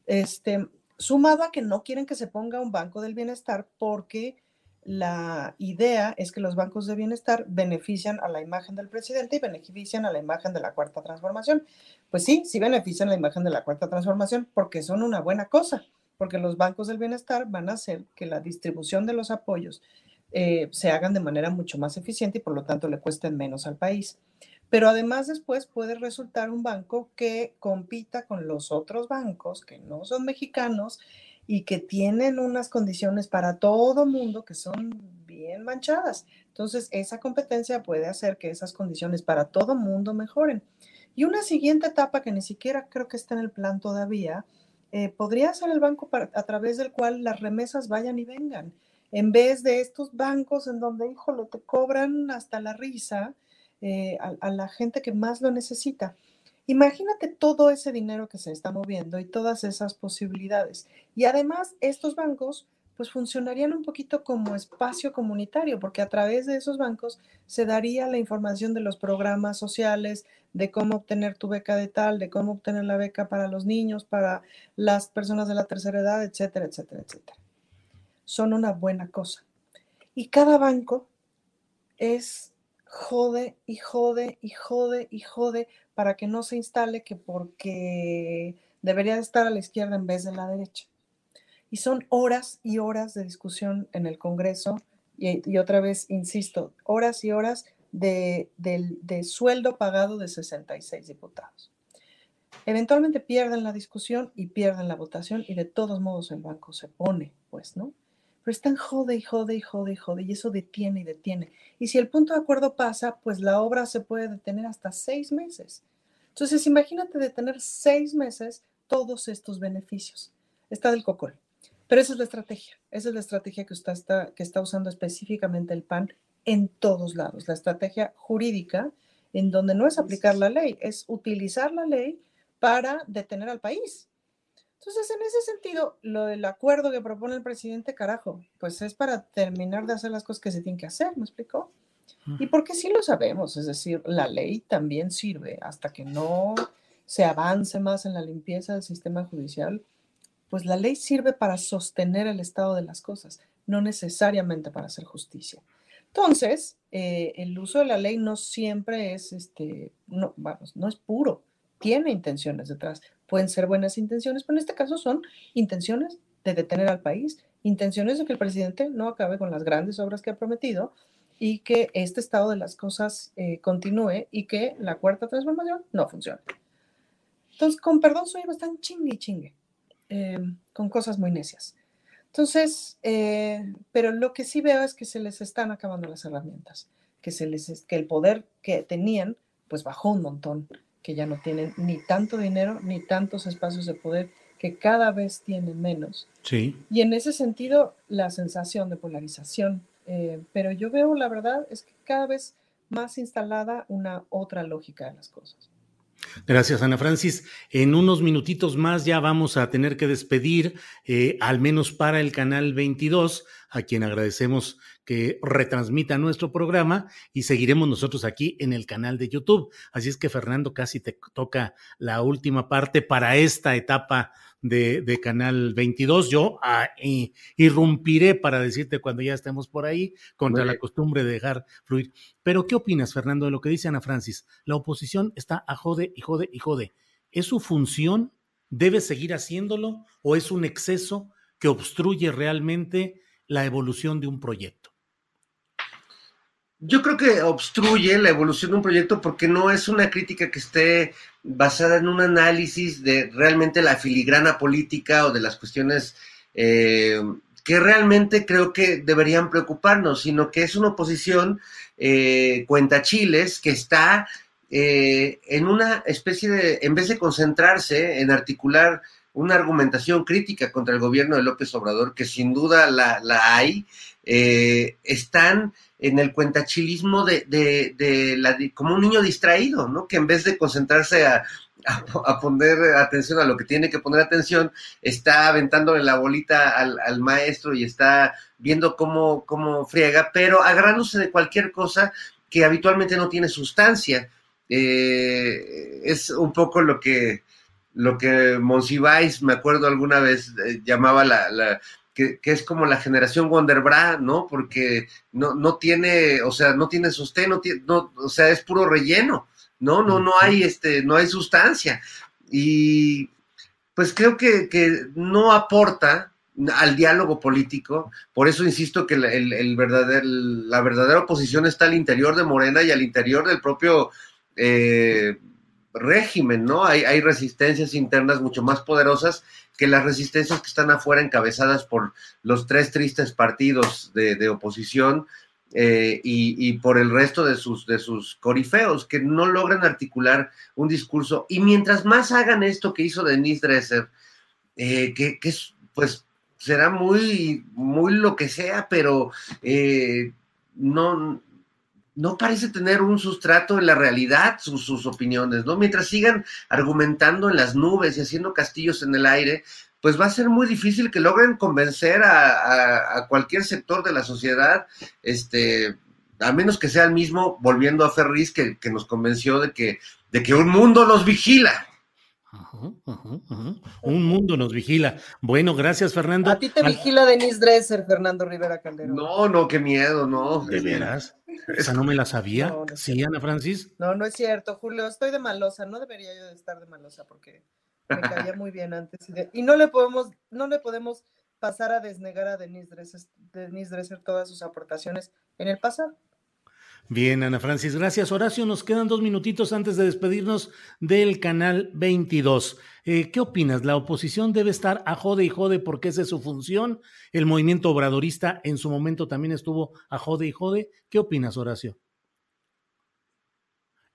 Este, sumado a que no quieren que se ponga un banco del bienestar porque la idea es que los bancos de bienestar benefician a la imagen del presidente y benefician a la imagen de la cuarta transformación. Pues sí, sí benefician la imagen de la cuarta transformación porque son una buena cosa, porque los bancos del bienestar van a hacer que la distribución de los apoyos eh, se hagan de manera mucho más eficiente y por lo tanto le cuesten menos al país. Pero además después puede resultar un banco que compita con los otros bancos que no son mexicanos y que tienen unas condiciones para todo mundo que son bien manchadas. Entonces, esa competencia puede hacer que esas condiciones para todo mundo mejoren. Y una siguiente etapa que ni siquiera creo que está en el plan todavía, eh, podría ser el banco a través del cual las remesas vayan y vengan en vez de estos bancos en donde, híjole, te cobran hasta la risa eh, a, la gente que más lo necesita. Imagínate todo ese dinero que se está moviendo y todas esas posibilidades. Y además, estos bancos pues funcionarían un poquito como espacio comunitario, porque a través de esos bancos se daría la información de los programas sociales, de cómo obtener tu beca de tal, de cómo obtener la beca para los niños, para las personas de la tercera edad, etcétera, etcétera, etcétera son una buena cosa. Y cada banco es jode y jode y jode y jode para que no se instale que porque debería estar a la izquierda en vez de la derecha. Y son horas y horas de discusión en el Congreso y, otra vez, insisto, horas y horas de, de sueldo pagado de 66 diputados. Eventualmente pierden la discusión y pierden la votación y de todos modos el banco se pone, pues, ¿no? pero están jode y jode y jode y jode y eso detiene y detiene. Y si el punto de acuerdo pasa, pues la obra se puede detener hasta seis meses. Entonces, imagínate detener seis meses todos estos beneficios. Está del cocol. Pero esa es la estrategia. Esa es la estrategia que está, que está usando específicamente el PAN en todos lados. La estrategia jurídica, en donde no es aplicar la ley, es utilizar la ley para detener al país. Entonces, en ese sentido, lo del acuerdo que propone el presidente, carajo, pues es para terminar de hacer las cosas que se tienen que hacer, ¿me explicó? Y porque sí lo sabemos, es decir, la ley también sirve hasta que no se avance más en la limpieza del sistema judicial, pues la ley sirve para sostener el estado de las cosas, no necesariamente para hacer justicia. Entonces, eh, el uso de la ley no siempre es, este, no, vamos, no es puro, tiene intenciones detrás pueden ser buenas intenciones, pero en este caso son intenciones de detener al país, intenciones de que el presidente no acabe con las grandes obras que ha prometido y que este estado de las cosas eh, continúe y que la cuarta transformación no funcione. Entonces, con perdón, soy bastante chingue y chingue, em, con cosas muy necias. Entonces, eh, pero lo que sí veo es que se les están acabando las herramientas, que, se les, que el poder que tenían, pues bajó un montón que ya no tienen ni tanto dinero ni tantos espacios de poder, que cada vez tienen menos. Sí. Y en ese sentido, la sensación de polarización. Eh, pero yo veo, la verdad, es que cada vez más instalada una otra lógica de las cosas. Gracias, Ana Francis. En unos minutitos más ya vamos a tener que despedir, eh, al menos para el canal 22, a quien agradecemos que retransmita nuestro programa y seguiremos nosotros aquí en el canal de YouTube. Así es que, Fernando, casi te toca la última parte para esta etapa de, Canal 22. Yo ah, irrumpiré para decirte cuando ya estemos por ahí, contra la costumbre de dejar fluir. Pero, ¿qué opinas, Fernando, de lo que dice Ana Francis? La oposición está a jode y jode y jode. ¿Es su función? ¿Debe seguir haciéndolo? ¿O es un exceso que obstruye realmente la evolución de un proyecto? Yo creo que obstruye la evolución de un proyecto porque no es una crítica que esté basada en un análisis de realmente la filigrana política o de las cuestiones eh, que realmente creo que deberían preocuparnos, sino que es una oposición eh, cuenta chiles que está eh, en una especie de, en vez de concentrarse en articular una argumentación crítica contra el gobierno de López Obrador, que sin duda la, hay, eh, están en el cuentachilismo de, de, la, como un niño distraído, ¿no? Que en vez de concentrarse a, poner atención a lo que tiene que poner atención, está aventándole la bolita al, al maestro y está viendo cómo, cómo friega, pero agarrándose de cualquier cosa que habitualmente no tiene sustancia. Eh, es un poco lo que, lo que Monsiváis, me acuerdo alguna vez, eh, llamaba la, que, es como la generación Wonderbra, ¿no? Porque no, no tiene, o sea, no tiene sostén, no tiene, no, o sea, es puro relleno, ¿no? No, no hay, este, no hay sustancia. Y pues creo que, que no aporta al diálogo político, por eso insisto que el, el, verdadero, la verdadera oposición está al interior de Morena y al interior del propio eh, régimen, ¿no? Hay, hay, resistencias internas mucho más poderosas que las resistencias que están afuera encabezadas por los tres tristes partidos de, oposición eh, y, por el resto de sus, de sus corifeos que no logran articular un discurso. Y mientras más hagan esto que hizo Denise Dresser, eh, que, que, es, pues, será muy, muy lo que sea, pero eh, no, no parece tener un sustrato en la realidad sus, sus, opiniones, ¿no? Mientras sigan argumentando en las nubes y haciendo castillos en el aire, pues va a ser muy difícil que logren convencer a, cualquier sector de la sociedad, este, a menos que sea el mismo, volviendo a Ferris, que, que nos convenció de que, de que un mundo los vigila. Un mundo nos vigila. Bueno, gracias, Fernando. A ti te vigila Denise Dresser, Fernando Rivera Calderón. No, no, qué miedo, no. ¿De veras? Esa no me la sabía. sí, Ana Francis. No, no es cierto, Julio. Estoy de malosa. No debería yo de estar de malosa porque me caía muy bien antes. Y, no le podemos, no le podemos pasar a desnegar a Denise Dresser, Denise Dresser todas sus aportaciones en el pasado. Bien, Ana Francis, gracias. Horacio, nos quedan dos minutitos antes de despedirnos del canal 22. Eh, ¿Qué opinas? ¿La oposición debe estar a jode y jode porque esa es su función? ¿El movimiento obradorista en su momento también estuvo a jode y jode? ¿Qué opinas, Horacio?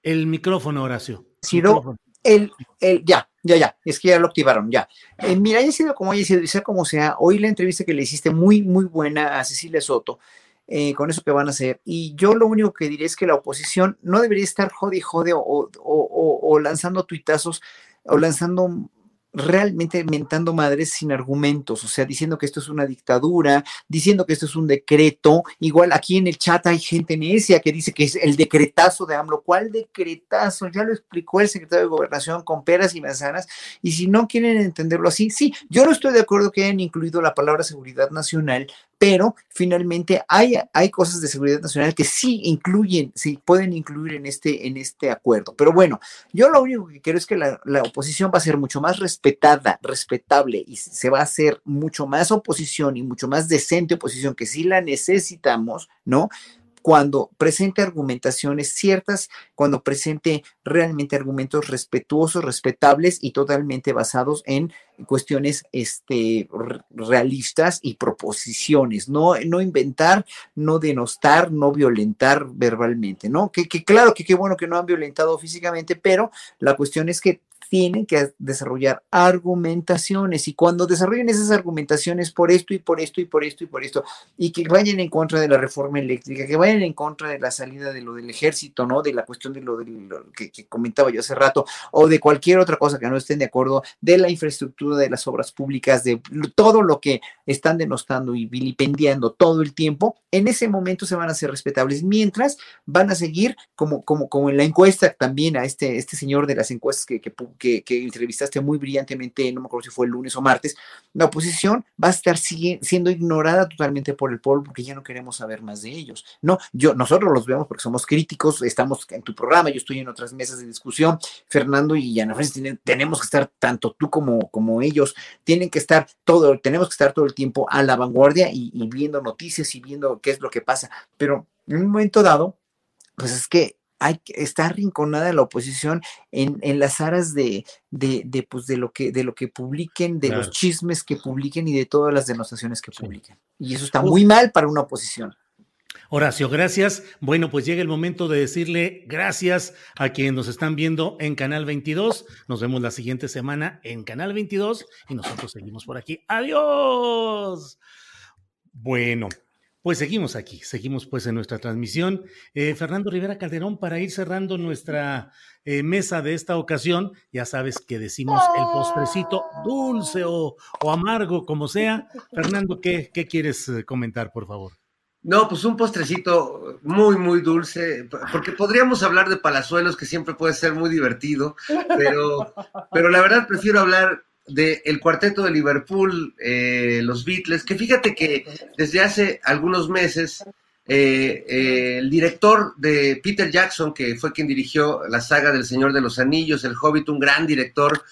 El micrófono, Horacio. Ciro, el, el, ya, ya, ya, es que ya lo activaron, ya. Eh, mira, haya sido como haya sido, sea como sea, hoy la entrevista que le hiciste muy, muy buena a Cecilia Soto eh, con eso que van a hacer. Y yo lo único que diré es que la oposición no debería estar jode jode o, o, o, o lanzando tuitazos o lanzando realmente mentando madres sin argumentos, o sea, diciendo que esto es una dictadura, diciendo que esto es un decreto. Igual aquí en el chat hay gente necia que dice que es el decretazo de AMLO. ¿Cuál decretazo? Ya lo explicó el secretario de Gobernación con peras y manzanas. Y si no quieren entenderlo así, sí, yo no estoy de acuerdo que hayan incluido la palabra seguridad nacional, pero finalmente hay, hay cosas de seguridad nacional que sí incluyen, sí pueden incluir en este, en este acuerdo. Pero bueno, yo lo único que quiero es que la, la oposición va a ser mucho más respetada, respetable y se va a hacer mucho más oposición y mucho más decente oposición que sí la necesitamos, ¿no? Cuando presente argumentaciones ciertas, cuando presente realmente argumentos respetuosos, respetables y totalmente basados en cuestiones este, realistas y proposiciones, no, no inventar, no denostar, no violentar verbalmente, ¿no? Que, que claro que qué bueno que no han violentado físicamente, pero la cuestión es que tienen que desarrollar argumentaciones y cuando desarrollen esas argumentaciones por esto y por esto y por esto y por esto y que vayan en contra de la reforma eléctrica, que vayan en contra de la salida de lo del ejército, ¿no? De la cuestión de lo, que, comentaba yo hace rato o de cualquier otra cosa que no estén de acuerdo, de la infraestructura, de las obras públicas, de todo lo que están denostando y vilipendiando todo el tiempo, en ese momento se van a hacer respetables, mientras van a seguir como, como, como en la encuesta también a este, este señor de las encuestas que, entrevistaste muy brillantemente, no me acuerdo si fue el lunes o martes, la oposición va a estar siendo ignorada totalmente por el pueblo porque ya no queremos saber más de ellos. No, yo, nosotros los vemos porque somos críticos, estamos en tu programa, yo estoy en otras mesas de discusión, Fernando y Ana Francis, tenemos que estar, tanto tú como, como ellos, tienen que estar todo, tenemos que estar todo el tiempo a la vanguardia y, y viendo noticias y viendo qué es lo que pasa, pero en un momento dado, pues es que hay, está arrinconada la oposición en, en las aras de, de, de, pues de, lo que, de lo que publiquen, de los chismes que publiquen y de todas las denostaciones que publiquen. Y eso está muy mal para una oposición. Horacio, gracias. Bueno, pues llega el momento de decirle gracias a quienes nos están viendo en Canal 22. Nos vemos la siguiente semana en Canal 22 y nosotros seguimos por aquí. Adiós. Bueno, pues seguimos aquí, seguimos pues en nuestra transmisión. Eh, Fernando Rivera Calderón, para ir cerrando nuestra eh, mesa de esta ocasión, ya sabes que decimos el postrecito dulce o, o amargo, como sea. Fernando, ¿qué, qué quieres eh, comentar, por favor? No, pues un postrecito muy, muy dulce, porque podríamos hablar de palazuelos, que siempre puede ser muy divertido, pero, pero la verdad prefiero hablar del el cuarteto de Liverpool, eh, los Beatles, que fíjate que desde hace algunos meses eh, eh, el director de Peter Jackson, que fue quien dirigió la saga del Señor de los Anillos, El Hobbit, un gran director,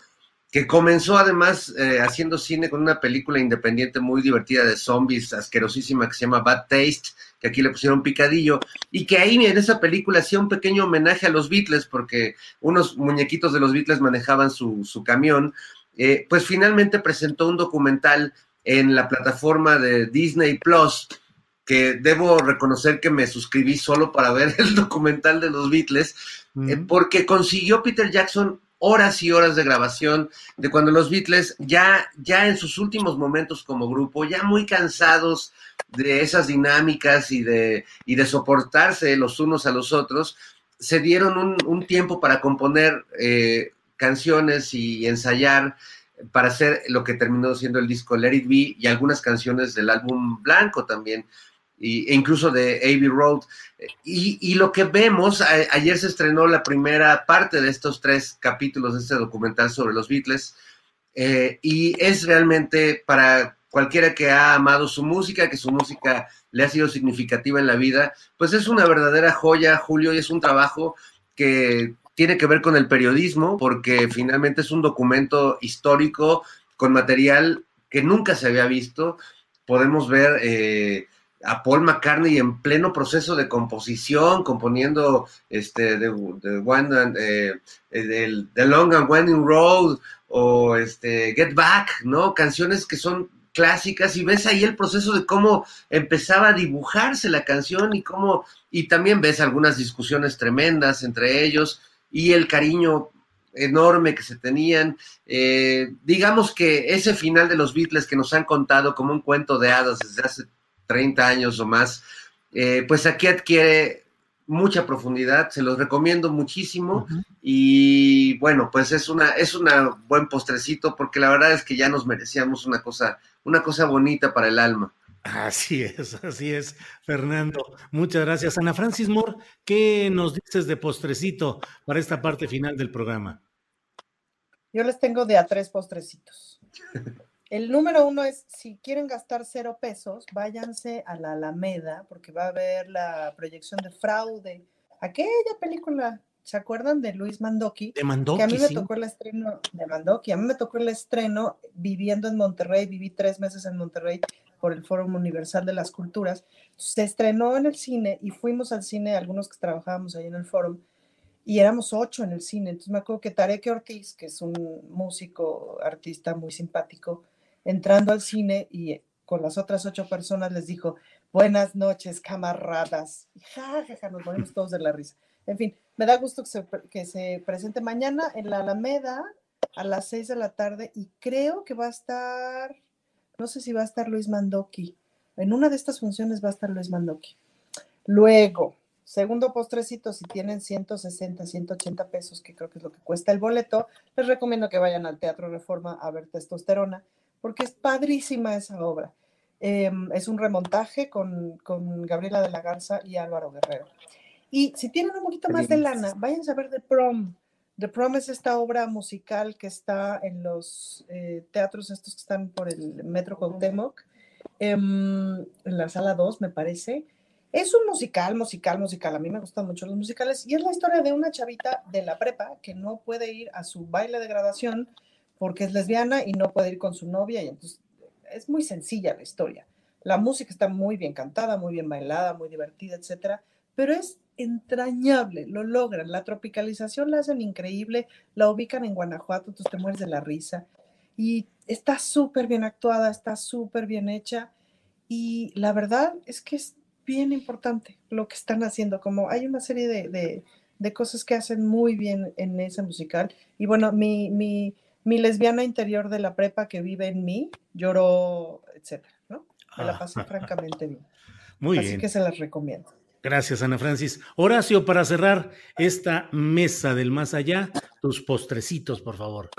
que comenzó además eh, haciendo cine con una película independiente muy divertida de zombies, asquerosísima, que se llama Bad Taste, que aquí le pusieron picadillo, y que ahí en esa película hacía un pequeño homenaje a los Beatles, porque unos muñequitos de los Beatles manejaban su, su camión, eh, pues finalmente presentó un documental en la plataforma de Disney Plus, que debo reconocer que me suscribí solo para ver el documental de los Beatles, eh, porque consiguió Peter Jackson horas y horas de grabación de cuando los Beatles ya, ya en sus últimos momentos como grupo, ya muy cansados de esas dinámicas y de, y de soportarse los unos a los otros, se dieron un, un tiempo para componer eh, canciones y ensayar para hacer lo que terminó siendo el disco Let It Be y algunas canciones del álbum Blanco también e incluso de Abbey Road. Y, y lo que vemos, ayer se estrenó la primera parte de estos tres capítulos de este documental sobre los Beatles, eh, y es realmente para cualquiera que ha amado su música, que su música le ha sido significativa en la vida, pues es una verdadera joya, Julio, y es un trabajo que tiene que ver con el periodismo, porque finalmente es un documento histórico con material que nunca se había visto. Podemos ver eh, a Paul McCartney en pleno proceso de composición, componiendo este The, one, eh, The Long and Winding Road o este Get Back, ¿no? Canciones que son clásicas y ves ahí el proceso de cómo empezaba a dibujarse la canción y cómo, y también ves algunas discusiones tremendas entre ellos y el cariño enorme que se tenían. Eh, digamos que ese final de los Beatles que nos han contado como un cuento de hadas desde hace 30 años o más, eh, pues aquí adquiere mucha profundidad, se los recomiendo muchísimo y bueno, pues es una es un buen postrecito porque la verdad es que ya nos merecíamos una cosa una cosa bonita para el alma. Así es, así es, Fernando. Muchas gracias. Ana Francis Moore, ¿qué nos dices de postrecito para esta parte final del programa? Yo les tengo de a tres postrecitos. El número uno es, si quieren gastar cero pesos, váyanse a la Alameda, porque va a haber la proyección de Fraude. Aquella película, ¿se acuerdan de Luis Mandoki? De Mandoki, Que a mí me sí. tocó el estreno de Mandoki. A mí me tocó el estreno viviendo en Monterrey. Viví tres meses en Monterrey por el Fórum Universal de las Culturas. Se estrenó en el cine y fuimos al cine, algunos que trabajábamos ahí en el Fórum, y éramos ocho en el cine. Entonces me acuerdo que Tarek Ortiz, que es un músico, artista muy simpático, entrando al cine y con las otras ocho personas les dijo, buenas noches, camaradas. Y ja, ja, ja, nos morimos todos de la risa. En fin, me da gusto que se, que se presente mañana en la Alameda a las seis de la tarde y creo que va a estar, no sé si va a estar Luis Mandoki. En una de estas funciones va a estar Luis Mandoki. Luego, segundo postrecito, si tienen 160, 180 pesos, que creo que es lo que cuesta el boleto, les recomiendo que vayan al Teatro Reforma a ver Testosterona, porque es padrísima esa obra. Eh, es un remontaje con, con, Gabriela de la Garza y Álvaro Guerrero. Y si tienen un poquito más de lana, vayan a ver The Prom. The Prom es esta obra musical que está en los eh, teatros estos que están por el Metro Cuauhtémoc, eh, en la sala 2, me parece. Es un musical, musical, musical. A mí me gustan mucho los musicales. Y es la historia de una chavita de la prepa que no puede ir a su baile de graduación porque es lesbiana y no puede ir con su novia. Y entonces es muy sencilla la historia. La música está muy bien cantada, muy bien bailada, muy divertida, etcétera. Pero es entrañable, lo logran. La tropicalización la hacen increíble, la ubican en Guanajuato, tú te mueres de la risa. Y está súper bien actuada, está súper bien hecha. Y la verdad es que es bien importante lo que están haciendo, como hay una serie de, de, cosas que hacen muy bien en ese musical. Y bueno, mi, mi, mi, lesbiana interior de la prepa que vive en mí lloró, etcétera, ¿no? Me la pasé francamente bien. Muy Así bien. que se las recomiendo. Gracias, Ana Francis. Horacio, para cerrar esta mesa del más allá, tus postrecitos, por favor.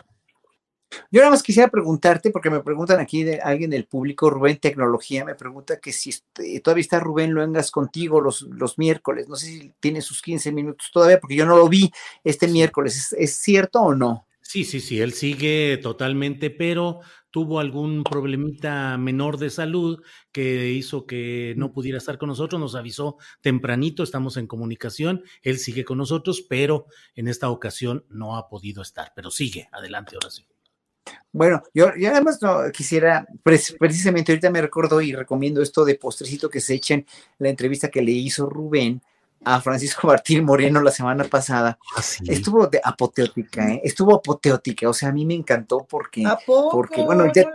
Yo nada más quisiera preguntarte, porque me preguntan aquí de alguien del público, Rubén Tecnología, me pregunta que si este, todavía está Rubén Luengas contigo los, los miércoles. No sé si tiene sus 15 minutos todavía, porque yo no lo vi este miércoles. ¿Es, es cierto o no? Sí, sí, sí, él sigue totalmente, pero tuvo algún problemita menor de salud que hizo que no pudiera estar con nosotros, nos avisó tempranito, estamos en comunicación, él sigue con nosotros, pero en esta ocasión no ha podido estar, pero sigue, adelante, ahora sí. Bueno, yo, yo además no quisiera, precisamente ahorita me recuerdo y recomiendo esto de postrecito que se echen la entrevista que le hizo Rubén a Francisco Martín Moreno la semana pasada. ¿Ah, Estuvo de apoteótica, ¿eh? estuvo apoteótica, o sea, a mí me encantó porque, porque bueno, ya, no,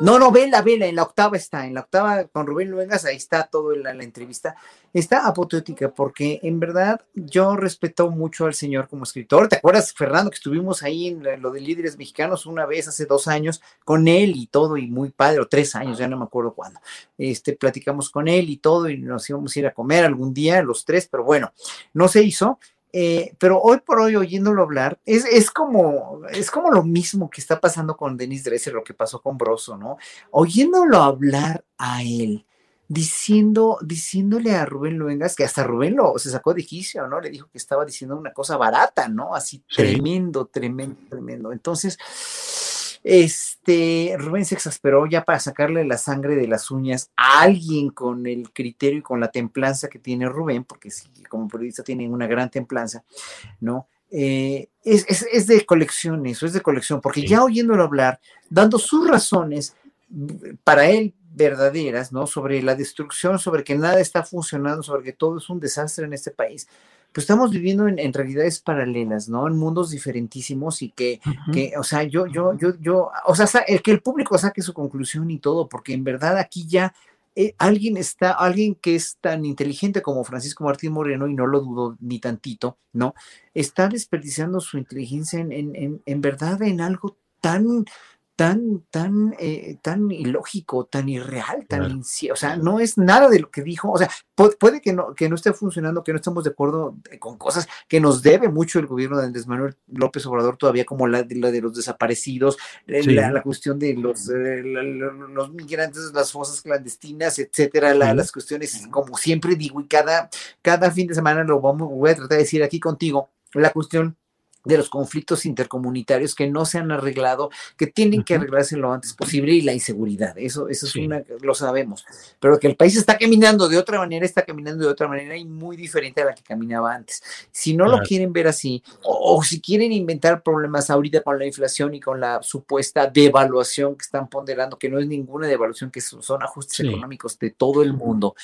no, vela, vela, en la octava está, en la octava con Rubén Luengas, ahí está todo la, la entrevista. Está apoteótica porque en verdad yo respeto mucho al señor como escritor. ¿Te acuerdas, Fernando, que estuvimos ahí en lo de líderes mexicanos una vez hace dos años con él y todo, y muy padre, o tres años, ya no me acuerdo cuándo. Este, platicamos con él y todo, y nos íbamos a ir a comer algún día, los tres, pero bueno, no se hizo. Eh, pero hoy por hoy, oyéndolo hablar, es, es, como, es como lo mismo que está pasando con Denis Dresser, lo que pasó con Broso, ¿no? Oyéndolo hablar a él, diciendo, diciéndole a Rubén Luengas, que hasta Rubén lo se sacó de quicio, ¿no? Le dijo que estaba diciendo una cosa barata, ¿no? Así Sí. tremendo, tremendo, tremendo. Entonces, este, Rubén se exasperó ya para sacarle la sangre de las uñas a alguien con el criterio y con la templanza que tiene Rubén, porque sí, como periodista tiene una gran templanza, ¿no? Eh, es, es, es de colección eso, es de colección, porque ya oyéndolo hablar, dando sus razones mm, para él verdaderas, ¿no? Sobre la destrucción, sobre que nada está funcionando, sobre que todo es un desastre en este país. Pues estamos viviendo en, en realidades paralelas, ¿no? En mundos diferentísimos y que, que, o sea, yo, yo, yo, yo, o sea, el que el público saque su conclusión y todo, porque en verdad aquí ya eh, alguien está, alguien que es tan inteligente como Francisco Martín Moreno, y no lo dudo ni tantito, ¿no? Está desperdiciando su inteligencia en, en, en, en verdad en algo tan, tan, tan, eh, tan ilógico, tan irreal, tan Claro. inci- o sea, no es nada de lo que dijo, o sea, pu- puede que no, que no esté funcionando, que no estemos de acuerdo eh, con cosas que nos debe mucho el gobierno de Andrés Manuel López Obrador todavía, como la, de- la de los desaparecidos, eh, Sí. la, la cuestión de los, eh, la- los migrantes, las fosas clandestinas, etcétera, la- Sí. las cuestiones, como siempre digo, y cada, cada fin de semana lo vamos, voy a tratar de decir aquí contigo, la cuestión de los conflictos intercomunitarios que no se han arreglado, que tienen que arreglarse lo antes posible y la inseguridad, eso, eso Sí. es una, lo sabemos, pero que el país está caminando de otra manera, está caminando de otra manera y muy diferente a la que caminaba antes. Si no lo quieren ver así, o, o si quieren inventar problemas ahorita con la inflación y con la supuesta devaluación que están ponderando, que no es ninguna devaluación, que son, ajustes Sí. económicos de todo el mundo.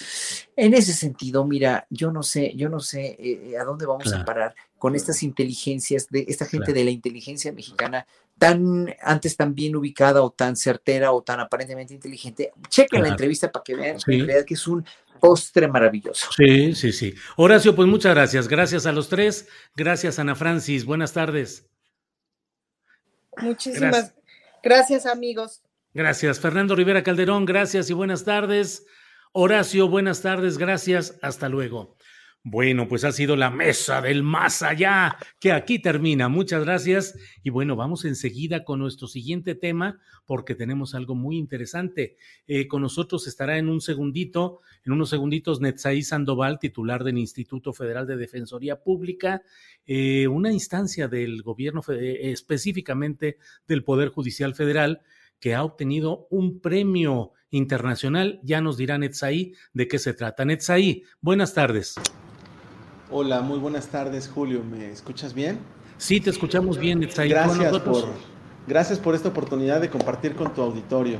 En ese sentido, mira, yo no sé, yo no sé eh, a dónde vamos a parar con estas inteligencias de esta gente Claro. de la inteligencia mexicana tan antes tan bien ubicada o tan certera o tan aparentemente inteligente. Chequen la entrevista para que vean Sí. en realidad que es un postre maravilloso. Sí, sí, sí. Horacio, pues muchas gracias. Gracias a los tres. Gracias, Ana Francis. Buenas tardes. Muchísimas Gracias. gracias, amigos. Gracias. Fernando Rivera Calderón, gracias y buenas tardes. Horacio, buenas tardes, gracias. Hasta luego. Bueno, pues ha sido la mesa del más allá, que aquí termina. Muchas gracias. Y bueno, vamos enseguida con nuestro siguiente tema, porque tenemos algo muy interesante. Eh, con nosotros estará en un segundito, en unos segunditos, Netzaí Sandoval, titular del Instituto Federal de Defensoría Pública, eh, una instancia del gobierno, específicamente del Poder Judicial Federal, que ha obtenido un premio internacional. Ya nos dirá Netzaí de qué se trata. Netzaí, buenas tardes. Hola, muy buenas tardes, Julio. ¿Me escuchas bien? Sí, te escuchamos bien, Netzaí. ¿Tú a Gracias por, gracias por esta oportunidad de compartir con tu auditorio.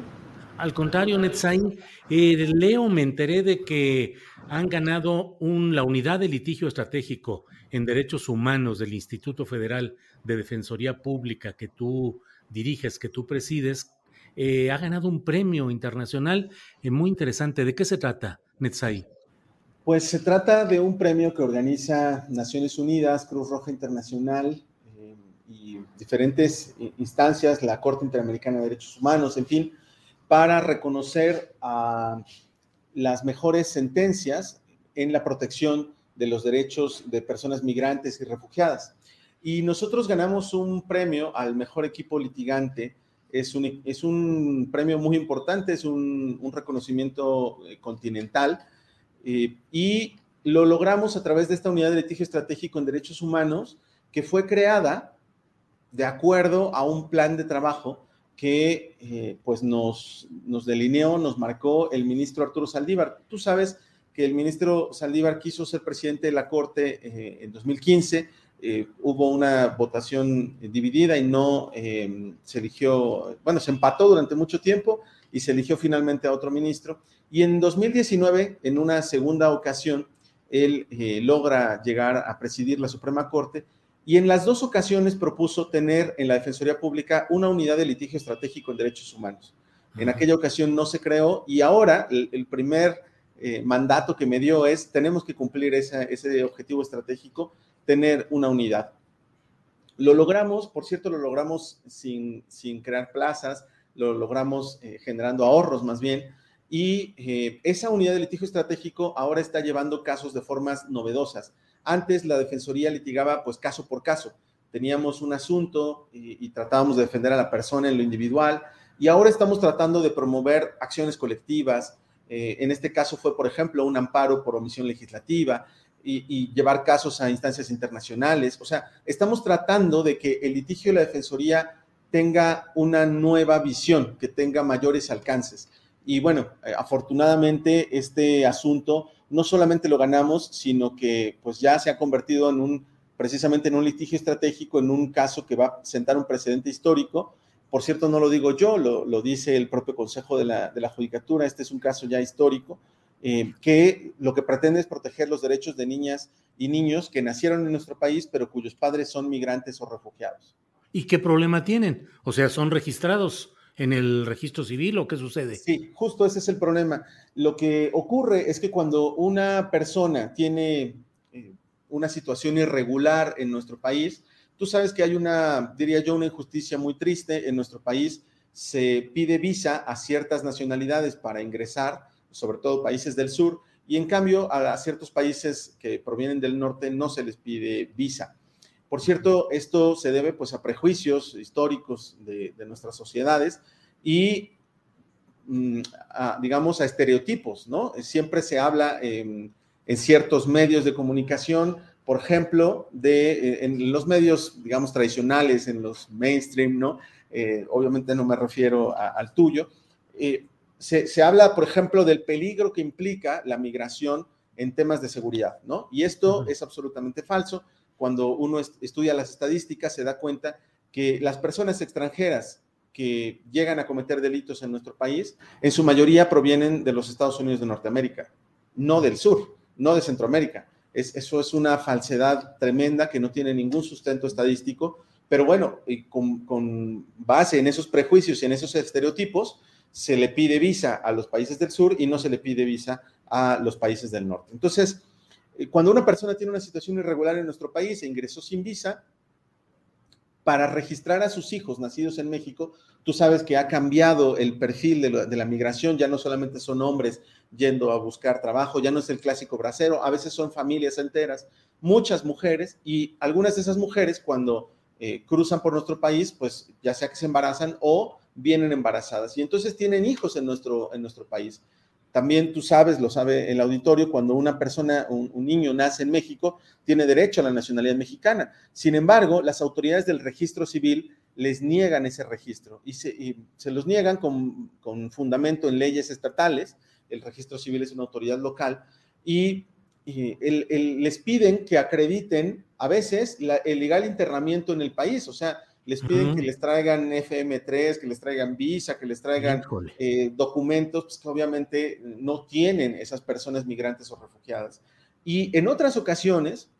Al contrario, Netzaí, eh, Leo, me enteré de que han ganado un- la unidad de litigio estratégico en derechos humanos del Instituto Federal de Defensoría Pública que tú diriges, que tú presides. eh, ha ganado un premio internacional eh, muy interesante. ¿De qué se trata, Netzai? Pues se trata de un premio que organiza Naciones Unidas, Cruz Roja Internacional eh, y diferentes instancias, la Corte Interamericana de Derechos Humanos, en fin, para reconocer las mejores sentencias en la protección de los derechos de personas migrantes y refugiadas. Y nosotros ganamos un premio al mejor equipo litigante. Es un, premio muy importante, es un, un reconocimiento eh, continental eh, y lo logramos a través de esta unidad de litigio estratégico en derechos humanos que fue creada de acuerdo a un plan de trabajo que eh, pues nos, nos delineó, nos marcó el ministro Arturo Saldívar. Tú sabes que el ministro Saldívar quiso ser presidente de la Corte eh, en 2015, hubo una votación dividida y no se eligió, bueno, se empató durante mucho tiempo y se eligió finalmente a otro ministro. Y en 2019, en una segunda ocasión, él eh, logra llegar a presidir la Suprema Corte y en las dos ocasiones propuso tener en la Defensoría Pública una unidad de litigio estratégico en derechos humanos. En aquella ocasión no se creó y ahora el, primer eh, mandato que me dio es, tenemos que cumplir ese objetivo estratégico, tener una unidad. Lo logramos, por cierto, lo logramos sin, sin crear plazas, lo logramos eh, generando ahorros más bien, y eh, esa unidad de litigio estratégico ahora está llevando casos de formas novedosas. Antes la Defensoría litigaba pues caso por caso. Teníamos un asunto y, tratábamos de defender a la persona en lo individual y ahora estamos tratando de promover acciones colectivas. Eh, en este caso fue, por ejemplo, un amparo por omisión legislativa y, y, llevar casos a instancias internacionales. O sea, estamos tratando de que el litigio de la Defensoría tenga una nueva visión, que tenga mayores alcances. Y bueno, eh, afortunadamente este asunto no solamente lo ganamos, sino que pues ya se ha convertido en un, precisamente en un litigio estratégico, en un caso que va a sentar un precedente histórico. Por cierto, no lo digo yo, lo, dice el propio Consejo de la, de la, Judicatura, este es un caso ya histórico, eh, que lo que pretende es proteger los derechos de niñas y niños que nacieron en nuestro país, pero cuyos padres son migrantes o refugiados. ¿Y qué problema tienen? O sea, son registrados en el registro civil o qué sucede? Sí, justo ese es el problema. Lo que ocurre es que cuando una persona tiene eh, una situación irregular en nuestro país, tú sabes que hay una, diría yo, una injusticia muy triste en nuestro país. Se pide visa a ciertas nacionalidades para ingresar, sobre todo países del sur, y en cambio a, ciertos países que provienen del norte no se les pide visa. Por cierto, esto se debe pues a prejuicios históricos de, nuestras sociedades y, mm, digamos, a estereotipos, ¿no? Siempre se habla en, ciertos medios de comunicación, por ejemplo, de, en los medios, digamos, tradicionales, en los mainstream, ¿no? Eh, obviamente no me refiero al tuyo. Eh, se, habla, por ejemplo, del peligro que implica la migración en temas de seguridad, ¿no? Y esto es absolutamente falso cuando uno estudia las estadísticas, se da cuenta que las personas extranjeras que llegan a cometer delitos en nuestro país, en su mayoría provienen de los Estados Unidos de Norteamérica, no del sur, no de Centroamérica. Es, eso es una falsedad tremenda que no tiene ningún sustento estadístico, pero bueno, con, con base en esos prejuicios y en esos estereotipos, se le pide visa a los países del sur y no se le pide visa a los países del norte. Entonces, cuando una persona tiene una situación irregular en nuestro país e ingresó sin visa, para registrar a sus hijos nacidos en México, tú sabes que ha cambiado el perfil de, la migración, ya no solamente son hombres yendo a buscar trabajo, ya no es el clásico bracero, a veces son familias enteras, muchas mujeres, y algunas de esas mujeres cuando eh, cruzan por nuestro país, pues ya sea que se embarazan o vienen embarazadas, y entonces tienen hijos en nuestro, en nuestro país. También tú sabes, lo sabe el auditorio, cuando una persona, un, niño nace en México, tiene derecho a la nacionalidad mexicana. Sin embargo, las autoridades del registro civil les niegan ese registro y se, los niegan con, fundamento en leyes estatales. El registro civil es una autoridad local y, les piden que acrediten a veces el legal internamiento en el país. O sea, les piden que les traigan FM3, que les traigan visa, que les traigan eh, documentos pues, que obviamente no tienen esas personas migrantes o refugiadas. Y en otras ocasiones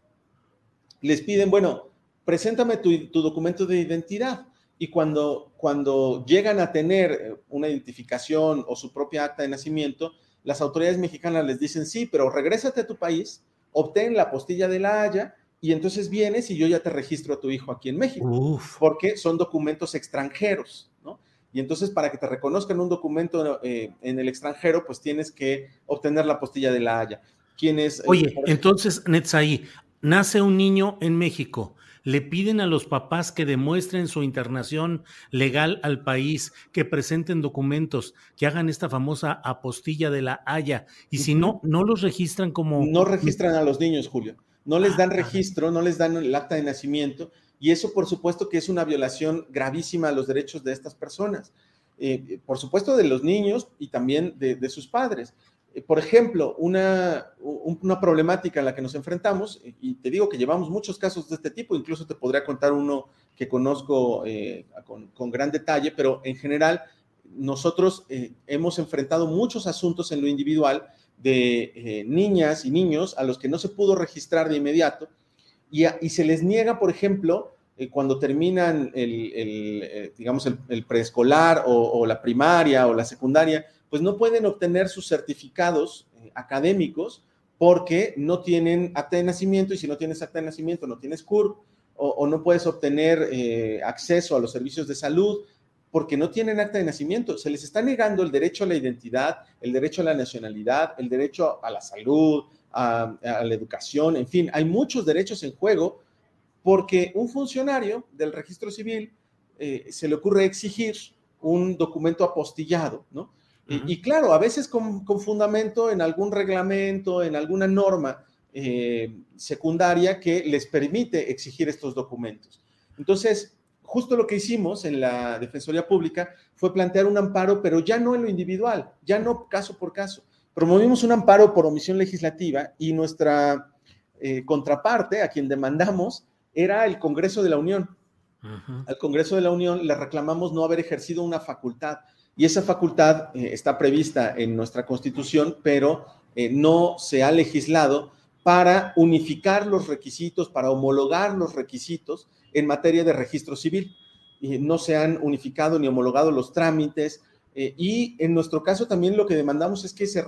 les piden, bueno, preséntame tu, documento de identidad. y cuando, cuando llegan a tener eh, una identificación o su propia acta de nacimiento, las autoridades mexicanas les dicen, sí, pero regrésate a tu país, obtén la postilla de la Haya y entonces vienes y yo ya te registro a tu hijo aquí en México, porque son documentos extranjeros, ¿no? Y entonces para que te reconozcan un documento eh, en el extranjero, pues tienes que obtener la postilla de la Haya. Quienes, eh, Oye, entonces, Netzaí, nace un niño en México, le piden a los papás que demuestren su internación legal al país, que presenten documentos, que hagan esta famosa apostilla de la Haya, y si no, no los registran como... No registran a los niños, Julio. No les dan registro, no les dan el acta de nacimiento, y eso por supuesto que es una violación gravísima a los derechos de estas personas. Eh, por supuesto de los niños y también de sus padres. Eh, por ejemplo, una, una, problemática en la que nos enfrentamos, y te digo que llevamos muchos casos de este tipo, incluso te podría contar uno que conozco eh, con, gran detalle, pero en general nosotros eh, hemos enfrentado muchos asuntos en lo individual de niñas y niños a los que no se pudo registrar de inmediato y, se les niega, por ejemplo, cuando terminan el, digamos, el, preescolar o, la primaria o la secundaria, pues no pueden obtener sus certificados eh, académicos porque no tienen acta de nacimiento y si no tienes acta de nacimiento no tienes CURP o, no puedes obtener eh, acceso a los servicios de salud porque no tienen acta de nacimiento. Se les está negando el derecho a la identidad, el derecho a la nacionalidad, el derecho a la salud, a, la educación, en fin, hay muchos derechos en juego porque un funcionario del registro civil eh, se le ocurre exigir un documento apostillado, ¿no? Y, claro, a veces con, fundamento en algún reglamento, en alguna norma eh, secundaria que les permite exigir estos documentos. Entonces, justo lo que hicimos en la Defensoría Pública fue plantear un amparo, pero ya no en lo individual, ya no caso por caso. Promovimos un amparo por omisión legislativa y nuestra eh, contraparte, a quien demandamos, era el Congreso de la Unión. Al Congreso de la Unión le reclamamos no haber ejercido una facultad y esa facultad eh, está prevista en nuestra constitución, pero eh, no se ha legislado para unificar los requisitos, para homologar los requisitos en materia de registro civil. Y no se han unificado ni homologado los trámites. Eh, y en nuestro caso también lo que demandamos es que se,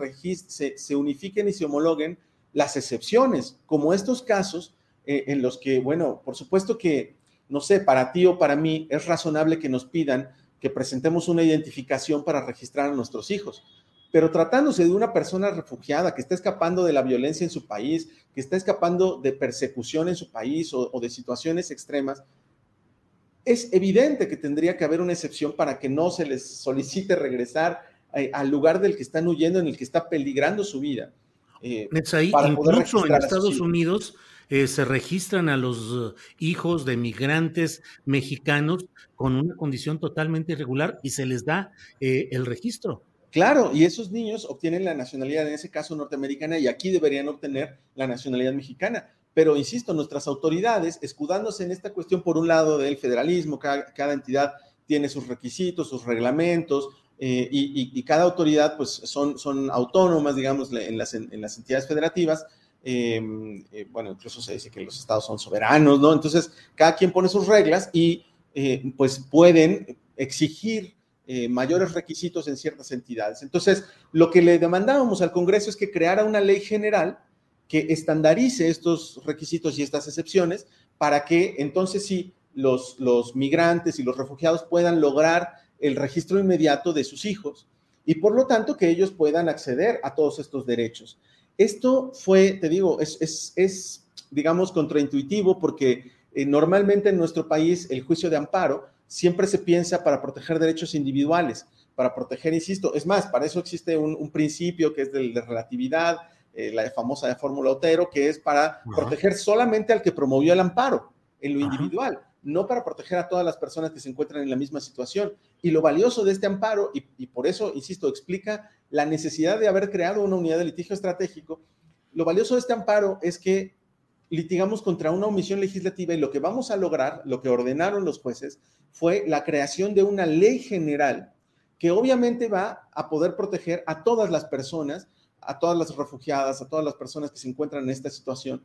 se, se unifiquen y se homologuen las excepciones, como estos casos en los que, bueno, por supuesto que, no sé, para ti o para mí es razonable que nos pidan que presentemos una identificación para registrar a nuestros hijos. Pero tratándose de una persona refugiada que está escapando de la violencia en su país, que está escapando de persecución en su país o, de situaciones extremas, es evidente que tendría que haber una excepción para que no se les solicite regresar eh, al lugar del que están huyendo, en el que está peligrando su vida. Eh, incluso en Estados Unidos eh, se registran a los hijos de migrantes mexicanos con una condición totalmente irregular y se les da eh, el registro. Claro, y esos niños obtienen la nacionalidad, en ese caso norteamericana, y aquí deberían obtener la nacionalidad mexicana. Pero, insisto, nuestras autoridades, escudándose en esta cuestión, por un lado, del federalismo, cada, entidad tiene sus requisitos, sus reglamentos, eh, y, cada autoridad, pues, son, son autónomas, digamos, en las, en las entidades federativas, Em, eh, bueno, incluso se dice que los estados son soberanos, ¿no? Entonces, cada quien pone sus reglas y eh, pues pueden exigir eh, mayores requisitos en ciertas entidades. Entonces, lo que le demandábamos al Congreso es que creara una ley general que estandarice estos requisitos y estas excepciones para que entonces sí los, los migrantes y los refugiados puedan lograr el registro inmediato de sus hijos y por lo tanto que ellos puedan acceder a todos estos derechos. Esto fue, te digo, es, es, digamos, contraintuitivo porque eh, normalmente en nuestro país el juicio de amparo siempre se piensa para proteger derechos individuales, para proteger, insisto, es más, para eso existe un, principio que es de, de relatividad, eh, la famosa de fórmula Otero, que es para proteger solamente al que promovió el amparo en lo individual no para proteger a todas las personas que se encuentran en la misma situación. Y lo valioso de este amparo, y, por eso, insisto, explica la necesidad de haber creado una unidad de litigio estratégico, lo valioso de este amparo es que litigamos contra una omisión legislativa y lo que vamos a lograr, lo que ordenaron los jueces, fue la creación de una ley general que obviamente va a poder proteger a todas las personas, a todas las refugiadas, a todas las personas que se encuentran en esta situación.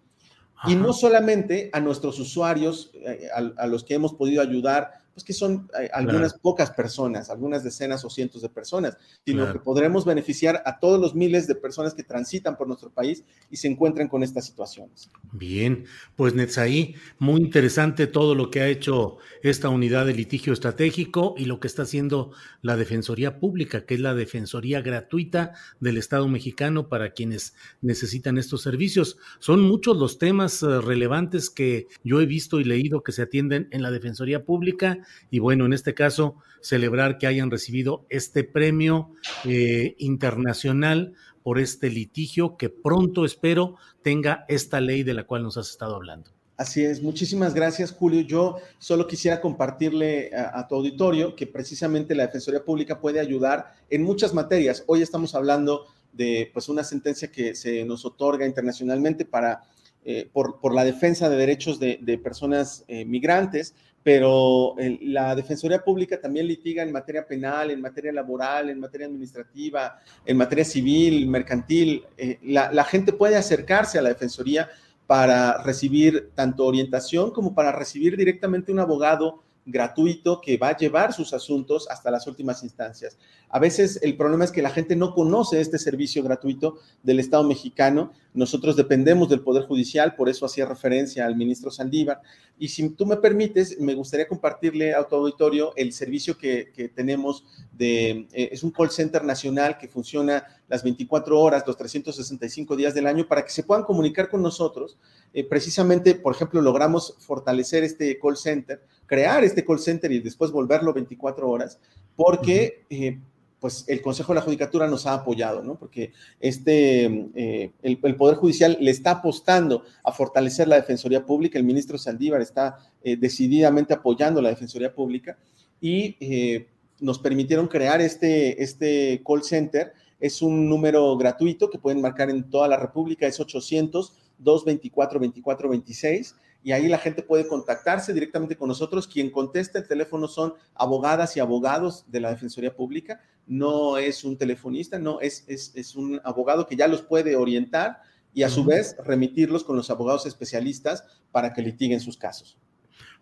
Y no solamente a nuestros usuarios, eh, a, los que hemos podido ayudar pues que son eh, algunas pocas personas, algunas decenas o cientos de personas, sino que podremos beneficiar a todos los miles de personas que transitan por nuestro país y se encuentran con estas situaciones. Bien, pues Netzaí, muy interesante todo lo que ha hecho esta unidad de litigio estratégico y lo que está haciendo la Defensoría Pública, que es la Defensoría gratuita del Estado mexicano para quienes necesitan estos servicios. Son muchos los temas eh, relevantes que yo he visto y leído que se atienden en la Defensoría Pública y bueno, en este caso, celebrar que hayan recibido este premio eh, internacional por este litigio que pronto espero tenga esta ley de la cual nos has estado hablando. Así es, muchísimas gracias Julio. Yo solo quisiera compartirle a, tu auditorio que precisamente la Defensoría Pública puede ayudar en muchas materias. Hoy estamos hablando de pues, una sentencia que se nos otorga internacionalmente para, eh, por, la defensa de derechos de, personas eh, migrantes, pero la Defensoría Pública también litiga en materia penal, en materia laboral, en materia administrativa, en materia civil, mercantil. Eh, la, gente puede acercarse a la Defensoría para recibir tanto orientación como para recibir directamente un abogado gratuito que va a llevar sus asuntos hasta las últimas instancias. A veces el problema es que la gente no conoce este servicio gratuito del Estado mexicano. Nosotros dependemos del Poder Judicial, por eso hacía referencia al ministro Saldívar. Y si tú me permites, me gustaría compartirle a tu auditorio el servicio que, tenemos de, eh, es un call center nacional que funciona las 24 horas, los 365 días del año, para que se puedan comunicar con nosotros. Eh, precisamente, por ejemplo, logramos fortalecer este call center, crear este call center y después volverlo 24 horas, porque eh, pues el Consejo de la Judicatura nos ha apoyado, ¿no? Porque este, eh, el, Poder Judicial le está apostando a fortalecer la Defensoría Pública, el ministro Saldívar está decididamente apoyando la Defensoría Pública y nos permitieron crear este, este call center. Es un número gratuito que pueden marcar en toda la República, es 800-224-2426 y ahí la gente puede contactarse directamente con nosotros. Quien contesta el teléfono son abogadas y abogados de la Defensoría Pública, no es un telefonista, no, es, es, un abogado que ya los puede orientar y a su vez remitirlos con los abogados especialistas para que litiguen sus casos.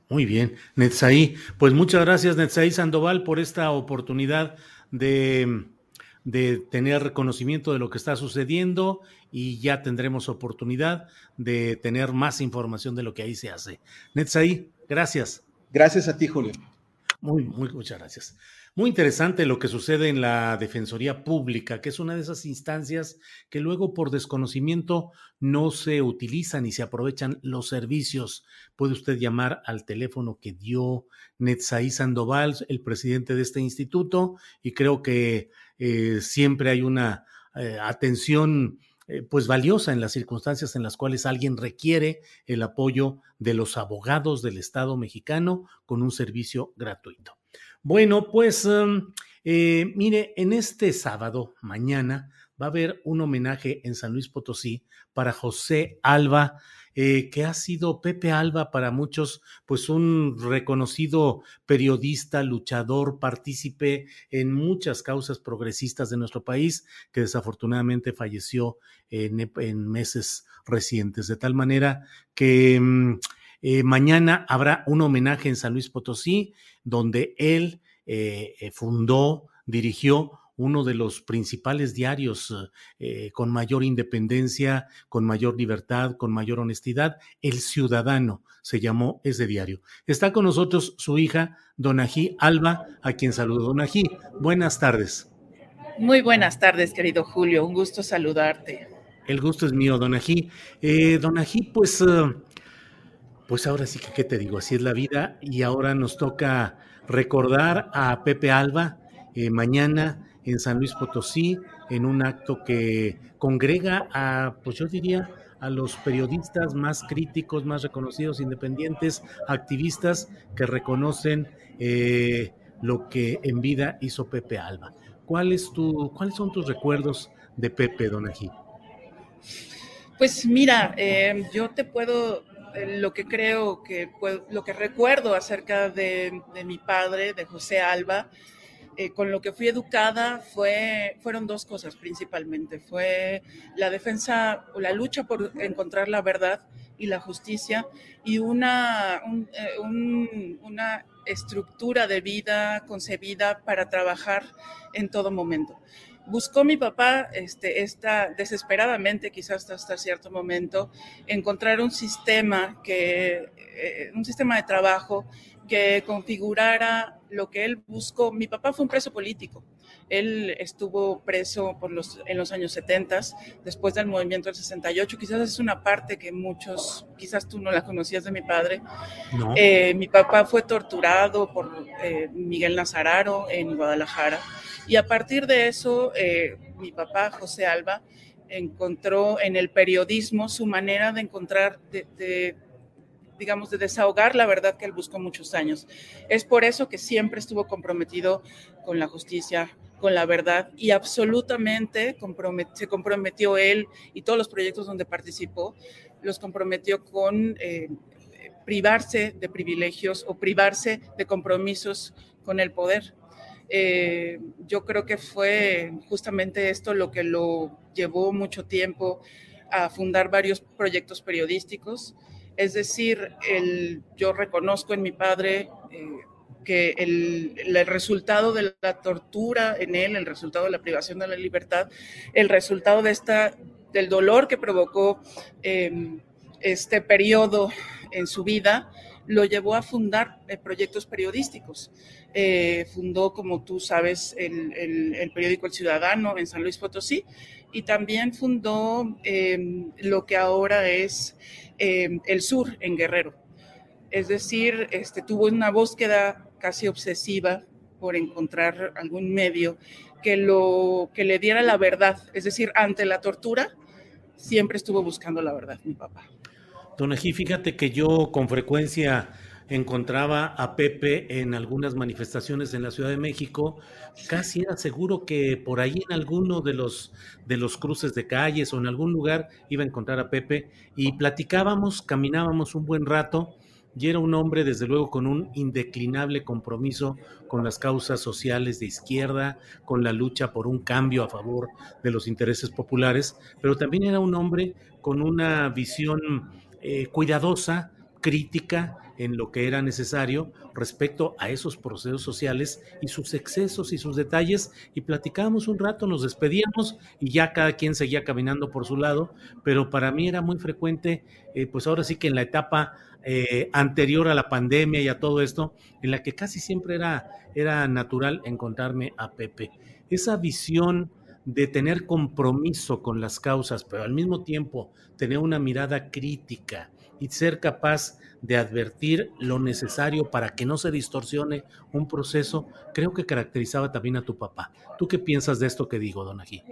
Muy bien, Netzaí. Pues muchas gracias, Netzaí Sandoval, por esta oportunidad de de tener conocimiento de lo que está sucediendo y ya tendremos oportunidad de tener más información de lo que ahí se hace. Netzaí, gracias. Gracias a ti, Julio. Muy, muy, muchas gracias. Muy interesante lo que sucede en la Defensoría Pública, que es una de esas instancias que luego por desconocimiento no se utilizan y se aprovechan los servicios. Puede usted llamar al teléfono que dio Netzaí Sandoval, el presidente de este instituto, y creo que eh, siempre hay una eh, atención eh, pues valiosa en las circunstancias en las cuales alguien requiere el apoyo de los abogados del Estado mexicano con un servicio gratuito. Bueno, pues em, mire, en este sábado, mañana, va a haber un homenaje en San Luis Potosí para José Alba, eh, que ha sido Pepe Alba para muchos, pues un reconocido periodista, luchador, partícipe en muchas causas progresistas de nuestro país, que desafortunadamente falleció en, meses recientes. De tal manera que mm, eh, mañana habrá un homenaje en San Luis Potosí, donde él eh, fundó, dirigió uno de los principales diarios eh, con mayor independencia, con mayor libertad, con mayor honestidad. El Ciudadano se llamó ese diario. Está con nosotros su hija, Donají Alba, a quien saludo. Donají, buenas tardes. Muy buenas tardes, querido Julio. Un gusto saludarte. El gusto es mío, Donají. Eh, Donají, pues, eh, pues ahora sí que, ¿qué te digo? Así es la vida y ahora nos toca recordar a Pepe Alba. Eh, mañana en San Luis Potosí, en un acto que congrega a, pues yo diría, a los periodistas más críticos, más reconocidos, independientes, activistas que reconocen eh, lo que en vida hizo Pepe Alba. ¿Cuál es tu, ¿Cuáles son tus recuerdos de Pepe Donají? Pues mira, eh, yo te puedo, lo que creo que, lo que recuerdo acerca de, de mi padre, de José Alba, eh, con lo que fui educada fue, fueron dos cosas principalmente. Fue la defensa o la lucha por encontrar la verdad y la justicia y una, eh, una estructura de vida concebida para trabajar en todo momento. Buscó mi papá, este, esta, desesperadamente, quizás hasta, cierto momento, encontrar un sistema que, eh, un sistema de trabajo que configurara lo que él buscó. Mi papá fue un preso político. Él estuvo preso por los, en los años 70, después del movimiento del 68. Quizás es una parte que muchos, quizás tú no la conocías de mi padre. Eh, mi papá fue torturado por eh, Miguel Nazararo en Guadalajara. Y a partir de eso, eh, mi papá, José Alba, encontró en el periodismo su manera de encontrar, de digamos, de desahogar la verdad que él buscó muchos años. Es por eso que siempre estuvo comprometido con la justicia, con la verdad y absolutamente se comprometió él y todos los proyectos donde participó, los comprometió con eh, privarse de privilegios o privarse de compromisos con el poder. Eh, yo creo que fue justamente esto lo que lo llevó mucho tiempo a fundar varios proyectos periodísticos, es decir, el, yo reconozco en mi padre eh, que el, resultado de la tortura en él, el resultado de la privación de la libertad, el resultado de esta, del dolor que provocó em, este periodo en su vida, lo llevó a fundar eh, proyectos periodísticos. Eh, fundó, como tú sabes, el, el, periódico El Ciudadano en San Luis Potosí y también fundó em, lo que ahora es Em, el sur en Guerrero. Es decir, este, tuvo una búsqueda casi obsesiva por encontrar algún medio que, lo, que le diera la verdad. Es decir, ante la tortura, siempre estuvo buscando la verdad, mi papá. Don Ají, fíjate que yo con frecuencia encontraba a Pepe en algunas manifestaciones en la Ciudad de México, casi era seguro que por ahí en alguno de los, de los cruces de calles o en algún lugar iba a encontrar a Pepe y platicábamos, caminábamos un buen rato y era un hombre desde luego con un indeclinable compromiso con las causas sociales de izquierda, con la lucha por un cambio a favor de los intereses populares, pero también era un hombre con una visión eh, cuidadosa, crítica, en lo que era necesario respecto a esos procesos sociales y sus excesos y sus detalles y platicábamos un rato, nos despedíamos y ya cada quien seguía caminando por su lado, pero para mí era muy frecuente, eh, pues ahora sí que en la etapa eh, anterior a la pandemia y a todo esto, en la que casi siempre era, era natural encontrarme a Pepe. Esa visión de tener compromiso con las causas, pero al mismo tiempo tener una mirada crítica y ser capaz de advertir lo necesario para que no se distorsione un proceso, creo que caracterizaba también a tu papá. ¿Tú qué piensas de esto que digo, Don Ají?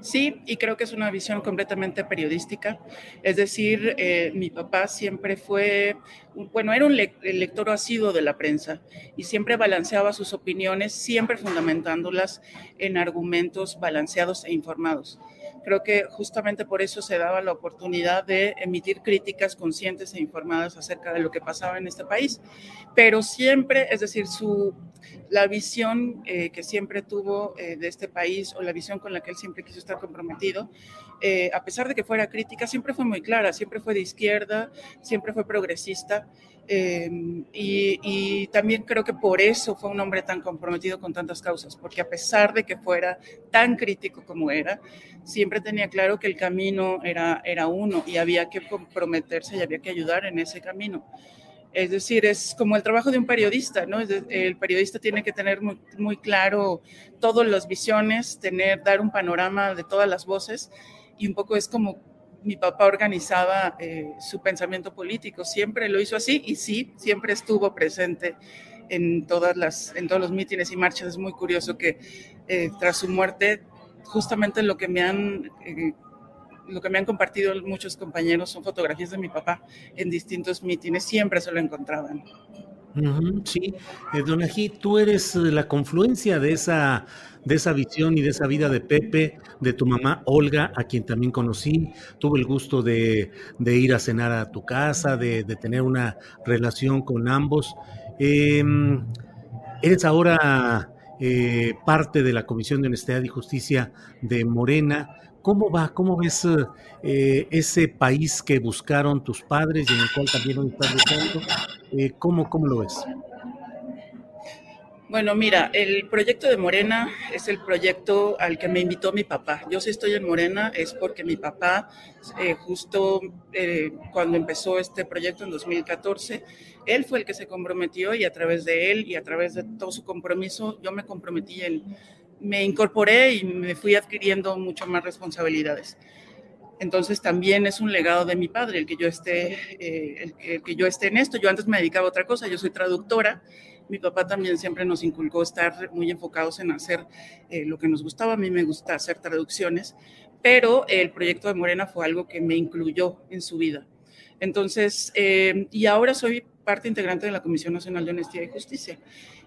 Sí, y creo que es una visión completamente periodística. Es decir, eh, mi papá siempre fue, bueno, era un lector asiduo de la prensa y siempre balanceaba sus opiniones, siempre fundamentándolas en argumentos balanceados e informados. Creo que justamente por eso se daba la oportunidad de emitir críticas conscientes e informadas acerca de lo que pasaba en este país. Pero siempre, es decir, su, la visión eh, que siempre tuvo eh, de este país o la visión con la que él siempre quiso estar comprometido, eh, a pesar de que fuera crítica, siempre fue muy clara, siempre fue de izquierda, siempre fue progresista. Em, y, también creo que por eso fue un hombre tan comprometido con tantas causas, porque a pesar de que fuera tan crítico como era, siempre tenía claro que el camino era, era uno y había que comprometerse y había que ayudar en ese camino. Es decir, es como el trabajo de un periodista, ¿no? El periodista tiene que tener muy, muy claro todas las visiones, tener, dar un panorama de todas las voces y un poco es como mi papá organizaba eh, su pensamiento político, siempre lo hizo así y sí, siempre estuvo presente en, todas las, en todos los mítines y marchas. Es muy curioso que eh, tras su muerte, justamente lo que me han... Eh, lo que me han compartido muchos compañeros son fotografías de mi papá en distintos mítines, siempre se lo encontraban. Sí, Don Ají, tú eres la confluencia de esa de esa visión y de esa vida de Pepe, de tu mamá Olga, a quien también conocí. Tuve el gusto de, ir a cenar a tu casa, de, tener una relación con ambos. Em, eres ahora eh, parte de la Comisión de Honestidad y Justicia de Morena. ¿Cómo va? ¿Cómo ves eh, ese país que buscaron tus padres y en el cual también estás buscando? Eh, ¿cómo, ¿Cómo lo ves? Bueno, mira, el proyecto de Morena es el proyecto al que me invitó mi papá. Yo si estoy en Morena es porque mi papá, eh, justo eh, cuando empezó este proyecto en 2014, él fue el que se comprometió y a través de él y a través de todo su compromiso, yo me comprometí en, me incorporé y me fui adquiriendo mucho más responsabilidades. Entonces también es un legado de mi padre el que yo esté, eh, el que yo esté en esto. Yo antes me dedicaba a otra cosa, yo soy traductora mi papá también siempre nos inculcó estar muy enfocados en hacer eh, lo que nos gustaba. A mí me gusta hacer traducciones, pero el proyecto de Morena fue algo que me incluyó en su vida. Entonces, eh, y ahora soy parte integrante de la Comisión Nacional de Honestidad y Justicia.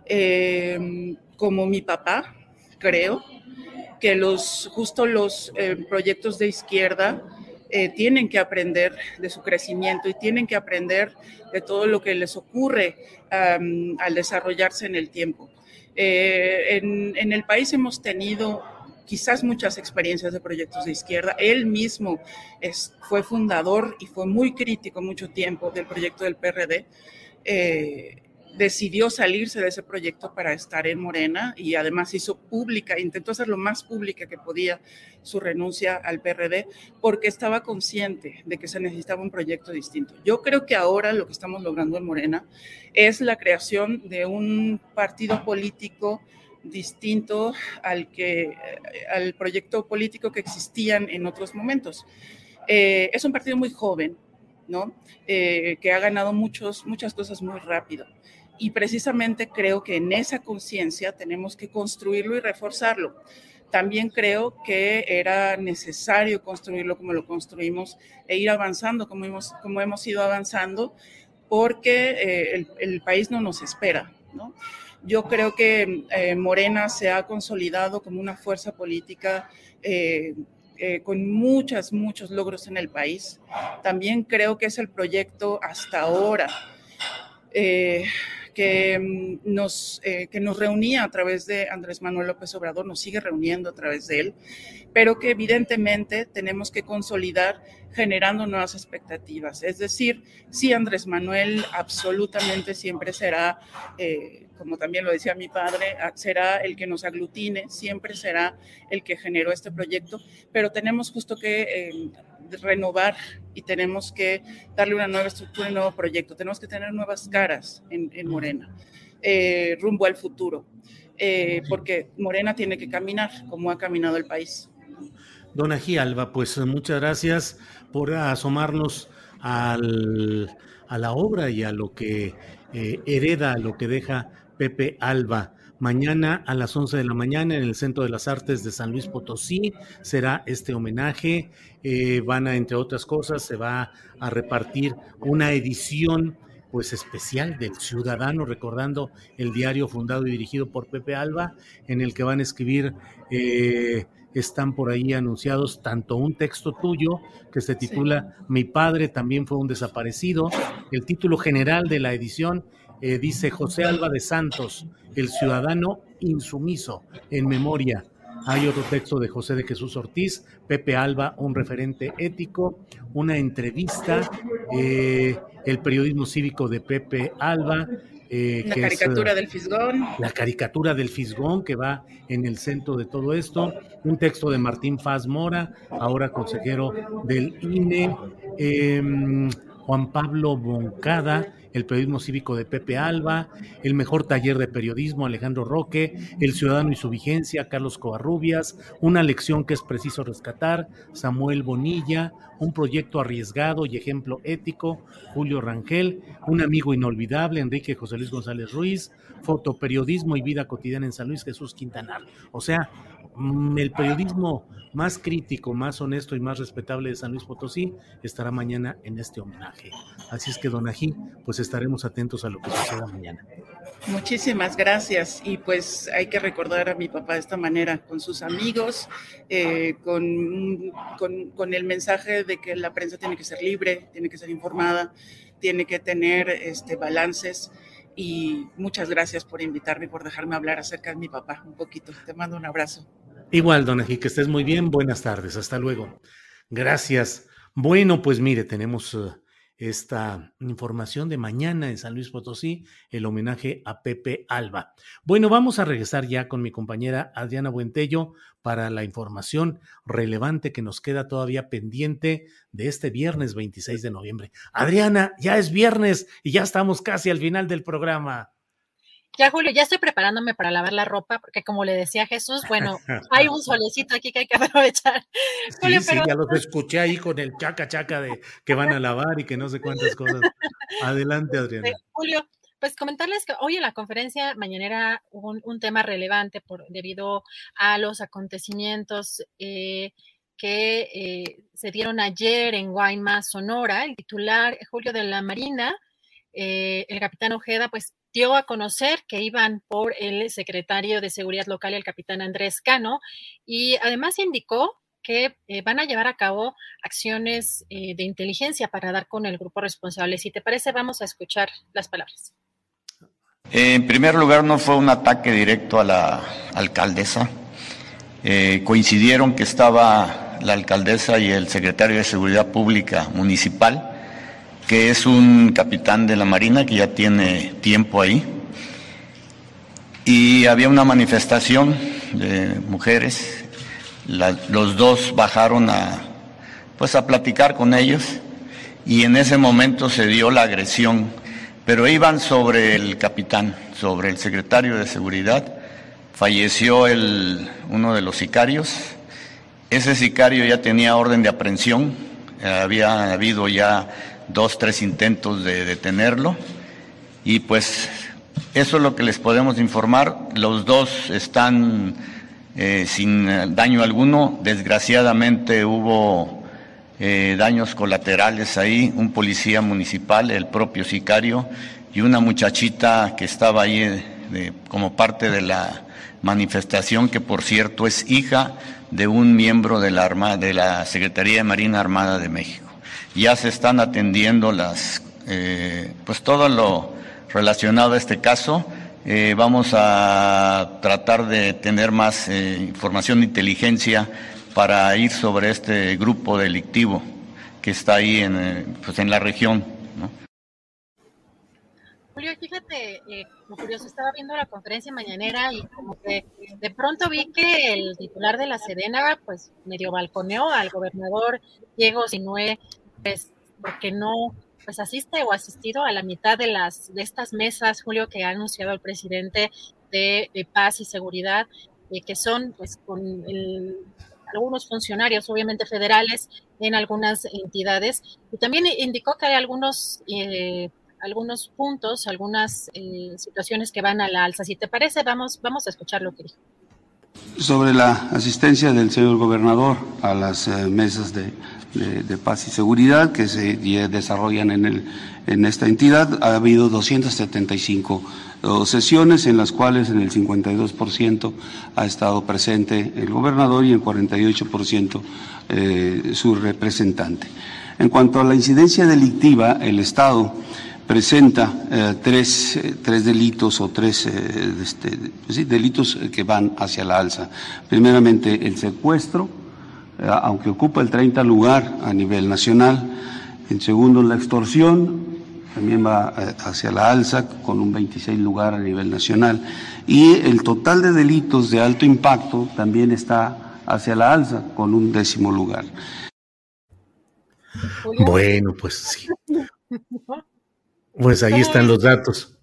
Eh, como mi papá, creo que los, justo los proyectos de izquierda eh, tienen que aprender de su crecimiento y tienen que aprender de todo lo que les ocurre al desarrollarse en el tiempo. Eh, en, el país hemos tenido quizás muchas experiencias de proyectos de izquierda. Él mismo fue fundador y fue muy crítico mucho tiempo del proyecto del PRD. Eh, decidió salirse de ese proyecto para estar en Morena y además hizo pública, intentó hacer lo más pública que podía su renuncia al PRD porque estaba consciente de que se necesitaba un proyecto distinto. Yo creo que ahora lo que estamos logrando en Morena es la creación de un partido político distinto al que al proyecto político que existían en otros momentos. Eh, es un partido muy joven, ¿no? Eh, que ha ganado muchos, muchas cosas muy rápido. Y precisamente creo que en esa conciencia tenemos que construirlo y reforzarlo. También creo que era necesario construirlo como lo construimos e ir avanzando como hemos, como hemos ido avanzando, porque eh, el, país no nos espera. ¿no? Yo creo que eh, Morena se ha consolidado como una fuerza política eh, con muchos, muchos logros en el país. También creo que es el proyecto hasta ahora que mm, nos, eh, que nos reunía a través de Andrés Manuel López Obrador, nos sigue reuniendo a través de él, pero que evidentemente tenemos que consolidar generando nuevas expectativas. Es decir, sí, Andrés Manuel absolutamente siempre será, eh, como también lo decía mi padre, será el que nos aglutine, siempre será el que generó este proyecto, pero tenemos justo que eh, renovar y tenemos que darle una nueva estructura y un nuevo proyecto. Tenemos que tener nuevas caras en, Morena, eh, rumbo al futuro, eh, porque Morena tiene que caminar como ha caminado el país. Dona Alba, pues muchas gracias por asomarnos al, a la obra y a lo que eh, hereda, lo que deja Pepe Alba. Mañana a las 11 de la mañana en el Centro de las Artes de San Luis Potosí será este homenaje. Eh, van a, entre otras cosas, se va a repartir una edición pues especial del Ciudadano, recordando el diario fundado y dirigido por Pepe Alba, en el que van a escribir, eh, están por ahí anunciados tanto un texto tuyo que se titula Mi padre también fue un desaparecido, el título general de la edición eh, dice José Alba de Santos, el ciudadano insumiso, en memoria. Hay otro texto de José de Jesús Ortiz, Pepe Alba, un referente ético, una entrevista, eh, el periodismo cívico de Pepe Alba. Eh, la caricatura del Fisgón. La caricatura del Fisgón que va en el centro de todo esto. Un texto de Martín Faz Mora, ahora consejero del INE. Em, Juan Pablo Boncada, el periodismo cívico de Pepe Alba, el mejor taller de periodismo Alejandro Roque, el ciudadano y su vigencia Carlos Covarrubias, una lección que es preciso rescatar Samuel Bonilla, un proyecto arriesgado y ejemplo ético Julio Rangel, un amigo inolvidable Enrique José Luis González Ruiz, fotoperiodismo y vida cotidiana en San Luis Jesús Quintanar. O sea, el periodismo más crítico, más honesto y más respetable de San Luis Potosí estará mañana en este homenaje. Así es que, don Ají, pues estaremos atentos a lo que suceda mañana. Muchísimas gracias. Y pues hay que recordar a mi papá de esta manera, con sus amigos, eh, con, con, el mensaje de que la prensa tiene que ser libre, tiene que ser informada, tiene que tener este, balances. Y muchas gracias por invitarme, por dejarme hablar acerca de mi papá un poquito. Te mando un abrazo. Igual, don Ají, que estés muy bien. Buenas tardes. Hasta luego. Gracias. Bueno, pues mire, tenemos... Eh, esta información de mañana en San Luis Potosí, el homenaje a Pepe Alba. Bueno, vamos a regresar ya con mi compañera Adriana Buentello para la información relevante que nos queda todavía pendiente de este viernes 26 de noviembre. Adriana, ya es viernes y ya estamos casi al final del programa. Ya, Julio, ya estoy preparándome para lavar la ropa, porque como le decía Jesús, bueno, hay un solecito aquí que hay que aprovechar. sí, sí, ya los escuché ahí con el chaca chaca de que van a lavar y que no sé cuántas cosas. Adelante, Adriana. Julio, pues comentarles que hoy en la conferencia mañanera hubo un, tema relevante por, debido a los acontecimientos eh, que eh, se dieron ayer en Guaymas, Sonora. El titular, Julio de la Marina, eh, el capitán Ojeda, pues dio a conocer que iban por el secretario de Seguridad Local, el capitán Andrés Cano, y además indicó que eh, van a llevar a cabo acciones eh, de inteligencia para dar con el grupo responsable. Si te parece, vamos a escuchar las palabras. En primer lugar, no fue un ataque directo a la alcaldesa. Eh, coincidieron que estaba la alcaldesa y el secretario de Seguridad Pública Municipal que es un capitán de la Marina que ya tiene tiempo ahí. Y había una manifestación de mujeres, los dos bajaron a, pues a platicar con ellos. Y en ese momento se dio la agresión, pero iban sobre el capitán, sobre el secretario de seguridad, falleció el, uno de los sicarios, ese sicario ya tenía orden de aprehensión, había habido ya dos, tres intentos de detenerlo y pues eso es lo que les podemos informar. Los dos están eh, sin daño alguno. Desgraciadamente hubo eh, daños colaterales ahí, un policía municipal, el propio sicario y una muchachita que estaba ahí eh, como parte de la manifestación, que por cierto es hija de un miembro de la, de la Secretaría de Marina Armada de México ya se están atendiendo las, eh, pues todo lo relacionado a este caso. Eh, vamos a tratar de tener más eh, información de inteligencia para ir sobre este grupo delictivo que está ahí en, pues en la región. Julio, fíjate, como curioso, estaba viendo la conferencia mañanera y como que de pronto vi que el titular de la Sedena, pues medio balconeó al gobernador Diego Sinué pues, porque no pues asiste o asistido a la mitad de las de estas mesas, Julio, que ha anunciado el presidente de, paz y seguridad, eh, que son pues con algunos funcionarios, obviamente federales, en algunas entidades. Y también indicó que hay algunos eh, algunos puntos, algunas eh, situaciones que van a la alza. Si te parece, vamos, vamos a escuchar lo que dijo. Sobre la asistencia del señor gobernador a las mesas de de, paz y seguridad que se desarrollan en, el, en esta entidad. Ha habido 275 sesiones en las cuales en el 52% ha estado presente el gobernador y en 48% eh, su representante. En cuanto a la incidencia delictiva, el Estado presenta eh, tres, tres, delitos o tres eh, este, delitos que van hacia la alza. Primeramente, el secuestro, eh, aunque ocupa el 30 lugar a nivel nacional. En segundo, la extorsión, también va eh, hacia la alza con un 26 lugar a nivel nacional. Y el total de delitos de alto impacto también está hacia la alza con un décimo lugar. Bueno, pues sí. Pues ahí están los datos.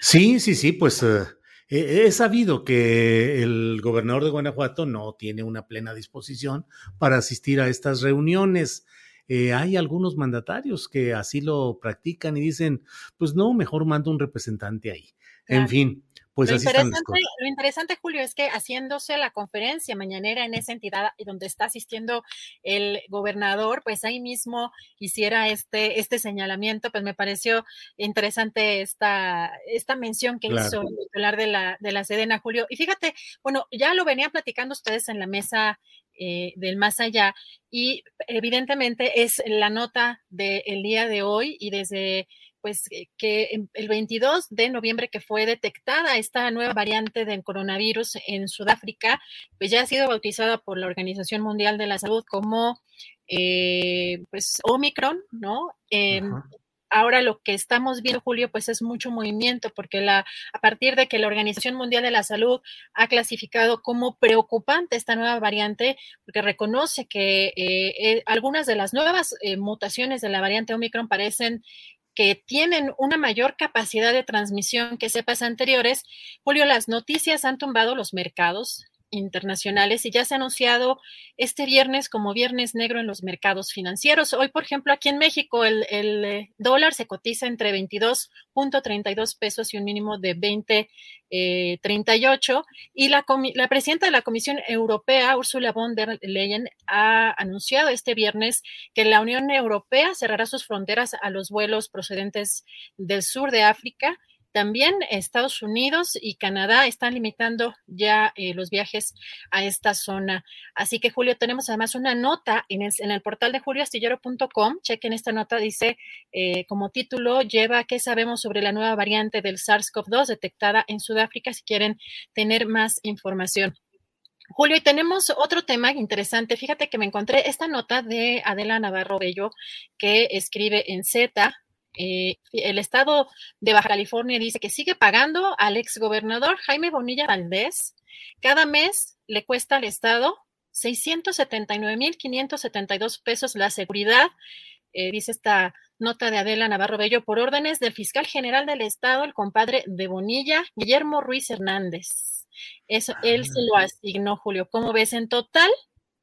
Sí, sí, sí, pues uh, He sabido que el gobernador de Guanajuato no tiene una plena disposición para asistir a estas reuniones. Eh, hay algunos mandatarios que así lo practican y dicen, pues no, mejor mando un representante ahí. En fin, pues lo así interesante, Lo interesante, Julio, es que haciéndose la conferencia mañanera en esa entidad donde está asistiendo el gobernador, pues ahí mismo hiciera este, este señalamiento, pues me pareció interesante esta, esta mención que hizo el titular de la, de la Sedena, Julio. Y fíjate, bueno, ya lo venían platicando ustedes en la mesa eh, del más allá y evidentemente es la nota del día de hoy y desde pues eh, que el 22 de noviembre que fue detectada esta nueva variante del coronavirus en Sudáfrica, pues ya ha sido bautizada por la Organización Mundial de la Salud como eh, pues Omicron, ¿no? Em, ahora lo que estamos viendo, Julio, pues es mucho movimiento, porque la, a partir de que la Organización Mundial de la Salud ha clasificado como preocupante esta nueva variante, porque reconoce que eh, eh, algunas de las nuevas eh, mutaciones de la variante Omicron parecen que tienen una mayor capacidad de transmisión que cepas anteriores, Julio, las noticias han tumbado los mercados, internacionales y ya se ha anunciado este viernes como viernes negro en los mercados financieros. Hoy, por ejemplo, aquí en México el, eh, dólar se cotiza entre 22.32 pesos y un mínimo de 20.38 y la, la presidenta de la Comisión Europea, Ursula von der Leyen, ha anunciado este viernes que la Unión Europea cerrará sus fronteras a los vuelos procedentes del sur de África también Estados Unidos y Canadá están limitando ya eh, los viajes a esta zona. Así que, Julio, tenemos además una nota en el, portal de julioastillero.com. Chequen esta nota, dice eh, como título, lleva qué sabemos sobre la nueva variante del SARS-CoV-2 detectada en Sudáfrica, si quieren tener más información. Julio, y tenemos otro tema interesante. Fíjate que me encontré esta nota de Adela Navarro Bello, que escribe en Z, eh, el estado de Baja California dice que sigue pagando al exgobernador Jaime Bonilla Valdés. Cada mes le cuesta al estado 679.572 pesos la seguridad, eh, dice esta nota de Adela Navarro Bello, por órdenes del fiscal general del estado, el compadre de Bonilla, Guillermo Ruiz Hernández. Eso, él se lo ah. asignó, Julio. ¿Cómo ves? En total,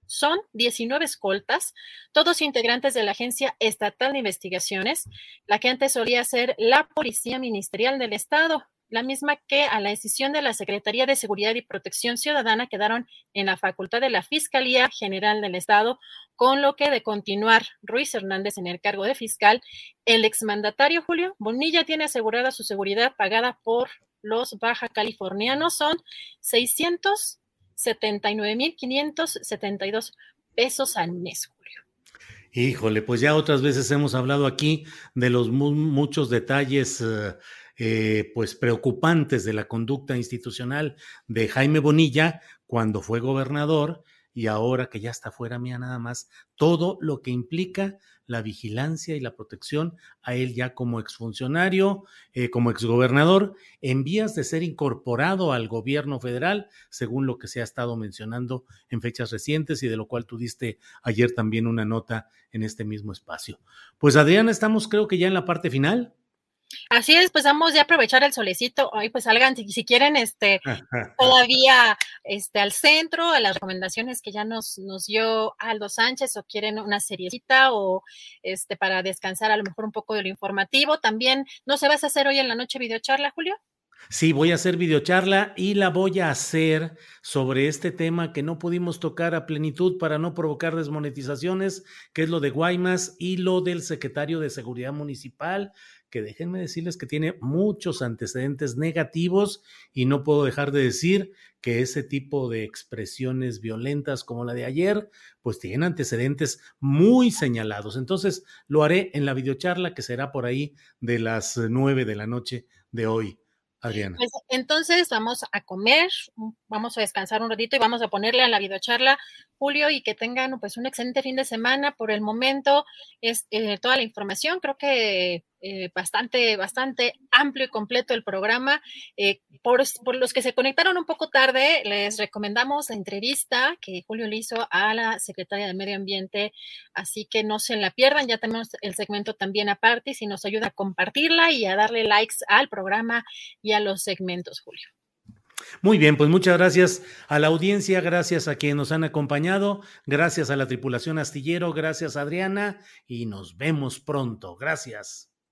son 19 escoltas, todos integrantes de la Agencia Estatal de Investigaciones, la que antes solía ser la Policía Ministerial del Estado, la misma que a la decisión de la Secretaría de Seguridad y Protección Ciudadana quedaron en la facultad de la Fiscalía General del Estado, con lo que de continuar Ruiz Hernández en el cargo de fiscal, el exmandatario Julio Bonilla tiene asegurada su seguridad pagada por los baja californianos, son 600 79.572 pesos al mes, Julio. Híjole, pues ya otras veces hemos hablado aquí de los muchos detalles eh, eh, pues preocupantes de la conducta institucional de Jaime Bonilla cuando fue gobernador y ahora que ya está fuera mía nada más, todo lo que implica la vigilancia y la protección a él ya como exfuncionario, eh, como exgobernador, en vías de ser incorporado al gobierno federal, según lo que se ha estado mencionando en fechas recientes y de lo cual tú diste ayer también una nota en este mismo espacio. Pues Adriana, estamos creo que ya en la parte final. Así es, pues vamos a aprovechar el solecito. Hoy pues salgan si, quieren este todavía este al centro, a las recomendaciones que ya nos, nos dio Aldo Sánchez o quieren una seriecita o este para descansar a lo mejor un poco de lo informativo. También, ¿no se vas a hacer hoy en la noche videocharla, Julio? Sí, voy a hacer videocharla y la voy a hacer sobre este tema que no pudimos tocar a plenitud para no provocar desmonetizaciones, que es lo de Guaymas y lo del secretario de Seguridad Municipal, que déjenme decirles que tiene muchos antecedentes negativos y no puedo dejar de decir que ese tipo de expresiones violentas como la de ayer, pues tienen antecedentes muy señalados. Entonces lo haré en la videocharla que será por ahí de las nueve de la noche de hoy. Adriana. Pues, entonces vamos a comer, vamos a descansar un ratito y vamos a ponerle a la videocharla Julio y que tengan pues un excelente fin de semana. Por el momento es eh, toda la información, creo que eh, bastante, bastante amplio y completo el programa. Eh, por, los que se conectaron un poco tarde, les recomendamos la entrevista que Julio le hizo a la secretaria de Medio Ambiente, así que no se la pierdan. Ya tenemos el segmento también aparte, si nos ayuda a compartirla y a darle likes al programa y a los segmentos, Julio. Muy bien, pues muchas gracias a la audiencia, gracias a quienes nos han acompañado, gracias a la tripulación astillero, gracias Adriana y nos vemos pronto. Gracias.